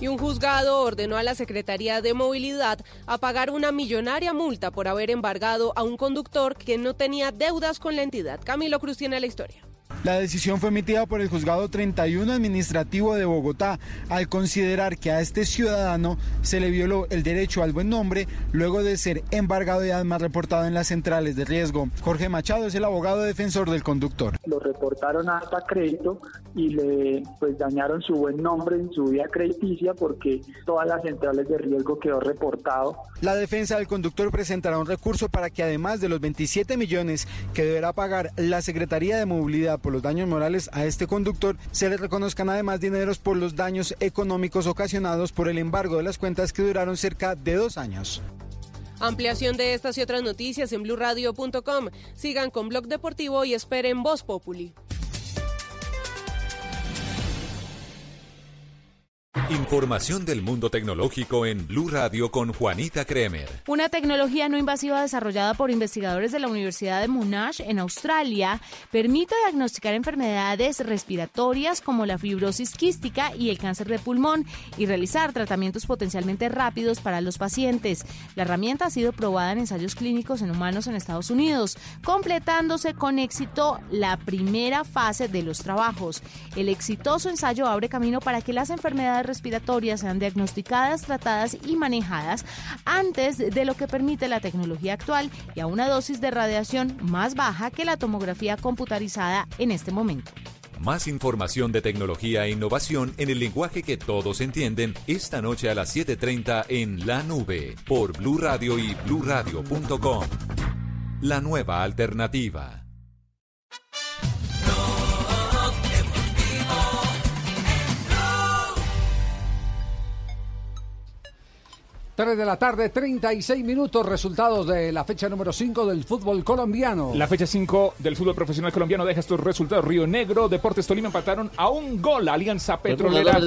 Y un juzgado ordenó a la Secretaría de Movilidad a pagar una millonaria multa por haber embargado a un conductor que no tenía deudas con la entidad. Camilo Cruz tiene la historia. La decisión fue emitida por el Juzgado 31 Administrativo de Bogotá al considerar que a este ciudadano se le violó el derecho al buen nombre luego de ser embargado y además reportado en las centrales de riesgo. Jorge Machado es el abogado defensor del conductor. Lo reportaron hasta crédito y le pues dañaron su buen nombre en su vida crediticia porque todas las centrales de riesgo quedó reportado. La defensa del conductor presentará un recurso para que además de los 27 millones que deberá pagar la Secretaría de Movilidad por los daños morales a este conductor, se le reconozcan además dineros por los daños económicos ocasionados por el embargo de las cuentas que duraron cerca de dos años. Ampliación de estas y otras noticias en blurradio.com. Sigan con Blog Deportivo y esperen Voz Populi. Información del mundo tecnológico en Blue Radio con Juanita Kremer. Una tecnología no invasiva desarrollada por investigadores de la Universidad de Monash en Australia permite diagnosticar enfermedades respiratorias como la fibrosis quística y el cáncer de pulmón y realizar tratamientos potencialmente rápidos para los pacientes. La herramienta ha sido probada en ensayos clínicos en humanos en Estados Unidos, completándose con éxito la primera fase de los trabajos. El exitoso ensayo abre camino para que las enfermedades respiratorias sean diagnosticadas, tratadas y manejadas antes de lo que permite la tecnología actual y a una dosis de radiación más baja que la tomografía computarizada en este momento. Más información de tecnología e innovación en el lenguaje que todos entienden esta noche a las 7:30 en La Nube por Blue Radio y bluradio.com. La nueva alternativa. 3 de la tarde, 36 minutos, resultados de la fecha número 5 del fútbol colombiano. La fecha 5 del fútbol profesional colombiano deja estos resultados. Río Negro, Deportes Tolima empataron a un gol. Alianza Petrolera.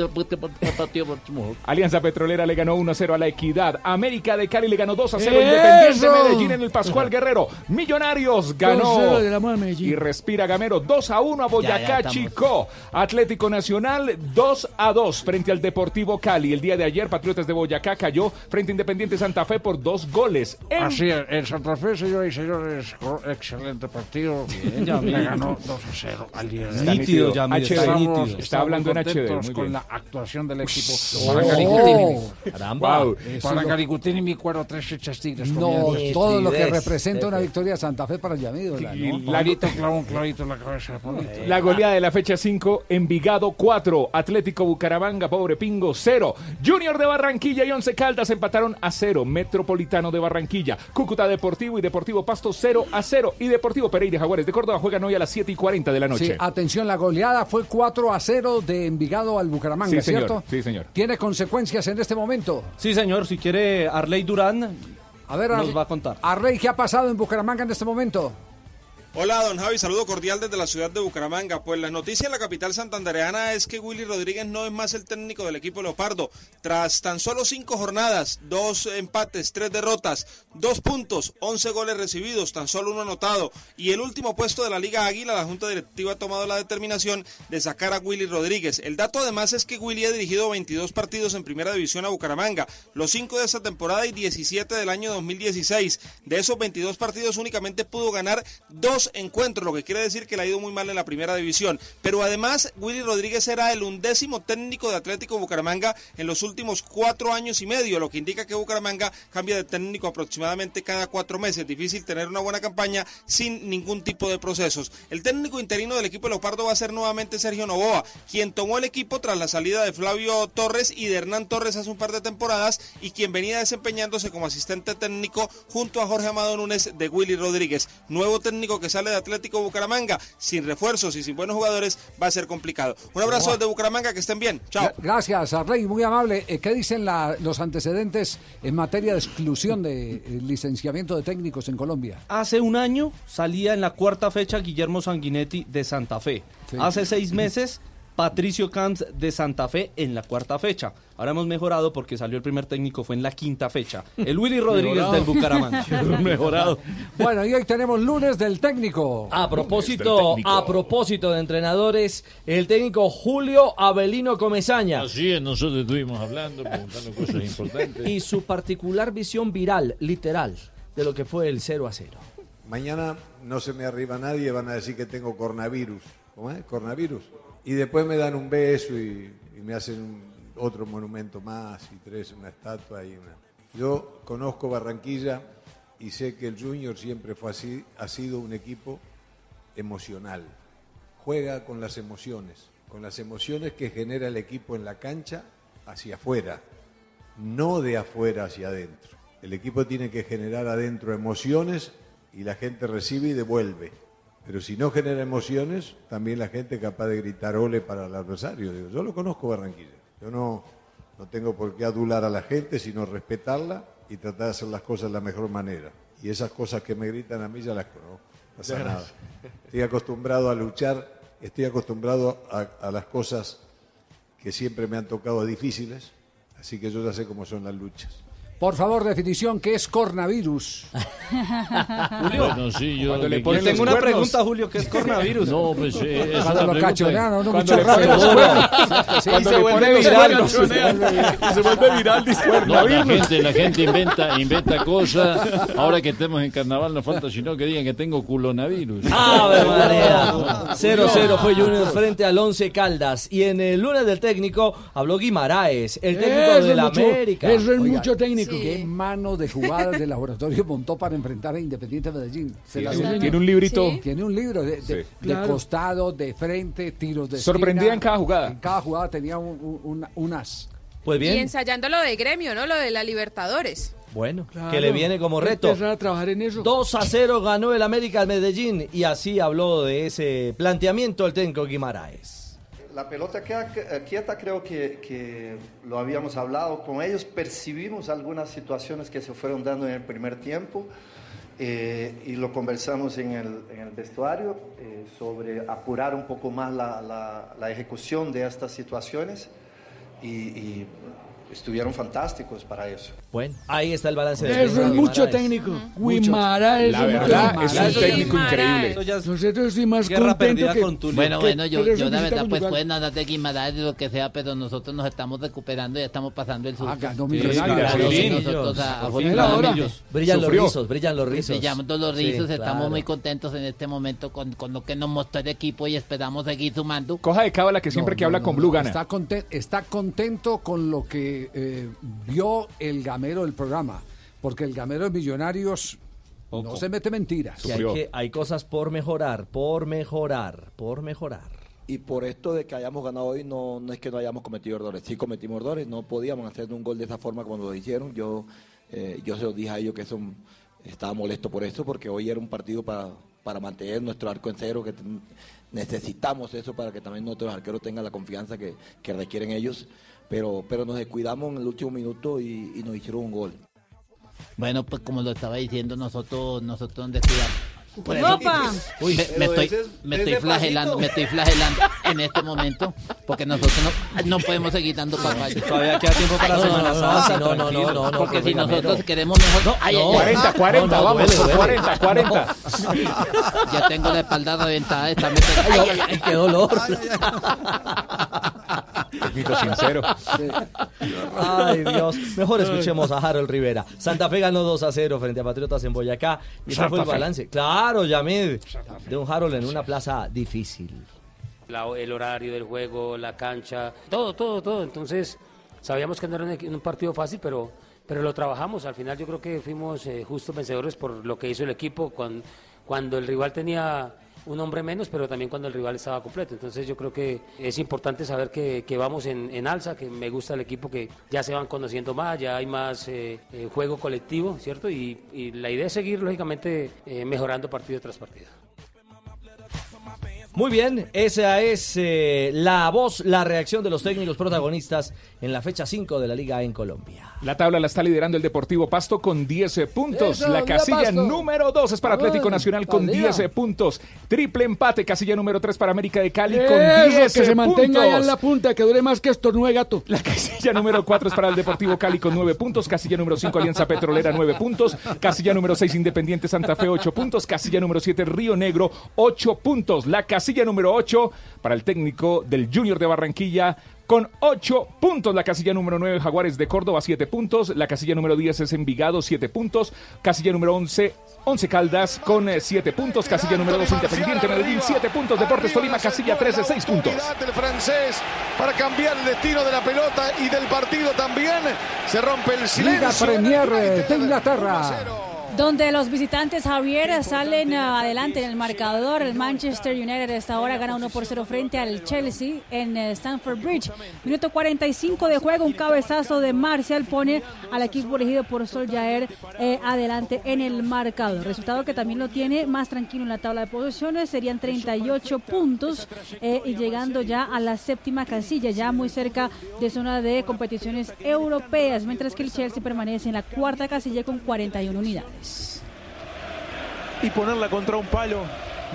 Alianza Petrolera le ganó 1-0 a la Equidad. América de Cali le ganó 2-0 a Independiente Medellín en el Pascual Guerrero. Millonarios ganó. Y respira Gamero 2-1 a Boyacá Ya, ya estamos. Chico. Atlético Nacional 2-2 frente al Deportivo Cali. El día de ayer Patriotas de Boyacá cayó frente frente a Independiente Santa Fe por dos goles. En- Así es, el Santa Fe, señoras y señores, jugó excelente partido. Bien, Yamil. Le ganó 2 a 0 al líder. Está nítido. Yamil, está nítido. hablando en HD, con bien. la actuación del equipo. Oh. Para Garicutini. Caramba. Wow. Para Garicutini mi cuero tres hechas tigres. No, comiendo. todo lo que representa una victoria de Santa Fe para el Yamil. ¿verdad? Y ¿no? la- Polito clavó un clavito en la cabeza. La goleada de la fecha 5, Envigado 4, Atlético Bucaramanga, Pobre Pingo 0, Junior de Barranquilla y Once Caldas empataron a 0, Metropolitano de Barranquilla, Cúcuta Deportivo y Deportivo Pasto 0 a 0 y Deportivo Pereira Jaguares de Córdoba juegan hoy a las 7 y 40 de la noche. Sí, atención, la goleada fue 4 a 0 de Envigado al Bucaramanga, Sí, señor. ¿cierto? Sí, señor. ¿Tiene consecuencias en este momento? Sí, señor, si quiere Arley Durán A ver, nos Ar- va a contar. Arley, ¿qué ha pasado en Bucaramanga en este momento? Hola, don Javi, saludo cordial desde la ciudad de Bucaramanga. Pues la noticia en la capital santandereana es que Willy Rodríguez no es más el técnico del equipo Leopardo. Tras tan solo cinco jornadas, dos empates, tres derrotas, dos puntos, once goles recibidos, tan solo uno anotado y el último puesto de la Liga Águila, la Junta Directiva ha tomado la determinación de sacar a Willy Rodríguez. El dato además es que Willy ha dirigido 22 partidos en Primera División a Bucaramanga, los cinco de esta temporada y 17 del año 2016. De esos 22 partidos únicamente pudo ganar dos encuentros, lo que quiere decir que le ha ido muy mal en la primera división. Pero además, Willy Rodríguez era el undécimo técnico de Atlético Bucaramanga en los últimos cuatro años y medio, lo que indica que Bucaramanga cambia de técnico aproximadamente cada cuatro meses. Difícil tener una buena campaña sin ningún tipo de procesos. El técnico interino del equipo Leopardo va a ser nuevamente Sergio Novoa, quien tomó el equipo tras la salida de Flavio Torres y de Hernán Torres hace un par de temporadas y quien venía desempeñándose como asistente técnico junto a Jorge Amado Núñez de Willy Rodríguez. Nuevo técnico que sale de Atlético Bucaramanga, sin refuerzos y sin buenos jugadores, va a ser complicado. Un abrazo desde Bucaramanga, que estén bien. Chao. Gra- Gracias, Arley, muy amable. Eh, ¿Qué dicen la- los antecedentes en materia de exclusión de eh, licenciamiento de técnicos en Colombia? Hace un año salía en la cuarta fecha Guillermo Sanguinetti de Santa Fe. Sí. Hace seis meses Patricio Camps de Santa Fe en la cuarta fecha. Ahora hemos mejorado porque salió el primer técnico, fue en la quinta fecha. El Willy Rodríguez Mejorado. del Bucaramanga. mejorado. Bueno, y hoy tenemos lunes del técnico. A propósito, a propósito de entrenadores, el técnico Julio Avelino Comesaña. Así es, nosotros estuvimos hablando, preguntando cosas importantes. Y su particular visión viral, literal, de lo que fue el 0 a 0. Mañana no se me arriba nadie, van a decir que tengo coronavirus. ¿Cómo es? Coronavirus. Y después me dan un beso y, me hacen un- otro monumento más y tres, una estatua y una. Yo conozco Barranquilla y sé que el Junior siempre fue así, ha sido un equipo emocional. Juega con las emociones, con las emociones que genera el equipo en la cancha hacia afuera, no de afuera hacia adentro. El equipo tiene que generar adentro emociones y la gente recibe y devuelve. Pero si no genera emociones, también la gente es capaz de gritar ole para el adversario. Digo, yo lo conozco Barranquilla. Yo no, no tengo por qué adular a la gente, sino respetarla y tratar de hacer las cosas de la mejor manera. Y esas cosas que me gritan a mí ya las conozco. No pasa nada. Estoy acostumbrado a luchar, estoy acostumbrado a, a las cosas que siempre me han tocado difíciles, así que yo ya sé cómo son las luchas. Por favor, definición, ¿qué es coronavirus? Julio. Bueno, sí, yo le quiero- los cuernos. pregunta, Julio, ¿qué es coronavirus? No, pues eh, es Cuando una lo cachonean, ¿no? Cuando Mucho rápido. los. Sí, Cuando se le vuelve los viral. cuernos, Se se vuelve viral, dice No, la gente, la gente inventa, inventa cosas. Ahora que estemos en carnaval no falta sino que digan que tengo culonavirus. ¡Ave María! 0-0 fue Junior frente al Once Caldas. Y en el lunes del técnico habló Guimaraes, el técnico Eso de la mucho- América. eso es Oiga, mucho técnico. Qué mano de jugadas de laboratorio montó para enfrentar a Independiente Medellín. Se Sí, las tiene- un librito. Sí. Tiene un libro de, de- Sí. de Claro. costado, de frente, tiros de Sorprendía esquina. en cada jugada. En cada jugada tenía un, un- un- as. Pues Y ensayando lo de gremio, ¿no? Lo de la Libertadores. Bueno, Claro. que le viene como reto. A trabajar en eso. 2 a 0 ganó el América al Medellín y así habló de ese planteamiento el técnico Guimaraes. La pelota queda eh, quieta, creo que, que lo habíamos hablado con ellos, percibimos algunas situaciones que se fueron dando en el primer tiempo eh, y lo conversamos en el, vestuario eh, sobre apurar un poco más la, la- ejecución de estas situaciones y estuvieron fantásticos para eso. Bueno, ahí está el balance de Eso es mucho técnico. Guimaraes. La verdad, es un técnico increíble. Nosotros estoy más contento que... con Tulio. Bueno, bueno, yo, yo la verdad, pues pueden hablar de Guimaraes, de lo que sea, pero nosotros nos estamos recuperando y estamos pasando el susto. ganó Sí, Millonarios. claro, Por sí, fin. nosotros, Por a- fin. afortunadamente, Ellos. Brillan los rizos, brillan los rizos. Brillamos todos los rizos, estamos muy contentos en este momento con, con lo que nos mostró el equipo y esperamos seguir sumando. Coja de cábala que siempre que habla con. Blue gana. Está, conte- está contento con lo que eh, vio el gamero del programa, porque el gamero de Millonarios no se mete mentiras. Que hay, que, hay cosas por mejorar, por mejorar, por mejorar. Y por esto de que hayamos ganado hoy, no, no es que no hayamos cometido errores. Sí cometimos errores, no podíamos hacer un gol de esa forma como lo hicieron. Yo, eh, yo se los dije a ellos que eso, estaba molesto por eso, porque hoy era un partido para, para mantener nuestro arco en cero, que necesitamos eso para que también nuestros arqueros tengan la confianza que, que requieren ellos. Pero, pero nos descuidamos en el último minuto y, nos hicieron un gol. Bueno, pues como lo estaba diciendo, nosotros nosotros nos descuidamos. Por eso- ¡Opa! Uy, me, estoy, ese me ese estoy es flagelando, me estoy flagelando en este momento, porque nosotros no, no podemos seguir dando papaya. Todavía queda tiempo para Ay, Semana no, Santa, no, no, no, no, no, porque si nosotros queremos mejor... Ay, ay. 40, 40, vamos, 40, 40. Ya tengo la espalda reventada de estarme pegando. Ay, ay, ay, qué dolor. Técnico sincero. Ay, Dios. Mejor escuchemos a Harold Rivera. Santa Fe ganó 2 a 0 frente a Patriotas en Boyacá. Y ese fue el Fe. balance. Claro, Yamid. De un Harold en una plaza difícil. la- el horario del juego, la cancha, todo, todo, todo. Entonces, sabíamos que no era un partido fácil, pero, pero lo trabajamos. Al final yo creo que fuimos eh, justos vencedores por lo que hizo el equipo cuando, cuando el rival tenía un hombre menos, pero también cuando el rival estaba completo. Entonces yo creo que es importante saber que, vamos en, alza, que me gusta el equipo, que ya se van conociendo más, ya hay más eh, eh, juego colectivo, ¿cierto? Y, la idea es seguir, lógicamente, eh, mejorando partido tras partido. Muy bien, esa es la voz, la reacción de los técnicos protagonistas en la fecha 5 de la Liga en Colombia. La tabla la está liderando el Deportivo Pasto con 10 puntos. Eso, la casilla Pasto. número 2 es para Atlético Ay, Nacional con Padilla. 10 puntos. Triple empate, casilla número 3 para América de Cali con Eso, 10 que se mantenga allá en puntos. la punta, que dure más que estornude gato. La casilla número 4 es para el Deportivo Cali con 9 puntos. Casilla número 5, Alianza Petrolera, 9 puntos. Casilla número 6, Independiente Santa Fe, 8 puntos. Casilla número 7, Río Negro, 8 puntos. La casilla número 8 para el técnico del Junior de Barranquilla. Con 8 puntos, la casilla número 9, Jaguares de Córdoba, 7 puntos. La casilla número 10 es Envigado, 7 puntos. Casilla número 11, 11 Caldas con 7 puntos. Casilla número 2, Independiente Medellín, 7 puntos. Deportes Tolima, casilla 13, 6 puntos. del francés para cambiar el destino de la pelota y del partido también. Se rompe el silencio. Liga Premier eh, de Inglaterra. Donde los visitantes Javier salen ah, adelante en el marcador. El Manchester United a esta hora gana 1 por 0 frente al Chelsea en eh, Stamford Bridge. Minuto 45 de juego, un cabezazo de Marcial pone al equipo elegido por Soljaer eh, adelante en el marcador. Resultado que también lo tiene más tranquilo en la tabla de posiciones. Serían 38 puntos eh, y llegando ya a la séptima casilla, ya muy cerca de zona de competiciones europeas, mientras que el Chelsea permanece en la cuarta casilla con 41 unidades. Y ponerla contra un palo.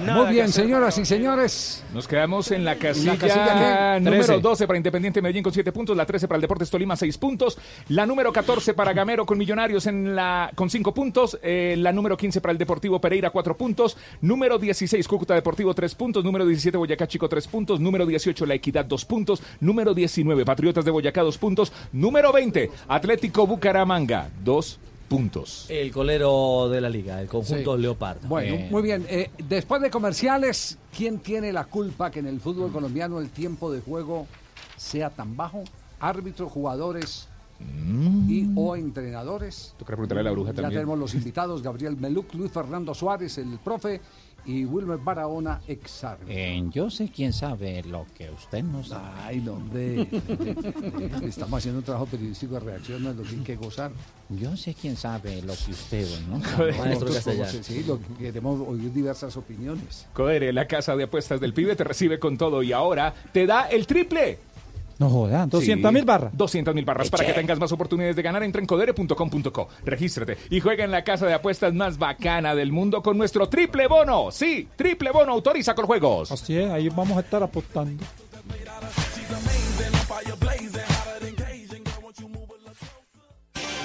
Nada Muy bien, hacer. señoras y señores. Nos quedamos en la casilla, casilla qué? número 13. 12 para Independiente Medellín con 7 puntos, la 13 para el Deportes Tolima 6 puntos, la número 14 para Gamero con Millonarios en la con 5 puntos, eh, la número 15 para el Deportivo Pereira 4 puntos, número 16 Cúcuta Deportivo 3 puntos, número 17 Boyacá Chico 3 puntos, número 18 La Equidad 2 puntos, número 19 Patriotas de Boyacá 2 puntos, número 20 Atlético Bucaramanga 2 puntos. El colero de la liga, el conjunto Sí. Leopardo. Bueno, Eh, muy bien. Eh, después de comerciales, ¿quién tiene la culpa que en el fútbol colombiano el tiempo de juego sea tan bajo? Árbitros, jugadores y o entrenadores. Tú preguntarle a la bruja Ya también. tenemos los invitados, Gabriel Meluc, Luis Fernando Suárez, el profe, y Wilmer Barahona, ex. Eh, yo sé quién sabe lo que usted no sabe. Ay, no, hombre. Estamos haciendo un trabajo periodístico de reacción, no es lo que hay que gozar. Yo sé quién sabe lo que usted no Maestro sabe. Castellano. Sí, lo que queremos oír diversas opiniones. Codere, la casa de apuestas del pibe, te recibe con todo y ahora te da el triple. No jodan, 200 mil barras. 200 mil barras. Para que tengas más oportunidades de ganar, entra en codere.com.co. Regístrate y juega en la casa de apuestas más bacana del mundo con nuestro triple bono. Sí, triple bono autoriza con juegos. Así es, ahí vamos a estar apostando.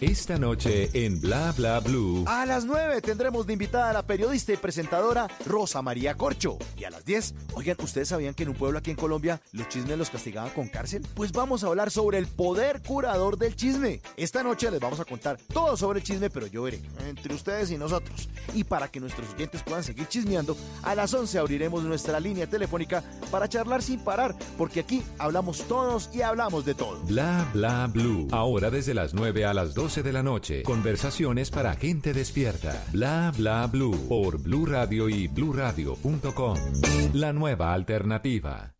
Esta noche en Bla Bla Blue. A las 9 tendremos de invitada a la periodista y presentadora Rosa María Corcho. Y a las 10, oigan, ¿ustedes sabían que en un pueblo aquí en Colombia los chismes los castigaban con cárcel? Pues vamos a hablar sobre el poder curador del chisme. Esta noche les vamos a contar todo sobre el chisme, pero yo veré, entre ustedes y nosotros. Y para que nuestros oyentes puedan seguir chismeando, a las 11 abriremos nuestra línea telefónica para charlar sin parar, porque aquí hablamos todos y hablamos de todo. Bla Bla Blue. Ahora desde las 9 a las 12 de la noche. Conversaciones para gente despierta. Bla Bla Blue. Por Blue Radio y bluradio.com. La nueva alternativa.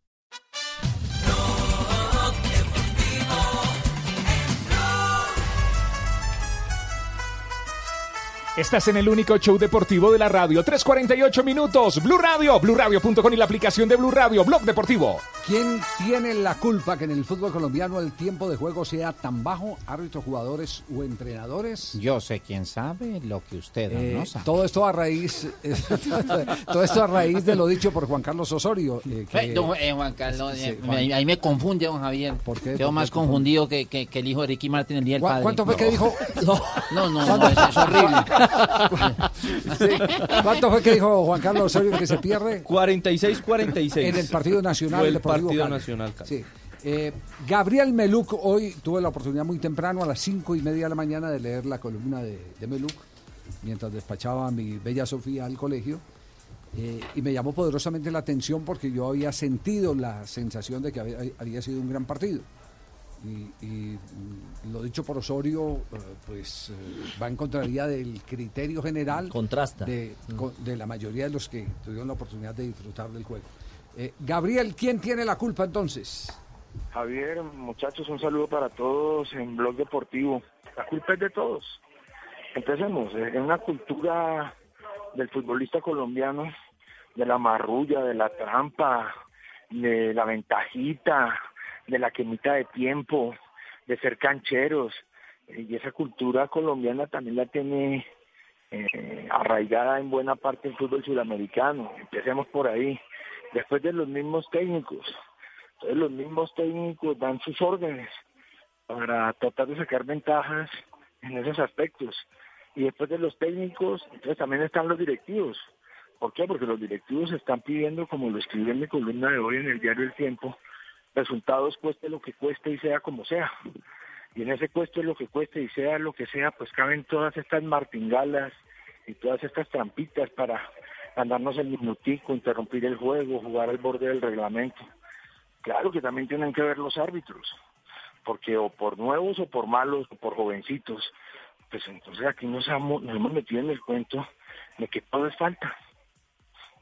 Estás en el único show deportivo de la radio. 3.48 minutos. Blue Radio, bluradio.com y la aplicación de Blue Radio, Blog Deportivo. ¿Quién tiene la culpa que en el fútbol colombiano el tiempo de juego sea tan bajo? ¿Árbitros, jugadores o entrenadores? Yo sé quién sabe lo que usted Eh, no sabe. todo esto a raíz todo esto a raíz de lo dicho por Juan Carlos Osorio eh, que- Eh, don, eh, Juan Carlos, Sí, eh, Juan. ahí me confunde, don Javier. ¿Por qué? Quedo ¿Por más qué? confundido que, que- que el hijo de Ricky Martin el día del ¿Cu- padre. cuánto fue que dijo? No, no, no, es, es horrible. Sí. ¿Cuánto fue que dijo Juan Carlos Osorio que se pierde? 46-46. En el partido nacional. Fue el Deportivo partido Cali. nacional. Cali. Sí. Eh, Gabriel Meluc, hoy tuve la oportunidad muy temprano, a las cinco y media de la mañana, de leer la columna de, de Meluc, mientras despachaba a mi bella Sofía al colegio. eh, y me llamó poderosamente la atención porque yo había sentido la sensación de que había, había sido un gran partido. Y, y, mm, lo dicho por Osorio, eh, pues eh, va en contraría del criterio general Contrasta. De, co- de la mayoría de los que tuvieron la oportunidad de disfrutar del juego. Eh, Gabriel, ¿quién tiene la culpa entonces? Javier, muchachos, un saludo para todos en Blog Deportivo. La culpa es de todos. Empecemos, en una cultura del futbolista colombiano, de la marrulla, de la trampa, de la ventajita, de la quemita de tiempo, de ser cancheros. Eh, Y esa cultura colombiana también la tiene eh, arraigada en buena parte del fútbol sudamericano. Empecemos por ahí. Después de los mismos técnicos. Los mismos técnicos dan sus órdenes para tratar de sacar ventajas en esos aspectos. Y después de los técnicos, entonces también están los directivos. ¿Por qué? Porque los directivos están pidiendo, como lo escribí en mi columna de hoy en el diario El Tiempo, resultados cueste lo que cueste y sea como sea. Y en ese cueste lo que cueste y sea lo que sea, pues caben todas estas martingalas y todas estas trampitas para andarnos el minutico, interrumpir el juego, jugar al borde del reglamento. Claro que también tienen que ver los árbitros, porque o por nuevos o por malos o por jovencitos, pues entonces aquí nos, hemos- nos hemos metido en el cuento de que todo es falta.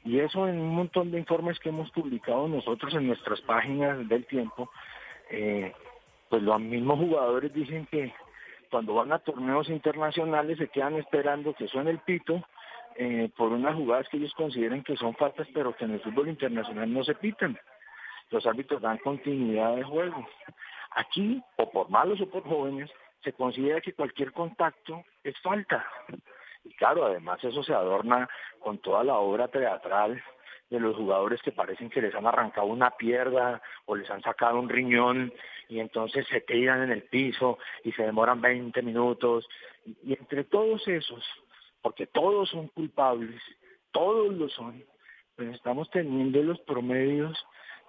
Y eso en un montón de informes que hemos publicado nosotros en nuestras páginas del tiempo, eh, pues los mismos jugadores dicen que cuando van a torneos internacionales se quedan esperando que suene el pito eh, por unas jugadas que ellos consideren que son faltas, pero que en el fútbol internacional no se pitan. Los árbitros dan continuidad de juego. Aquí, o por malos o por jóvenes, se considera que cualquier contacto es falta. Y claro, además eso se adorna con toda la obra teatral de los jugadores que parecen que les han arrancado una pierna o les han sacado un riñón y entonces se tiran en el piso y se demoran 20 minutos. Y, entre todos esos, porque todos son culpables, todos lo son, pues estamos teniendo los promedios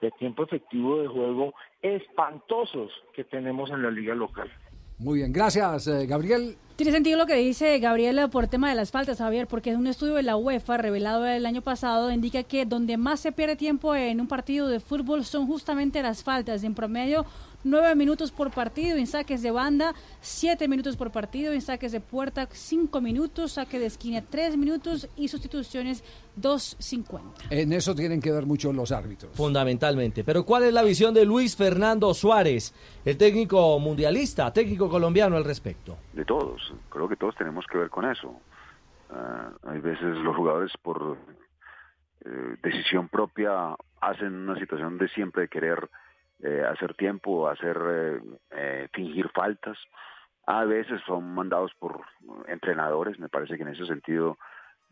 de tiempo efectivo de juego espantosos que tenemos en la liga local. Muy bien, gracias eh, Gabriel. Tiene sentido lo que dice Gabriela por tema de las faltas, Javier, porque un estudio de la UEFA revelado el año pasado indica que donde más se pierde tiempo en un partido de fútbol son justamente las faltas. En promedio, nueve minutos por partido en saques de banda, siete minutos por partido en saques de puerta, cinco minutos, saque de esquina, tres minutos y sustituciones, 2.50. En eso tienen que ver mucho los árbitros. Fundamentalmente. Pero ¿cuál es la visión de Luis Fernando Suárez, el técnico mundialista, técnico colombiano al respecto? de todos. Creo que todos tenemos que ver con eso. Ah, hay veces los jugadores por eh, decisión propia hacen una situación de siempre de querer eh, hacer tiempo, hacer eh, eh, fingir faltas. A veces son mandados por entrenadores. Me parece que en ese sentido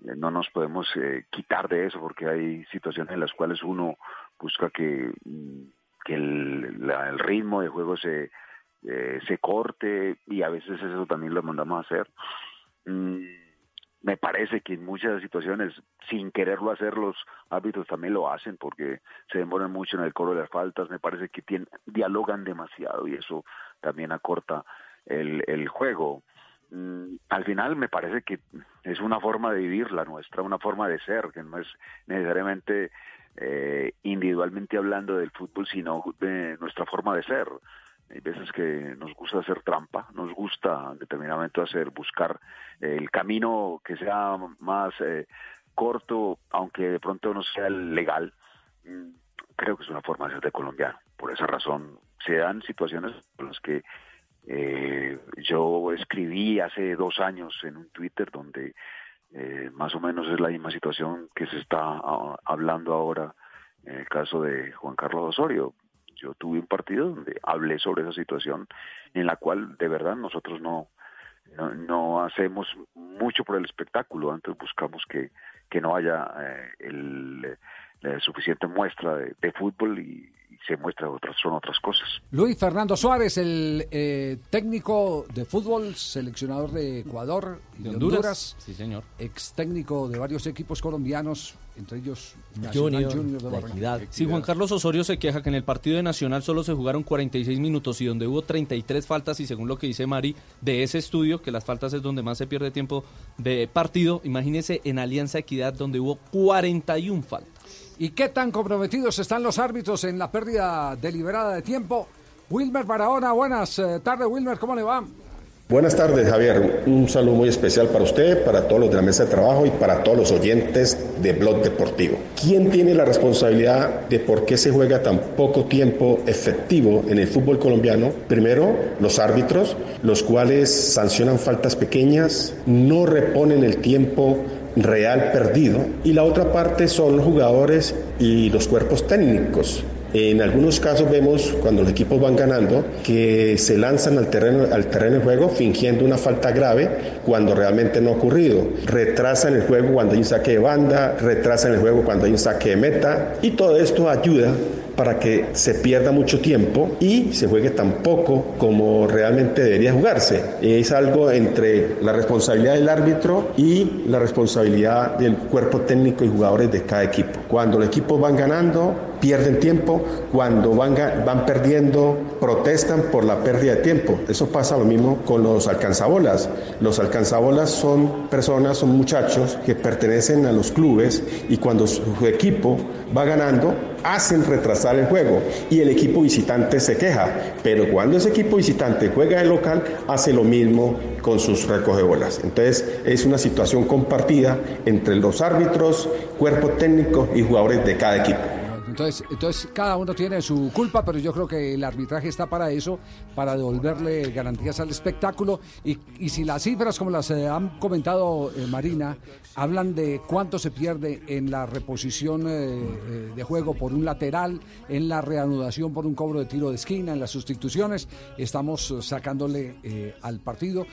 eh, no nos podemos eh, quitar de eso porque hay situaciones en las cuales uno busca que, mm, que el, ritmo de juego se, se corte y a veces eso también lo mandamos a hacer. Mm, me parece que en muchas situaciones, sin quererlo hacer, los árbitros también lo hacen porque se demoran mucho en el cobro de las faltas. Me parece que tienen, dialogan demasiado y eso también acorta el, el juego. Mm, al final me parece que es una forma de vivir la nuestra, una forma de ser, que no es necesariamente eh, individualmente hablando del fútbol, sino de nuestra forma de ser. Hay veces que nos gusta hacer trampa, nos gusta en determinado momento hacer, buscar eh, el camino que sea más eh, corto, aunque de pronto no sea el legal. Mm, Creo que es una forma de ser de colombiano. Por esa razón se dan situaciones en las que eh, yo escribí hace dos años en un Twitter donde más o menos es la misma situación que se está ah, hablando ahora en el caso de Juan Carlos Osorio. Yo tuve un partido donde hablé sobre esa situación en la cual de verdad nosotros no, no, hacemos mucho por el espectáculo, antes buscamos que, que no haya eh, el, la suficiente muestra de, de fútbol y se muestra otras, son otras cosas. Luis Fernando Suárez, el eh, técnico de fútbol, seleccionador de Ecuador y de, De Honduras. Honduras. Sí, señor. Ex técnico de varios equipos colombianos, entre ellos Nacional Junior de Barranquilla. Sí, Juan Carlos Osorio se queja que en el partido de Nacional solo se jugaron 46 minutos y donde hubo 33 faltas y según lo que dice Mari de ese estudio, que las faltas es donde más se pierde tiempo de partido, imagínese en Alianza Equidad donde hubo 41 faltas. ¿Y qué tan comprometidos están los árbitros en la pérdida deliberada de tiempo? Wilmer Barahona, buenas eh, tardes, Wilmer, ¿cómo le va? Buenas tardes, Javier. Un saludo muy especial para usted, para todos los de la mesa de trabajo y para todos los oyentes de Blog Deportivo. ¿Quién tiene la responsabilidad de por qué se juega tan poco tiempo efectivo en el fútbol colombiano? Primero, los árbitros, los cuales sancionan faltas pequeñas, no reponen el tiempo real perdido. Y la otra parte son los jugadores y los cuerpos técnicos. En algunos casos vemos cuando los equipos van ganando que se lanzan al terreno, al terreno de juego fingiendo una falta grave cuando realmente no ha ocurrido. Retrasan el juego cuando hay un saque de banda, retrasan el juego cuando hay un saque de meta y todo esto ayuda para que se pierda mucho tiempo y se juegue tan poco como realmente debería jugarse. Es algo entre la responsabilidad del árbitro y la responsabilidad del cuerpo técnico y jugadores de cada equipo. Cuando los equipos van ganando, pierden tiempo, cuando van, van perdiendo, protestan por la pérdida de tiempo. Eso pasa lo mismo con los alcanzabolas. Los alcanzabolas son personas, son muchachos que pertenecen a los clubes y cuando su equipo va ganando, hacen retrasar el juego y el equipo visitante se queja. Pero cuando ese equipo visitante juega de local, hace lo mismo con sus recogebolas. Entonces es una situación compartida entre los árbitros, cuerpo técnico y jugadores de cada equipo. Entonces, entonces cada uno tiene su culpa, pero yo creo que el arbitraje está para eso, para devolverle garantías al espectáculo. Y, y si las cifras, como las eh, han comentado eh, Marina, hablan de cuánto se pierde en la reposición eh, eh, de juego por un lateral, en la reanudación por un cobro de tiro de esquina, en las sustituciones, estamos sacándole eh, al partido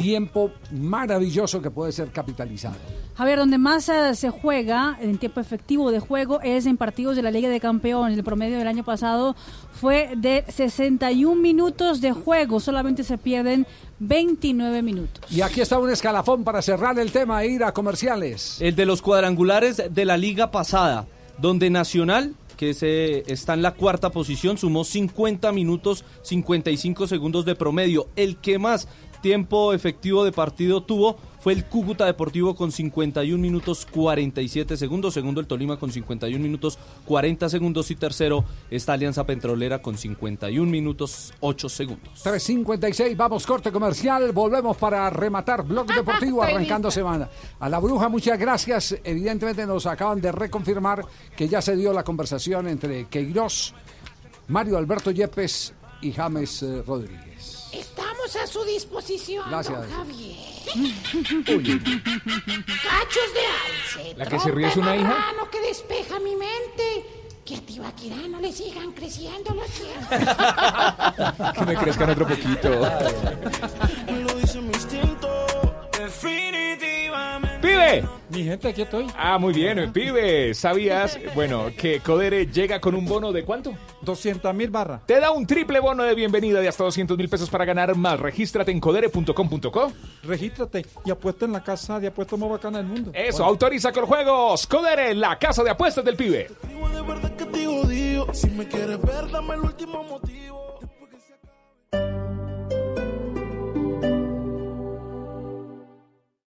tiempo maravilloso que puede ser capitalizado. Javier, donde más eh, se juega en tiempo efectivo de juego es en partidos de la Liga de Campeones. El promedio del año pasado fue de 61 minutos de juego, solamente se pierden 29 minutos. Y aquí está un escalafón para cerrar el tema e ir a comerciales. El de los cuadrangulares de la liga pasada, donde Nacional, que se, está en la cuarta posición, sumó 50 minutos 55 segundos de promedio. El que más tiempo efectivo de partido tuvo fue el Cúcuta Deportivo con 51 minutos 47 segundos, segundo el Tolima con 51 minutos 40 segundos y tercero esta Alianza Petrolera con 51 minutos 8 segundos. 356, vamos corte comercial, volvemos para rematar Blog Deportivo arrancando lista. semana. A la bruja, muchas gracias. Evidentemente nos acaban de reconfirmar que ya se dio la conversación entre Queiroz, Mario Alberto Yepes y James eh, Rodríguez. Estamos a su disposición, Gracias. don Javier. Cachos de alce. ¿La que se ríe es una hija? que despeja mi mente. Que a Tibaquirá no le sigan creciendo los dientes. Que me crezcan otro poquito. Lo dice mi instinto. Definitivamente. ¡Pibe! Mi gente, aquí estoy. Ah, muy bien, pibe. ¿Sabías, bueno, que Codere llega con un bono de cuánto? 200 mil barras. Te da un triple bono de bienvenida de hasta 200 mil pesos para ganar más. Regístrate en codere.com.co. Regístrate y apuesta en la casa de apuestas más bacana del mundo. Eso, autoriza con juegos. Codere, la casa de apuestas del pibe. te odio. Si me quieres ver, dame el último motivo.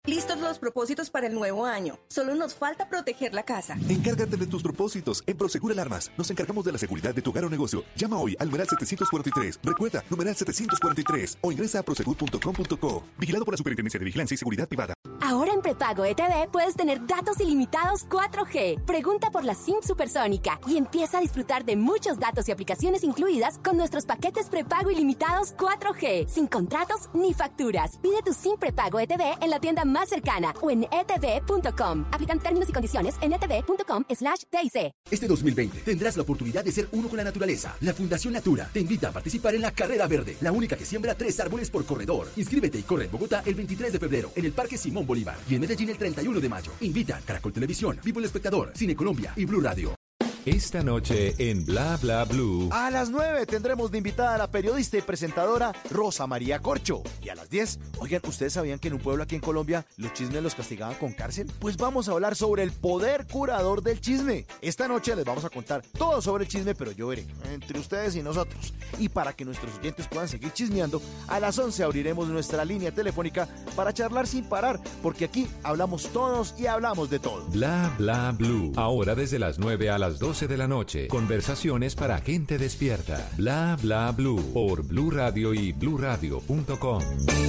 Listos los propósitos para el nuevo año. Solo nos falta proteger la casa. Encárgate de tus propósitos. En Prosegur Alarmas nos encargamos de la seguridad de tu hogar o negocio. Llama hoy al numeral 743. Recuerda, numeral 743 o ingresa a prosegur.com.co. Vigilado por la Superintendencia de Vigilancia y Seguridad Privada. Ahora en prepago ETV puedes tener datos ilimitados 4G. Pregunta por la SIM supersónica y empieza a disfrutar de muchos datos y aplicaciones incluidas con nuestros paquetes prepago ilimitados 4G, sin contratos ni facturas. Pide tu SIM prepago ETV en la tienda más cercana o en etv.com. Aplican términos y condiciones en etv.com slash TIC. Este 2020 tendrás la oportunidad de ser uno con la naturaleza. La Fundación Natura te invita a participar en la Carrera Verde, la única que siembra tres árboles por corredor. Inscríbete y corre en Bogotá el 23 de febrero en el Parque Simón Bolívar y en Medellín el 31 de mayo. Invita Caracol Televisión, Vivo el Espectador, Cine Colombia y Blue Radio. Esta noche en Bla Bla Blue. A las 9 tendremos de invitada a la periodista y presentadora Rosa María Corcho. Y a las 10, oigan, ¿ustedes sabían que en un pueblo aquí en Colombia los chismes los castigaban con cárcel? Pues vamos a hablar sobre el poder curador del chisme. Esta noche les vamos a contar todo sobre el chisme, pero yo veré, entre ustedes y nosotros. Y para que nuestros oyentes puedan seguir chismeando, a las 11 abriremos nuestra línea telefónica para charlar sin parar, porque aquí hablamos todos y hablamos de todo. Bla Bla Blue. Ahora desde las 9 a las 12 de la noche. Conversaciones para gente despierta. Bla Bla Blue. Por Blue Radio y bluradio.com.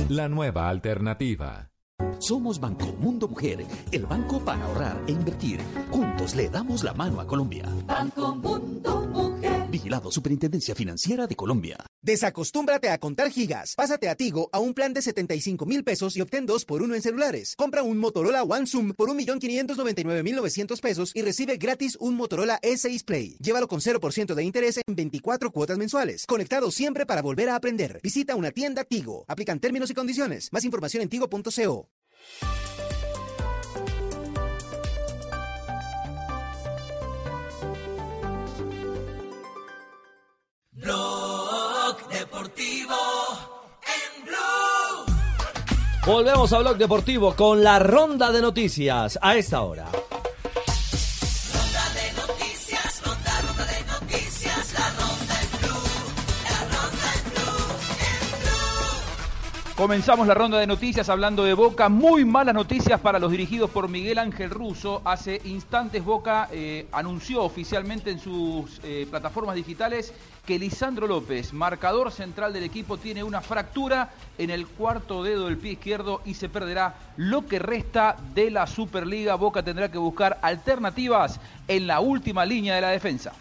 La nueva alternativa. Somos Banco Mundo Mujer, el banco para ahorrar e invertir. Juntos le damos la mano a Colombia. Banco Mundo Mujer. Vigilado Superintendencia Financiera de Colombia. Desacostúmbrate a contar gigas. Pásate a Tigo a un plan de 75 mil pesos y obtén dos por uno en celulares. Compra un Motorola One Zoom por 1.599.900 pesos y recibe gratis un Motorola E6 Play. Llévalo con 0% de interés en 24 cuotas mensuales. Conectado siempre para volver a aprender. Visita una tienda Tigo. Aplican términos y condiciones. Más información en tigo.co. Blog Deportivo en. Volvemos a Blog Deportivo con la ronda de noticias a esta hora. Comenzamos la ronda de noticias hablando de Boca. Muy malas noticias para los dirigidos por Miguel Ángel Russo. Hace instantes Boca eh, anunció oficialmente en sus eh, plataformas digitales que Lisandro López, marcador central del equipo, tiene una fractura en el cuarto dedo del pie izquierdo y se perderá lo que resta de la Superliga. Boca tendrá que buscar alternativas en la última línea de la defensa.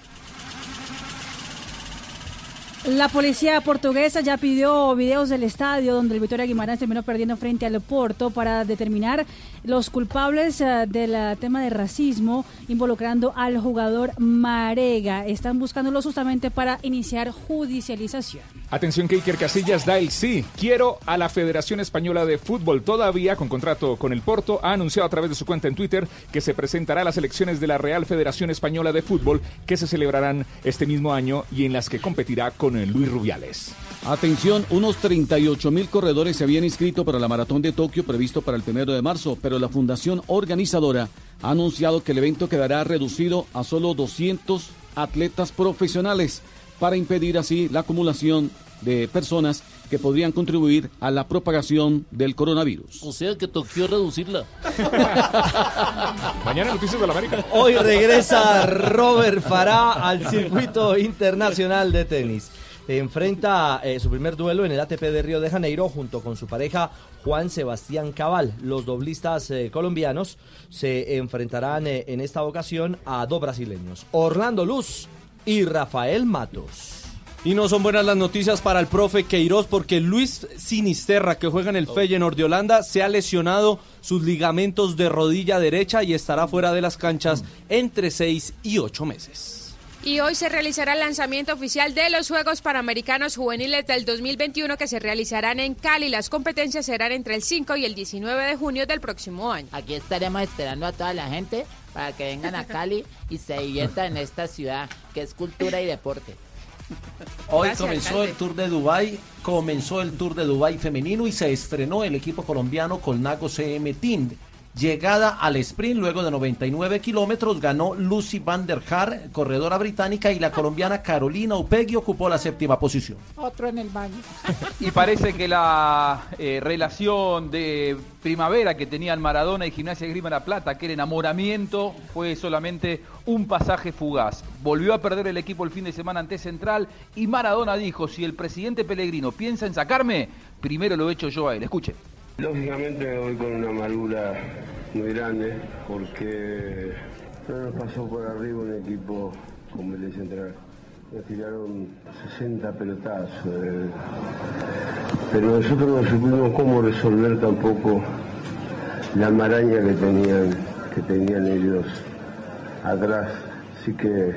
La policía portuguesa ya pidió videos del estadio donde el Victoria Guimarães terminó perdiendo frente al Porto para determinar los culpables eh, del eh, tema de racismo involucrando al jugador Marega. Están buscándolo justamente para iniciar judicialización. Atención que Iker Casillas da el sí. Quiero a la Federación Española de Fútbol todavía con contrato con el Porto. Ha anunciado a través de su cuenta en Twitter que se presentará a las elecciones de la Real Federación Española de Fútbol que se celebrarán este mismo año y en las que competirá con Luis Rubiales. Atención, unos 38 mil corredores se habían inscrito para la maratón de Tokio previsto para el primero de marzo, pero la fundación organizadora ha anunciado que el evento quedará reducido a solo 200 atletas profesionales para impedir así la acumulación de personas que podrían contribuir a la propagación del coronavirus. O sea que toqueó reducirla. Mañana Noticias de la América. Hoy regresa Robert Farah al circuito internacional de tenis. Enfrenta eh, su primer duelo en el ATP de Río de Janeiro junto con su pareja Juan Sebastián Cabal. Los doblistas eh, colombianos se enfrentarán eh, en esta ocasión a dos brasileños, Orlando Luz y Rafael Matos. Y no son buenas las noticias para el profe Queiroz porque Luis Sinisterra, que juega en el Feyenoord de Holanda, se ha lesionado sus ligamentos de rodilla derecha y estará fuera de las canchas entre 6 y 8 meses. Y hoy se realizará el lanzamiento oficial de los Juegos Panamericanos Juveniles del 2021 que se realizarán en Cali. Las competencias serán entre el 5 y el 19 de junio del próximo año. Aquí estaremos esperando a toda la gente para que vengan a Cali y se diviertan en esta ciudad que es cultura y deporte. Hoy Gracias, comenzó alcalde. el Tour de Dubai, comenzó el Tour de Dubai femenino y se estrenó el equipo colombiano Colnago CM Team. Llegada al sprint luego de 99 kilómetros ganó Lucy van der Haar, corredora británica, y la colombiana Carolina Upegui ocupó la séptima posición. Otro en el baño. Y parece que la eh, relación de primavera que tenían Maradona y Gimnasia de Grima La Plata, que el enamoramiento, fue solamente un pasaje fugaz. Volvió a perder el equipo el fin de semana ante Central y Maradona dijo, si el presidente Pellegrino piensa en sacarme, primero lo he hecho yo a él. Escuche. Lógicamente me voy con una amargura muy grande porque no nos pasó por arriba un equipo como el de Central. Nos tiraron 60 pelotazos. pero nosotros no supimos cómo resolver tampoco la maraña que tenían, que tenían ellos atrás. Así que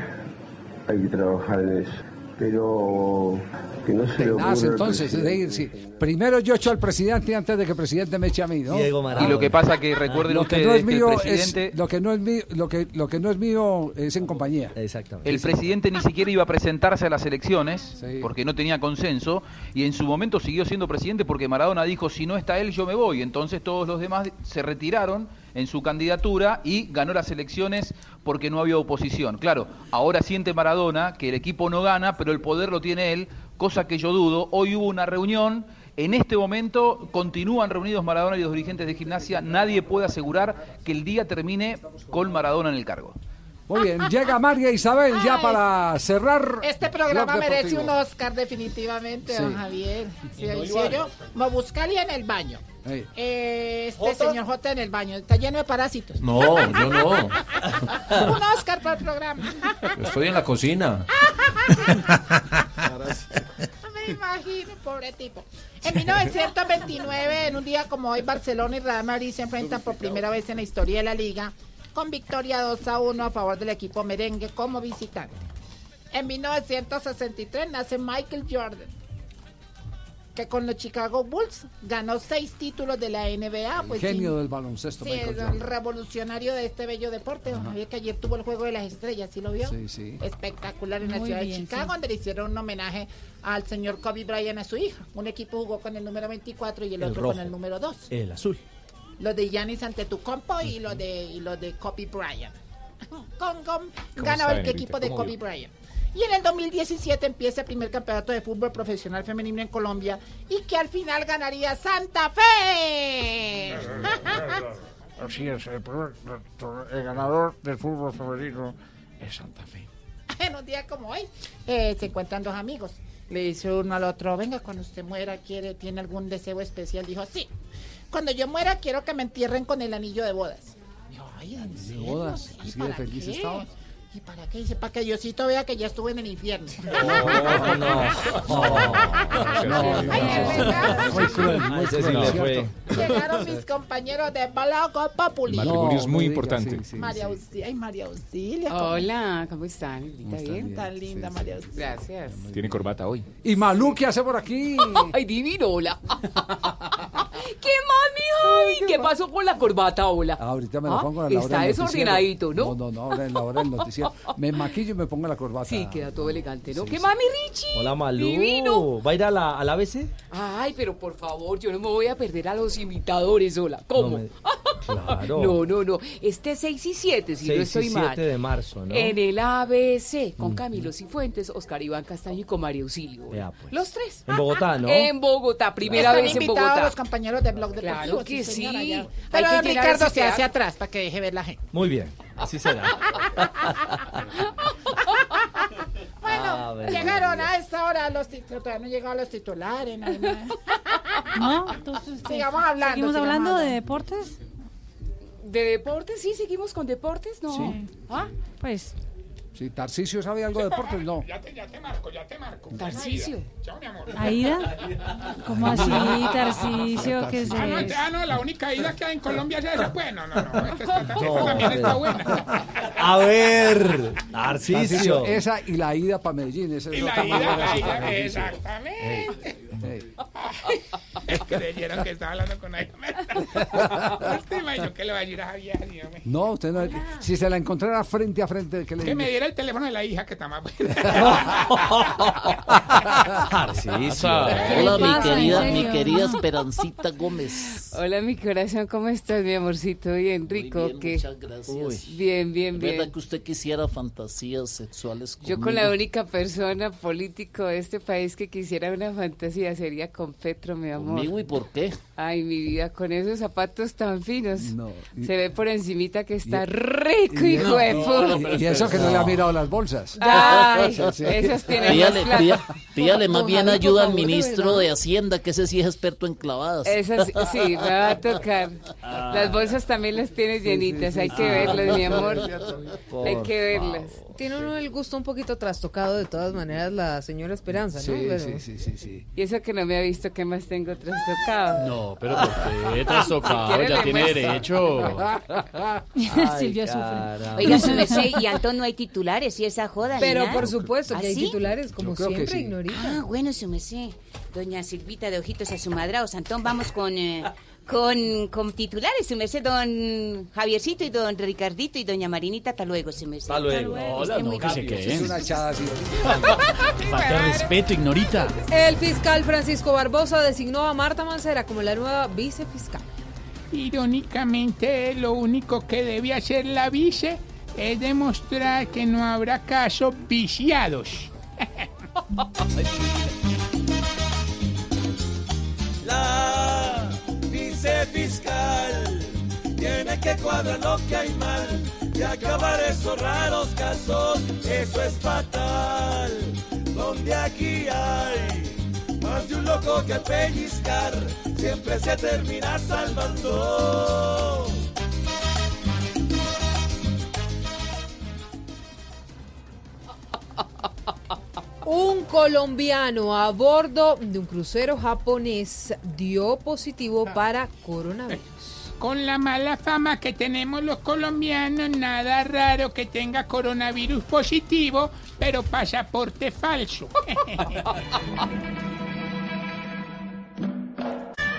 hay que trabajar en eso. Pero que no se Tenaz, entonces, es decir, sí. primero yo echo al presidente antes de que el presidente me eche a mí, ¿no? Y lo que pasa que recuerden lo que ustedes no es que el mío presidente... es lo que no es mío, lo que lo que no es mío es en compañía. Exactamente. El presidente ni siquiera iba a presentarse a las elecciones porque no tenía consenso y en su momento siguió siendo presidente porque Maradona dijo si no está él yo me voy. Entonces todos los demás se retiraron en su candidatura y ganó las elecciones porque no había oposición. Claro, ahora siente Maradona que el equipo no gana, pero el poder lo tiene él, cosa que yo dudo. Hoy hubo una reunión. En este momento continúan reunidos Maradona y los dirigentes de gimnasia. Nadie puede asegurar que el día termine con Maradona en el cargo. Muy bien, llega María Isabel ya para cerrar. Este programa Blog merece un Oscar definitivamente, Sí. don Javier. Sí, yo, me buscaría en el baño. Eh, este ¿Jota? señor J en el baño, está lleno de parásitos. No, yo no. un Oscar para el programa. Yo estoy en la cocina. Me imagino, pobre tipo. En 1929, en un día como hoy, Barcelona y Real Madrid se enfrentan por primera vez en la historia de la liga, con victoria 2 a 1 a favor del equipo merengue como visitante. En 1963 nace Michael Jordan, que con los Chicago Bulls ganó seis títulos de la NBA. Pues, Genio sin- del baloncesto. Sí, Michael es el revolucionario de este bello deporte. don Javier, que ayer tuvo el Juego de las Estrellas, ¿sí lo vio? Sí, sí. Espectacular en la ciudad de Chicago, sí. donde le hicieron un homenaje al señor Kobe Bryant, a su hija. Un equipo jugó con el número 24 y el, El otro rojo. con el número 2. El azul. Los de Giannis Antetokounmpo y los de, y los de Kobe Bryant. Con, con ganaba el equipo de ¿Cómo Kobe? Bryant. Y en el 2017 empieza el primer campeonato de fútbol profesional femenino en Colombia y que al final ganaría Santa Fe. Así es, el, primer- el ganador del fútbol femenino es Santa Fe. en un día como hoy, eh, se encuentran dos amigos. Le dice uno al otro, venga, cuando usted muera, quiere, tiene algún deseo especial. Dijo, sí, cuando yo muera quiero que me entierren con el anillo de bodas. Ay, ¿en De serio? bodas, Sí, así de ¿para feliz qué? estaba. ¿Y para qué? Dice, para que Diosito vea que ya estuve en el infierno. no, no. Ay. Muy. Llegaron mis compañeros de Balago Populi. Matrimonio es muy importante. sí, sí, María. Auxilia, ay, María Auxilia. ¿cómo- Hola, ¿cómo están? ¿Está bien? Tan linda, María Auxilia. Gracias. Tiene corbata hoy. ¿Y Malú qué hace por aquí? Ay, divino, hola. ¿Qué más, mi Javi? ¿Qué pasó con la corbata, hola? Ah, ahorita me la Ah, pongo a la hora Está del desordenadito, ¿no? No, no, no, ahora en la hora del noticiero. Me maquillo y me pongo la corbata. Sí, queda todo elegante, ¿no? Sí, ¿Qué sí. más, mi Richie? Hola, Malú. Divino. ¿Va a ir a la, al ABC? Ay, pero por favor, yo no me voy a perder a los imitadores, hola. ¿Cómo? No me- Claro. No, no, no. Este 6 y 7, si 6 no y estoy 7 mal. de marzo, ¿no? En el ABC, con. Camilo Cifuentes, Oscar Iván Castaño y con María Auxilio. Pues. Los tres. En Bogotá, ¿no? En Bogotá, primera Están vez en Bogotá. los compañeros de Blog Claro Deportivo. que sí. señora. Hay que Ricardo se hace atrás para que deje ver la gente. Muy bien, así será. Bueno, A ver. llegaron a esta hora los titulares. Todavía no han llegado los titulares. No. Entonces, sigamos hablando. ¿Seguimos hablando de deportes? ¿De deportes? Sí, seguimos con deportes, ¿no? Sí. ¿Ah? Pues, Si Tarcisio sabe algo de deportes, no. Ya te, ya te marco, ya te marco. Tarcisio. Chao, mi amor. ¿Aida? ¿Cómo así, Tarcisio? ¿Qué es Ah, no, ah, no, la única ida que hay en Colombia es esa. Pues, no, no, no. Esta, esta- esta No, también está buena. A ver. Tarcisio, esa y la ida para Medellín. Esa es Y la ida, la ida, sacar Creyeron que estaba hablando con alguien. Última, ¿y yo qué le voy a decir a Javier? No, usted no. Si se la encontrara frente a frente, ¿qué le Que me diera el teléfono de la hija que está más. Hola, mi querida, mi querida Esperancita Gómez. Hola, mi corazón, ¿cómo estás, mi amorcito? Bien, rico, Muy bien, ¿qué? muchas gracias. Bien, bien, ¿Verdad bien. que usted quisiera fantasías sexuales Yo con conmigo? la única persona político de este país que quisiera una fantasía sería con Petro, mi amor. ¿Conmigo y por qué? Ay, mi vida, con esos zapatos tan finos. No. y- Se ve por encimita que está y- rico, y- hijo de no, puta. Y eso que no le ha mirado las bolsas. Ay, Sí, esas tienen Pídale, más plata. pía- pídale más bien ayuda al favor, ministro de Hacienda, que ese sí es experto en clavadas. Esas, sí, me va a tocar. Las bolsas también las tienes llenitas, hay que verlas, mi amor. Hay que verlas. Tiene uno el gusto un poquito trastocado de todas maneras la señora Esperanza, ¿no? Sí, Pero- sí, sí, sí, sí. Y eso que no me ha visto, ¿qué más tengo trastocado? No, pero ¿por qué trastocado? Ya tiene derecho. Silvia sufre. Oiga, su merced, y Antón no hay titulares y esa joda. ni Pero nada? por supuesto que ¿Ah, hay sí? titulares, como Yo creo que siempre, sí. Ignorita. Ah, bueno, su merced. Doña Silvita de Ojitos a su madrao. Antón, vamos con, eh, con, con titulares, su merced, don Javiercito y don Ricardito y doña Marinita. Hasta luego, su merced. Hasta luego. Hola, no, que se Es queden. una echada así. Falta de respeto, ignorita. El fiscal Francisco Barbosa designó a Marta Mancera como la nueva vicefiscal. Irónicamente, lo único que debe hacer la vice es demostrar que no habrá casos viciados. vicefiscal tiene que cuadrar lo que hay mal y acabar esos raros casos. Eso es fatal. Donde aquí hay más de un loco que pellizcar, siempre se termina salvando. Un colombiano a bordo de un crucero japonés dio positivo para coronavirus. Con la mala fama que tenemos los colombianos, nada raro que tenga coronavirus positivo, pero pasaporte falso.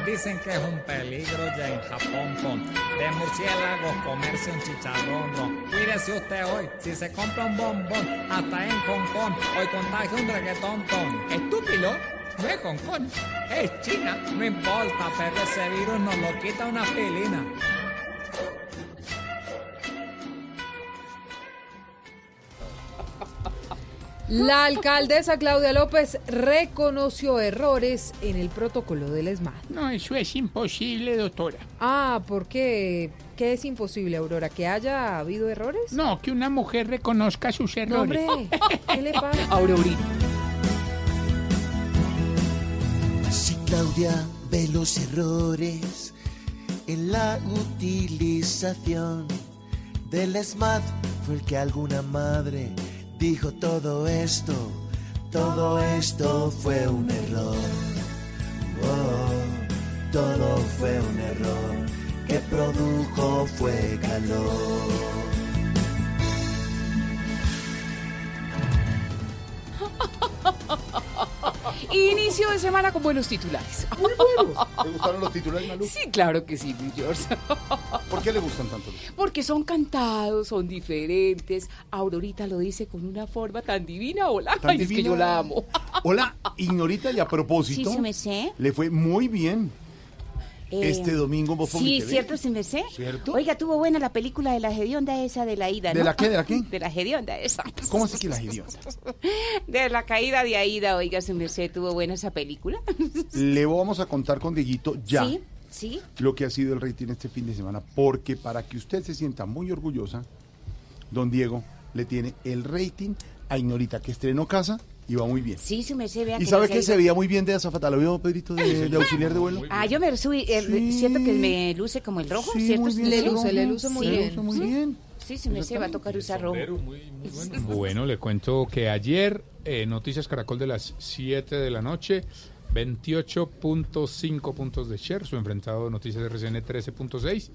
Dicen que es un peligro ya en Japón con de murciélagos comerse un chicharrón. no. Cuídese usted hoy, si se compra un bombón, hasta en Hong Kong, hoy contagia un reggaetón ton. Estúpido, no es Hong Kong, es China. No importa, pero ese virus nos lo quita una pilina. La alcaldesa Claudia López reconoció errores en el protocolo del ESMAD. No, eso es imposible, doctora. Ah, ¿por qué? ¿Qué es imposible, Aurora? ¿Que haya habido errores? No, que una mujer reconozca sus No, errores. hombre, ¿qué le pasa? Aurorita. Si Claudia ve los errores en la utilización del SMAT, fue el que alguna madre dijo todo esto, todo esto fue un error. Oh, todo fue un error que produjo fue calor. Inicio de semana con buenos titulares. Muy bueno. ¿Te gustaron los titulares, Malu? Sí, claro que sí, mi George. ¿Por qué le gustan tanto? Porque son cantados, son diferentes. Aurorita lo dice con una forma tan divina. Hola, Tan Ay, es que divina. yo la amo. Hola, Ignorita, y a propósito, Sí, su merced. le fue muy bien. Eh, Este domingo vos Sí, cierto, sin merced. ¿Cierto? Oiga, tuvo buena la película de la hedionda esa de la ida, ¿De ¿no? la qué, de la qué? De la hedionda esa. ¿Cómo así que la hedionda? De la caída de Aida, oiga, sin merced, tuvo buena esa película. Le vamos a contar con Dieguito ya Sí, sí. lo que ha sido el rating este fin de semana, porque para que usted se sienta muy orgullosa, don Diego le tiene el rating a Ignorita, que estrenó casa y va muy bien. Sí, su merced, vea ¿Y que sabe no que se veía muy bien de azafata? ¿Lo vio, Pedrito, de, de auxiliar de vuelo? Ah, yo me subí, eh, siento que me luce como el rojo, Sí, ¿cierto? muy bien, Sí, le luce, sí. le luce muy Sí, bien. Muy sí. bien. Sí, sí, me se va a tocar usar rojo. Bueno, le cuento que ayer, eh, Noticias Caracol de las 7 de la noche, 28.5 puntos de share, su enfrentado Noticias RCN 13.6.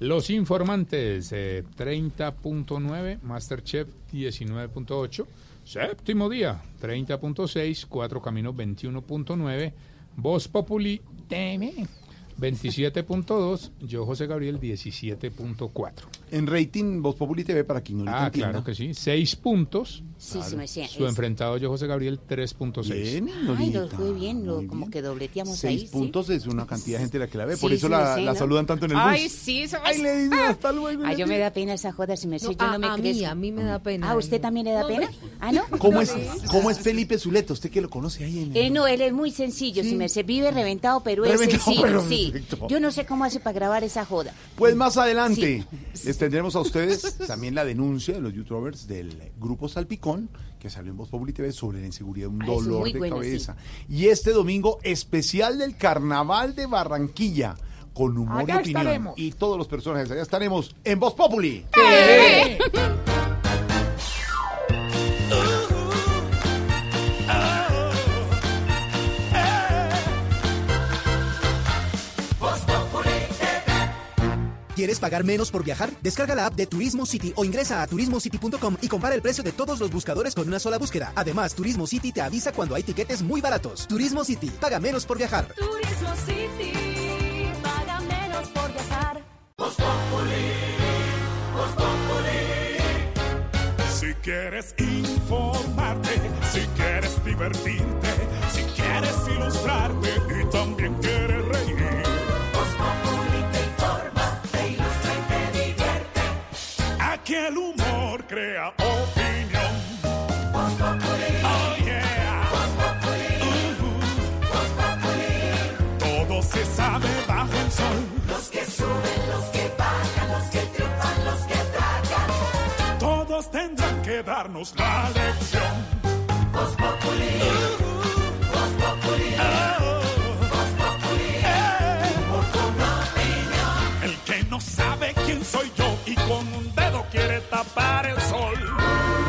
Los informantes eh, 30.9, Masterchef 19.8. Séptimo día 30.6, Cuatro Caminos 21.9, Voz Populi TV 27.2, yo José Gabriel 17.4. En rating Voz Populi TV para que Ignorita Ah, entienda. claro que sí. Seis puntos. Sí, sí, me sé. Su Es- enfrentado yo, José Gabriel, 3.6. Bien, Ay, lo fue bien, lo, como que dobleteamos Seis ahí. puntos es una cantidad de gente la que la ve, Sí, por eso sí, la, la ¿no? saludan tanto en el bus. Ay, sí, eso Ay, le dicen hasta luego. Ay, yo me da pena esa joda, si me sé, No, yo a- no me a mí, crezco. a mí me da pena. Ah, ¿usted también le da pena? Ah, ¿no? ¿Cómo es, ¿Cómo es Felipe Zuleta? Usted que lo conoce ahí en Eh, no, él es muy sencillo, si me sé, vive reventado, pero Reventado, es sencillo, pero sí. perfecto. Yo no sé cómo hace para grabar esa joda. Pues más adelante les tendremos a ustedes también la denuncia de los youtubers del grupo Salpicón, que salió en Voz Populi TV sobre la inseguridad, un Ah, dolor de cabeza. Y este domingo, especial del Carnaval de Barranquilla, con humor Allá y opinión. estaremos. Y todos los personajes, allá estaremos en Voz Populi. ¿Quieres pagar menos por viajar? Descarga la app de Turismo City o ingresa a turismocity.com y compara el precio de todos los buscadores con una sola búsqueda. Además, Turismo City te avisa cuando hay tiquetes muy baratos. Turismo City, paga menos por viajar. Turismo City, paga menos por viajar. Si quieres informarte, si quieres divertirte, si quieres ilustrarte Aquí el humor crea opinión. Oh yeah. Voz Populi. Todo se sabe bajo el sol. Los que suben, los que bajan, los que triunfan, los que tragan. Todos tendrán que darnos la lección. Voz Populi. Tapar el sol.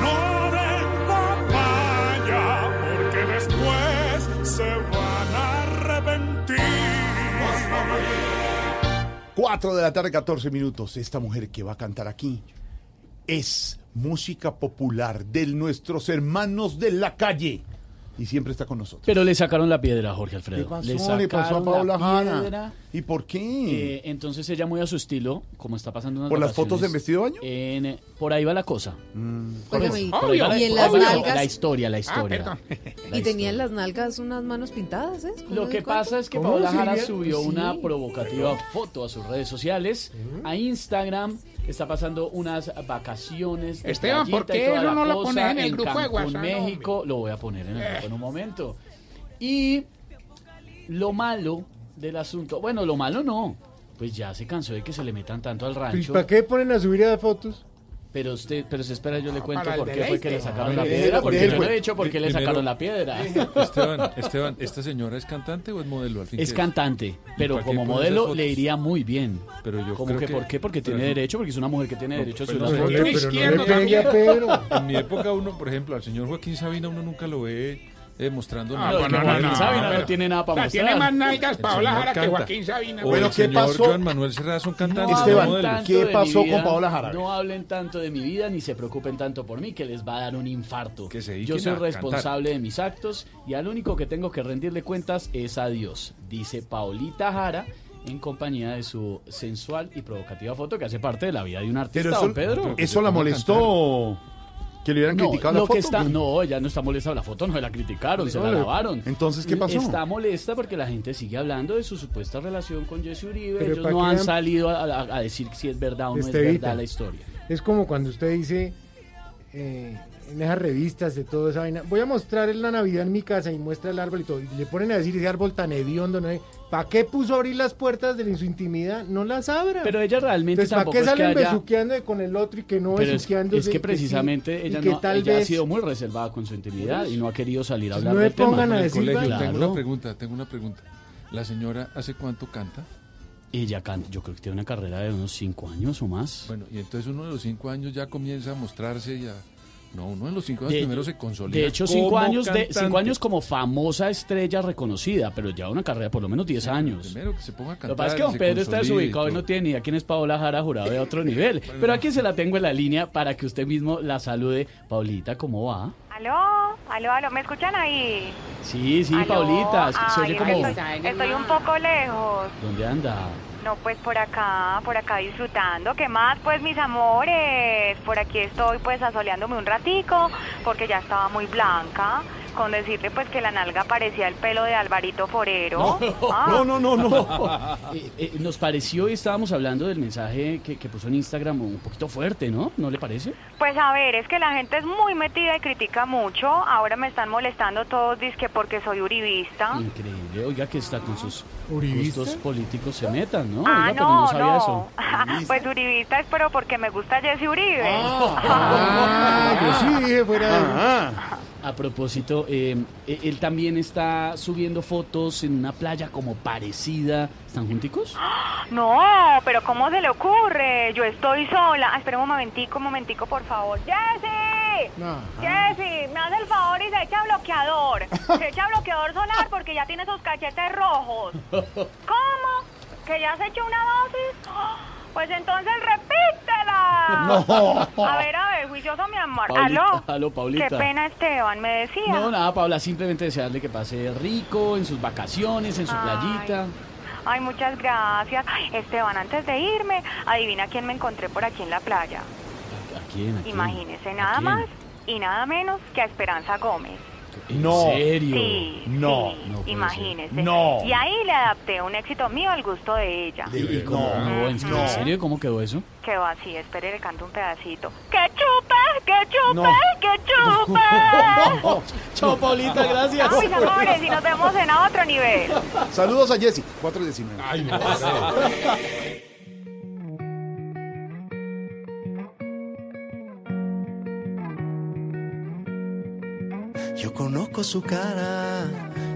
No den papaya porque después se van a arrepentir. 4 de la tarde, 14 minutos. Esta mujer que va a cantar aquí es música popular de nuestros hermanos de la calle. Y siempre está con nosotros. Pero le sacaron la piedra a Jorge Alfredo. ¿Qué pasó? Le Le sacaron pasó a la Paola. ¿Y por qué? Eh, entonces ella muy a su estilo, como está pasando unas ¿Por las fotos en vestido de baño? en, eh, por ahí va la cosa. Eso, y- por ahí va la- y en las nalgas- La historia, la Ah, historia. perdón. La Y tenían las nalgas unas manos pintadas, ¿eh? ¿Cómo Lo que pasa es que ¿Cómo, Paola Jara subió Sí. una provocativa foto a sus redes sociales, a Instagram, está pasando unas vacaciones de Esteban, ¿por qué y no lo pones en el grupo de Cancún, WhatsApp, México, lo voy a poner en el Eh. grupo en un momento. Y lo malo del asunto, bueno, lo malo no, pues ya se cansó de que se le metan tanto al ¿Y rancho. para qué ponen a subir a fotos? Pero usted, pero se espera, yo le cuento para el por qué fue que le sacaron Ah, la piedra, porque yo no he dicho por qué le sacaron la piedra. Esteban, Esteban, ¿esta señora es cantante o es modelo? Al fin Es cantante, ¿Y pero como modelo le iría muy bien. Pero yo ¿Cómo creo que, que- por qué? Porque tiene derecho, porque es una mujer que tiene derecho a subir Pero las no fotos. le- pero no le pegue a Pedro. En mi época uno, por ejemplo, al señor Joaquín Sabina uno nunca lo ve eh, mostrando Ah, No, no, Joaquín no, Sabina no tiene nada para O sea, mostrar. tiene más nalgas Paola Jara que. Joaquín Sabina. O Bueno, el ¿qué señor pasó? Joan Manuel Serra son cantantes. No son Esteban, ¿qué pasó con Paola Jara? No hablen tanto de mi vida ni se preocupen tanto por mí, que les va a dar un infarto. se Yo soy responsable de mis actos y al único que tengo que rendirle cuentas es a Dios, dice Paolita Jara en compañía de su sensual y provocativa foto que hace parte de la vida de un artista, Pero eso, don Pedro. eso la molestó. Que le hubieran No, criticado la que foto, no, ella no está molesta por la foto, no la criticaron, se la lavaron. entonces, ¿qué pasó? Está molesta porque la gente sigue hablando de su supuesta relación con Jesse Uribe. Pero Ellos ¿para no han salido a, a- a decir si es verdad o no es Estevita. verdad la historia. Es como cuando usted dice eh, en esas revistas de toda esa vaina, voy a mostrar la Navidad en mi casa y muestra el árbol y todo. Y le ponen a decir ese árbol tan hediondo, ¿no? ¿Para qué puso a abrir las puertas de su intimidad? No las abra. Pero ella realmente Entonces, ¿para qué que salen haya- besuqueando con el otro y que no Pero es, es que sí, precisamente y ella, que no, tal ella ha vez- sido muy reservada con su intimidad y no ha querido salir a hablar no del le tema. pongan a En el decir vaina. tengo Claro. una pregunta, tengo una pregunta. ¿La señora hace cuánto canta? Ella canta, yo creo que tiene una carrera de unos cinco años o más. Bueno, y entonces uno de los cinco años ya comienza a mostrarse y a... No, uno de los cinco años De- primero se consolida. De hecho, cinco años, de, cinco años como famosa estrella reconocida, pero ya una carrera por lo menos 10 años. Primero que se ponga a Lo cantar. que pasa es que don Pedro está desubicado y no tiene ni idea quién es Paola Jara Jurado de otro nivel. Pero aquí se la tengo en la línea para que usted mismo la salude. Paulita, ¿cómo va? Aló, aló, aló, ¿me escuchan ahí? Sí, sí, Aló, Paulita. Se- oye como... estoy un poco lejos. ¿Dónde anda? No, pues por acá, por acá disfrutando. ¿Qué más? Pues mis amores, por aquí estoy pues asoleándome un ratico porque ya estaba muy blanca. Con decirle pues que la nalga parecía el pelo de Alvarito Forero. Ah. no, no, no, no. Eh, eh, nos pareció y estábamos hablando del mensaje que, que puso en Instagram un poquito fuerte, ¿no? ¿No le parece? Pues a ver, es que la gente es muy metida y critica mucho. Ahora me están molestando todos, dizque porque soy uribista. Increíble. Oiga, que está con sus. Gustos políticos se metan, ¿no? Ah, Oiga, pero no, no sabía eso. pues uribista es pero porque me gusta Jesse Uribe. Ah, yo sí dije fuera de... A propósito, eh, eh, él también está subiendo fotos en una playa como parecida. ¿Están junticos? No, pero ¿cómo se le ocurre? Yo estoy sola. Ah, espera un momentico, un momentico, por favor. ¡Jessy! Jessy, me hace el favor y se echa bloqueador. Se echa bloqueador solar porque ya tiene esos cachetes rojos. ¿Cómo? ¿Que ya se echó una dosis? ¡Ah! Pues entonces repítela. No. A ver, a ver, juicioso mi amor. Paulita, Aló. aló, Paulita. Qué pena, Esteban, me decía. No, nada, Paula, simplemente desearle que pase rico en sus vacaciones, en su Ay. playita. Ay, muchas gracias. Esteban, antes de irme, adivina quién me encontré por aquí en la playa. ¿A quién? ¿A quién? Imagínese, ¿A nada quién? más y nada menos que a Esperanza Gómez. ¿En No. serio? Sí, No. sí, No imagínese. No. Y ahí le adapté un éxito mío al gusto de ella. ¿Y, y cómo? No, ¿en, serio? ¿Cómo quedó eso? Quedó así, espere, le canto un pedacito. ¡Que chupe! ¡Que chupe! No. ¡Que chupe! Chao, Paulita, gracias. Chao, mis amores, y nos vemos en otro nivel. Saludos a Jessy, 419. Ay, no. Conozco su cara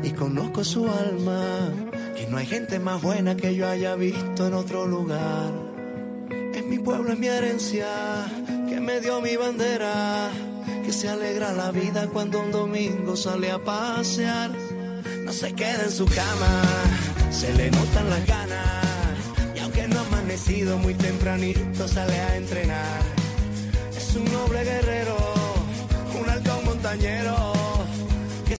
y conozco su alma, que no hay gente más buena que yo haya visto en otro lugar. Es mi pueblo, es mi herencia, que me dio mi bandera, que se alegra la vida cuando un domingo sale a pasear. No se queda en su cama, se le notan las ganas, y aunque no ha amanecido muy tempranito, sale a entrenar. Es un noble guerrero, un halcón montañero